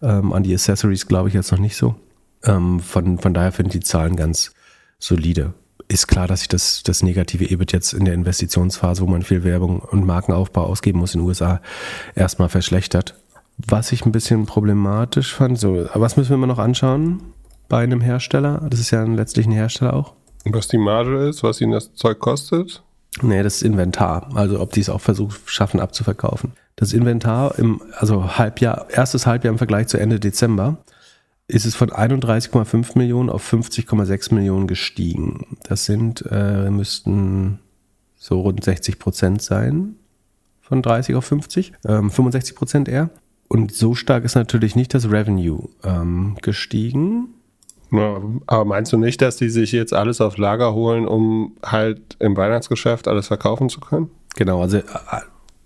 Speaker 2: Ähm, an die Accessories glaube ich jetzt noch nicht so. Ähm, von, von daher finde ich die Zahlen ganz solide ist klar, dass sich das, das negative EBIT jetzt in der Investitionsphase, wo man viel Werbung und Markenaufbau ausgeben muss in den USA, erstmal verschlechtert. Was ich ein bisschen problematisch fand, so, was müssen wir mal noch anschauen bei einem Hersteller? Das ist ja letztlich ein Hersteller auch.
Speaker 1: Was die Marge ist, was ihnen das Zeug kostet?
Speaker 2: Nee, das Inventar. Also ob die es auch versuchen, schaffen abzuverkaufen. Das Inventar im, also Halbjahr, erstes Halbjahr im Vergleich zu Ende Dezember ist es von 31,5 Millionen auf 50,6 Millionen gestiegen. Das sind, äh, müssten so rund 60 Prozent sein. Von 30 auf 50. Ähm, 65 Prozent eher. Und so stark ist natürlich nicht das Revenue ähm, gestiegen.
Speaker 1: Ja, aber meinst du nicht, dass die sich jetzt alles auf Lager holen, um halt im Weihnachtsgeschäft alles verkaufen zu können?
Speaker 2: Genau, also äh,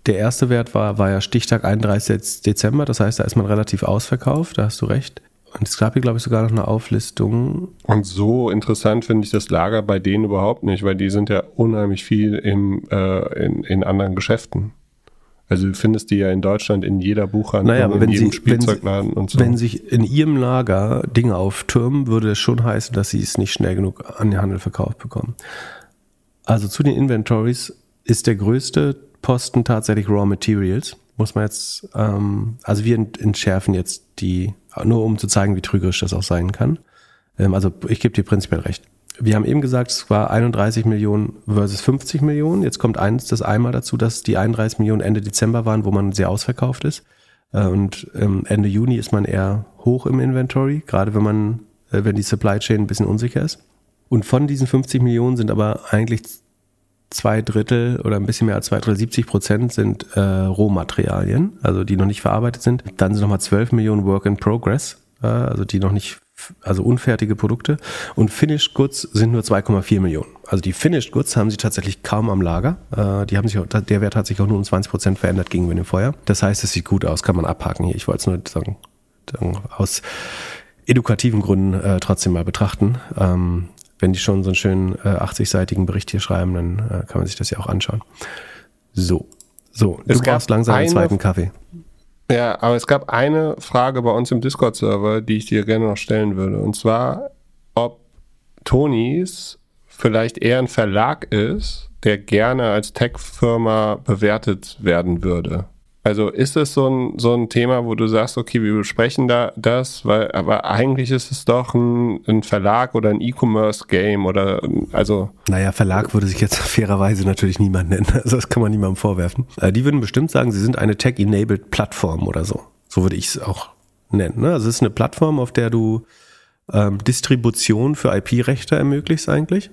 Speaker 2: der erste Wert war, war ja Stichtag 31. Dezember, das heißt, da ist man relativ ausverkauft, da hast du recht. Und es gab hier, glaube ich, sogar noch eine Auflistung.
Speaker 1: Und so interessant finde ich das Lager bei denen überhaupt nicht, weil die sind ja unheimlich viel im, äh, in, in anderen Geschäften. Also du findest die ja in Deutschland in jeder Buchhandlung,
Speaker 2: naja,
Speaker 1: in jedem
Speaker 2: sie,
Speaker 1: Spielzeugladen
Speaker 2: wenn,
Speaker 1: und so.
Speaker 2: Wenn sich in ihrem Lager Dinge auftürmen, würde es schon heißen, dass sie es nicht schnell genug an den Handel verkauft bekommen. Also zu den Inventories ist der größte Posten tatsächlich Raw Materials. Muss man jetzt, ähm, also wir entschärfen jetzt die nur um zu zeigen, wie trügerisch das auch sein kann. Ähm, also ich gebe dir prinzipiell recht. Wir haben eben gesagt, es war 31 Millionen versus 50 Millionen. Jetzt kommt eins, das einmal dazu, dass die 31 Millionen Ende Dezember waren, wo man sehr ausverkauft ist. Äh, und ähm, Ende Juni ist man eher hoch im Inventory, gerade wenn man, äh, wenn die Supply Chain ein bisschen unsicher ist. Und von diesen 50 Millionen sind aber eigentlich zwei Drittel oder ein bisschen mehr als zwei Drittel, 70 Prozent sind äh, Rohmaterialien, also die noch nicht verarbeitet sind. Dann sind nochmal 12 Millionen Work in Progress, äh, also die noch nicht, also unfertige Produkte. Und Finished Goods sind nur 2,4 Millionen. Also die Finished Goods haben sie tatsächlich kaum am Lager. Äh, die haben sich, der Wert hat sich auch nur um 20 Prozent verändert gegenüber dem Vorjahr. Das heißt, es sieht gut aus, kann man abhaken hier. Ich wollte es nur sagen, aus edukativen Gründen äh, trotzdem mal betrachten. Ähm, wenn die schon so einen schönen äh, 80-seitigen Bericht hier schreiben, dann äh, kann man sich das ja auch anschauen. So, so,
Speaker 1: Es
Speaker 2: du brauchst langsam einen
Speaker 1: eine-
Speaker 2: zweiten Kaffee.
Speaker 1: Ja, aber es gab eine Frage bei uns im Discord-Server, die ich dir gerne noch stellen würde. Und zwar, ob Tonys vielleicht eher ein Verlag ist, der gerne als Tech-Firma bewertet werden würde. Also ist es so ein, so ein Thema, wo du sagst, okay, wir besprechen da das, weil, aber eigentlich ist es doch ein, ein Verlag oder ein E-Commerce-Game oder, also,
Speaker 2: Naja, Verlag würde sich jetzt [LAUGHS] fairerweise natürlich niemand nennen. [LAUGHS] Also das kann man niemandem vorwerfen. Äh, die würden bestimmt sagen, sie sind eine Tech-Enabled Plattform oder so. So würde ich es auch nennen. Ne? Also es ist eine Plattform, auf der du ähm, Distribution für IP-Rechte ermöglichst eigentlich.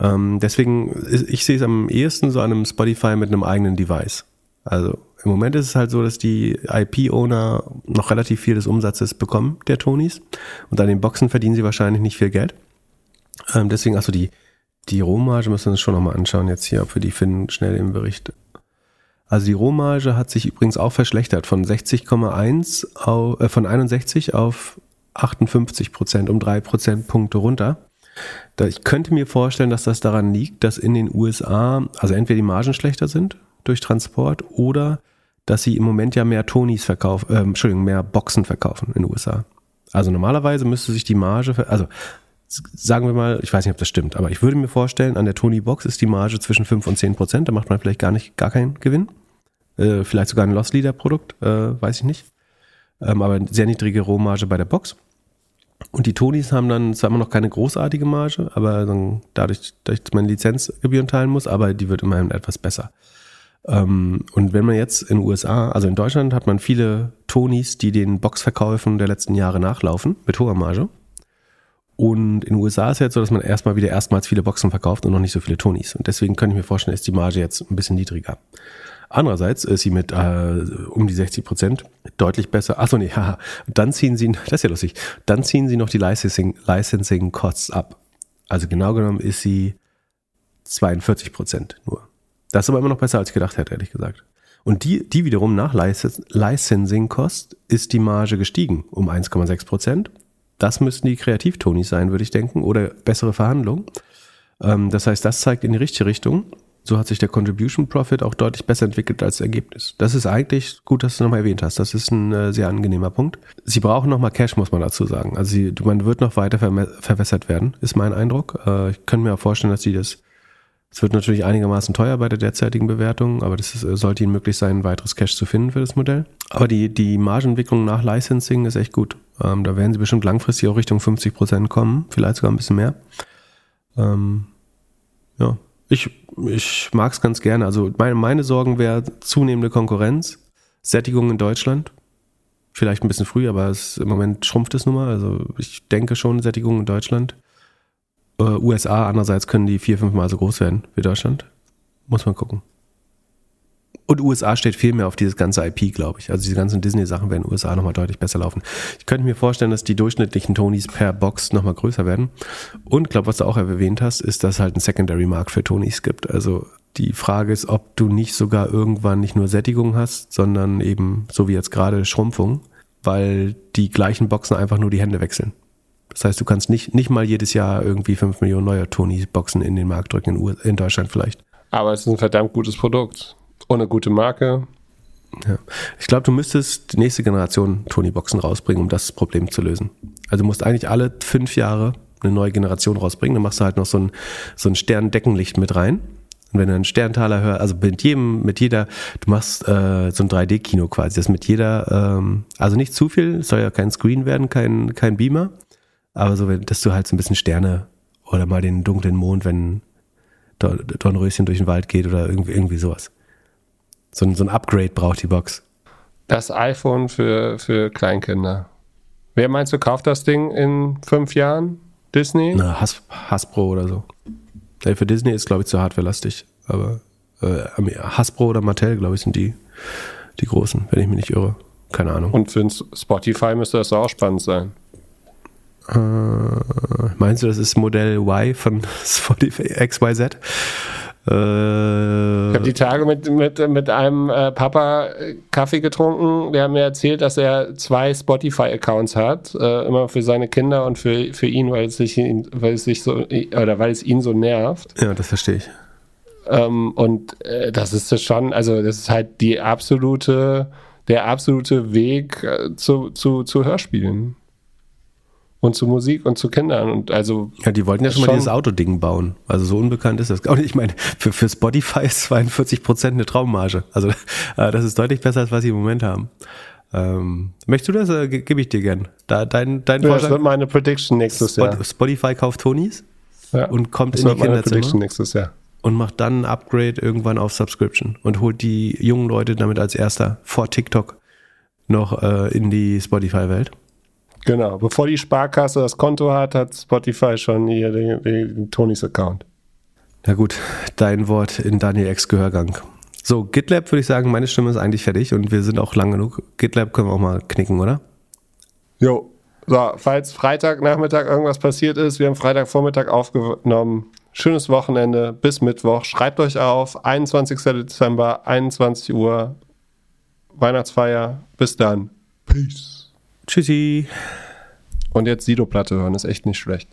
Speaker 2: Ähm, deswegen, ich sehe es am ehesten so an einem Spotify mit einem eigenen Device. Also im Moment ist es halt so, dass die IP-Owner noch relativ viel des Umsatzes bekommen, der Tonys. Und an den Boxen verdienen sie wahrscheinlich nicht viel Geld. Ähm, deswegen, also die, die Rohmarge müssen wir uns schon nochmal anschauen jetzt hier, ob wir die finden, schnell im Bericht. Also die Rohmarge hat sich übrigens auch verschlechtert von 60,1 auf, äh, von 61 auf 58 Prozent, um drei Prozentpunkte runter. Da, ich könnte mir vorstellen, dass das daran liegt, dass in den USA, also entweder die Margen schlechter sind durch Transport oder dass sie im Moment ja mehr Tonys verkaufen, äh, Entschuldigung, mehr Boxen verkaufen in den USA. Also normalerweise müsste sich die Marge, also sagen wir mal, ich weiß nicht, ob das stimmt, aber ich würde mir vorstellen, an der Tony Box ist die Marge zwischen 5 und 10 Prozent, da macht man vielleicht gar nicht, gar keinen Gewinn. Äh, vielleicht sogar ein Loss Leader Produkt, äh, weiß ich nicht. Ähm, aber sehr niedrige Rohmarge bei der Box. Und die Tonys haben dann zwar immer noch keine großartige Marge, aber dadurch, dass man Lizenzgebühren teilen muss, aber die wird immerhin etwas besser. Ähm, und wenn man jetzt in USA, also in Deutschland hat man viele Tonys, die den Boxverkäufen der letzten Jahre nachlaufen, mit hoher Marge. Und in den USA ist es jetzt so, dass man erstmal wieder erstmals viele Boxen verkauft und noch nicht so viele Tonys. Und deswegen könnte ich mir vorstellen, ist die Marge jetzt ein bisschen niedriger. Andererseits ist sie mit äh, um die 60 Prozent deutlich besser. Achso, nee, [LAUGHS] haha. Dann ziehen sie, das ist ja lustig, dann ziehen sie noch die Licensing, Licensing Costs ab. Also genau genommen ist sie 42 Prozent nur. Das ist aber immer noch besser, als ich gedacht hätte, ehrlich gesagt. Und die, die wiederum nach Licensing Cost ist die Marge gestiegen um 1,6 Prozent. Das müssten die Kreativtonis sein, würde ich denken, oder bessere Verhandlungen. Ähm, das heißt, das zeigt in die richtige Richtung. So hat sich der Contribution Profit auch deutlich besser entwickelt als Ergebnis. Das ist eigentlich gut, dass du nochmal erwähnt hast. Das ist ein äh, sehr angenehmer Punkt. Sie brauchen nochmal Cash, muss man dazu sagen. Also sie, man wird noch weiter verwässert werden, ist mein Eindruck. Äh, ich könnte mir auch vorstellen, dass sie das es wird natürlich einigermaßen teuer bei der derzeitigen Bewertung, aber das ist, äh, sollte ihnen möglich sein, weiteres Cash zu finden für das Modell. Aber die, die Margenentwicklung nach Licensing ist echt gut. Ähm, da werden sie bestimmt langfristig auch Richtung 50 Prozent kommen, vielleicht sogar ein bisschen mehr. Ähm, ja, ich, ich mag es ganz gerne. Also meine, meine Sorgen wäre zunehmende Konkurrenz, Sättigung in Deutschland. Vielleicht ein bisschen früh, aber es, im Moment schrumpft es nun mal. Also ich denke schon Sättigung in Deutschland. Äh, USA andererseits können die vier, fünf Mal so groß werden wie Deutschland. Muss man gucken. Und USA steht viel mehr auf dieses ganze IP, glaube ich. Also diese ganzen Disney-Sachen werden in USA nochmal deutlich besser laufen. Ich könnte mir vorstellen, dass die durchschnittlichen Tonys per Box nochmal größer werden. Und glaube, was du auch erwähnt hast, ist, dass es halt ein Secondary-Markt für Tonys gibt. Also die Frage ist, ob du nicht sogar irgendwann nicht nur Sättigung hast, sondern eben, so wie jetzt gerade, Schrumpfung, weil die gleichen Boxen einfach nur die Hände wechseln. Das heißt, du kannst nicht, nicht mal jedes Jahr irgendwie 5 Millionen neue Tony-Boxen in den Markt drücken, in, in Deutschland vielleicht.
Speaker 1: Aber es ist ein verdammt gutes Produkt. Und eine gute Marke.
Speaker 2: Ja. Ich glaube, du müsstest die nächste Generation Tony-Boxen rausbringen, um das Problem zu lösen. Also du musst eigentlich alle fünf Jahre eine neue Generation rausbringen. Dann machst du halt noch so ein, so ein Sterndeckenlicht mit rein. Und wenn du einen Sterntaler hörst, also mit jedem, mit jeder, du machst äh, so ein 3D-Kino quasi, das mit jeder, ähm, also nicht zu viel, soll ja kein Screen werden, kein, kein Beamer, aber so, dass du halt so ein bisschen Sterne oder mal den dunklen Mond, wenn Dornröschen durch den Wald geht oder irgendwie, irgendwie sowas. So ein, so ein Upgrade braucht die Box.
Speaker 1: Das iPhone für, für Kleinkinder. Wer meinst du, kauft das Ding in fünf Jahren? Disney?
Speaker 2: Na, Has Hasbro oder so. Ja, für Disney ist, glaube ich, zu hardwarelastig. Aber äh, Hasbro oder Mattel, glaube ich, sind die, die großen, wenn ich mich nicht irre. Keine Ahnung.
Speaker 1: Und für Spotify müsste das auch spannend sein.
Speaker 2: Äh, meinst du, das ist Modell Y von [LAUGHS] Spotify XYZ?
Speaker 1: Äh, ich habe die Tage mit, mit, mit einem äh, Papa äh, Kaffee getrunken. Der hat mir erzählt, dass er zwei Spotify-Accounts hat, äh, immer für seine Kinder und für, für ihn, weil es sich, weil es sich so oder weil es ihn so nervt.
Speaker 2: Ja, das verstehe ich.
Speaker 1: Ähm, und äh, das ist das schon, also das ist halt die absolute, der absolute Weg äh, zu, zu, zu Hörspielen und zu Musik und zu Kindern. Und also
Speaker 2: ja die wollten ja schon, mal dieses Autoding bauen. Also so unbekannt ist das. Und ich meine für, für Spotify ist 42 Prozent eine Traummarge. Also äh, das ist deutlich besser als was sie im Moment haben. Ähm, möchtest du das äh, gebe ich dir gern. Da dein dein
Speaker 1: ja, das wird meine Prediction nächstes Spot Jahr.
Speaker 2: Spotify kauft Tonys ja, und kommt in die
Speaker 1: meine Prediction nächstes Jahr.
Speaker 2: und macht dann ein Upgrade irgendwann auf Subscription und holt die jungen Leute damit als erster vor TikTok noch äh, in die Spotify Welt
Speaker 1: Genau, bevor die Sparkasse das Konto hat, hat Spotify schon hier den, den Tonys Account.
Speaker 2: Na gut, dein Wort in Daniel X Gehörgang. So, GitLab würde ich sagen, meine Stimme ist eigentlich fertig und wir sind auch lang genug. GitLab können wir auch mal knicken, oder?
Speaker 1: Jo. So, falls Freitagnachmittag irgendwas passiert ist, wir haben Freitagvormittag aufgenommen, schönes Wochenende, bis Mittwoch. Schreibt euch auf, 21. Dezember, 21 Uhr, Weihnachtsfeier. Bis dann. Peace.
Speaker 2: Tschüssi.
Speaker 1: Und jetzt Sido-Platte hören, ist echt nicht schlecht.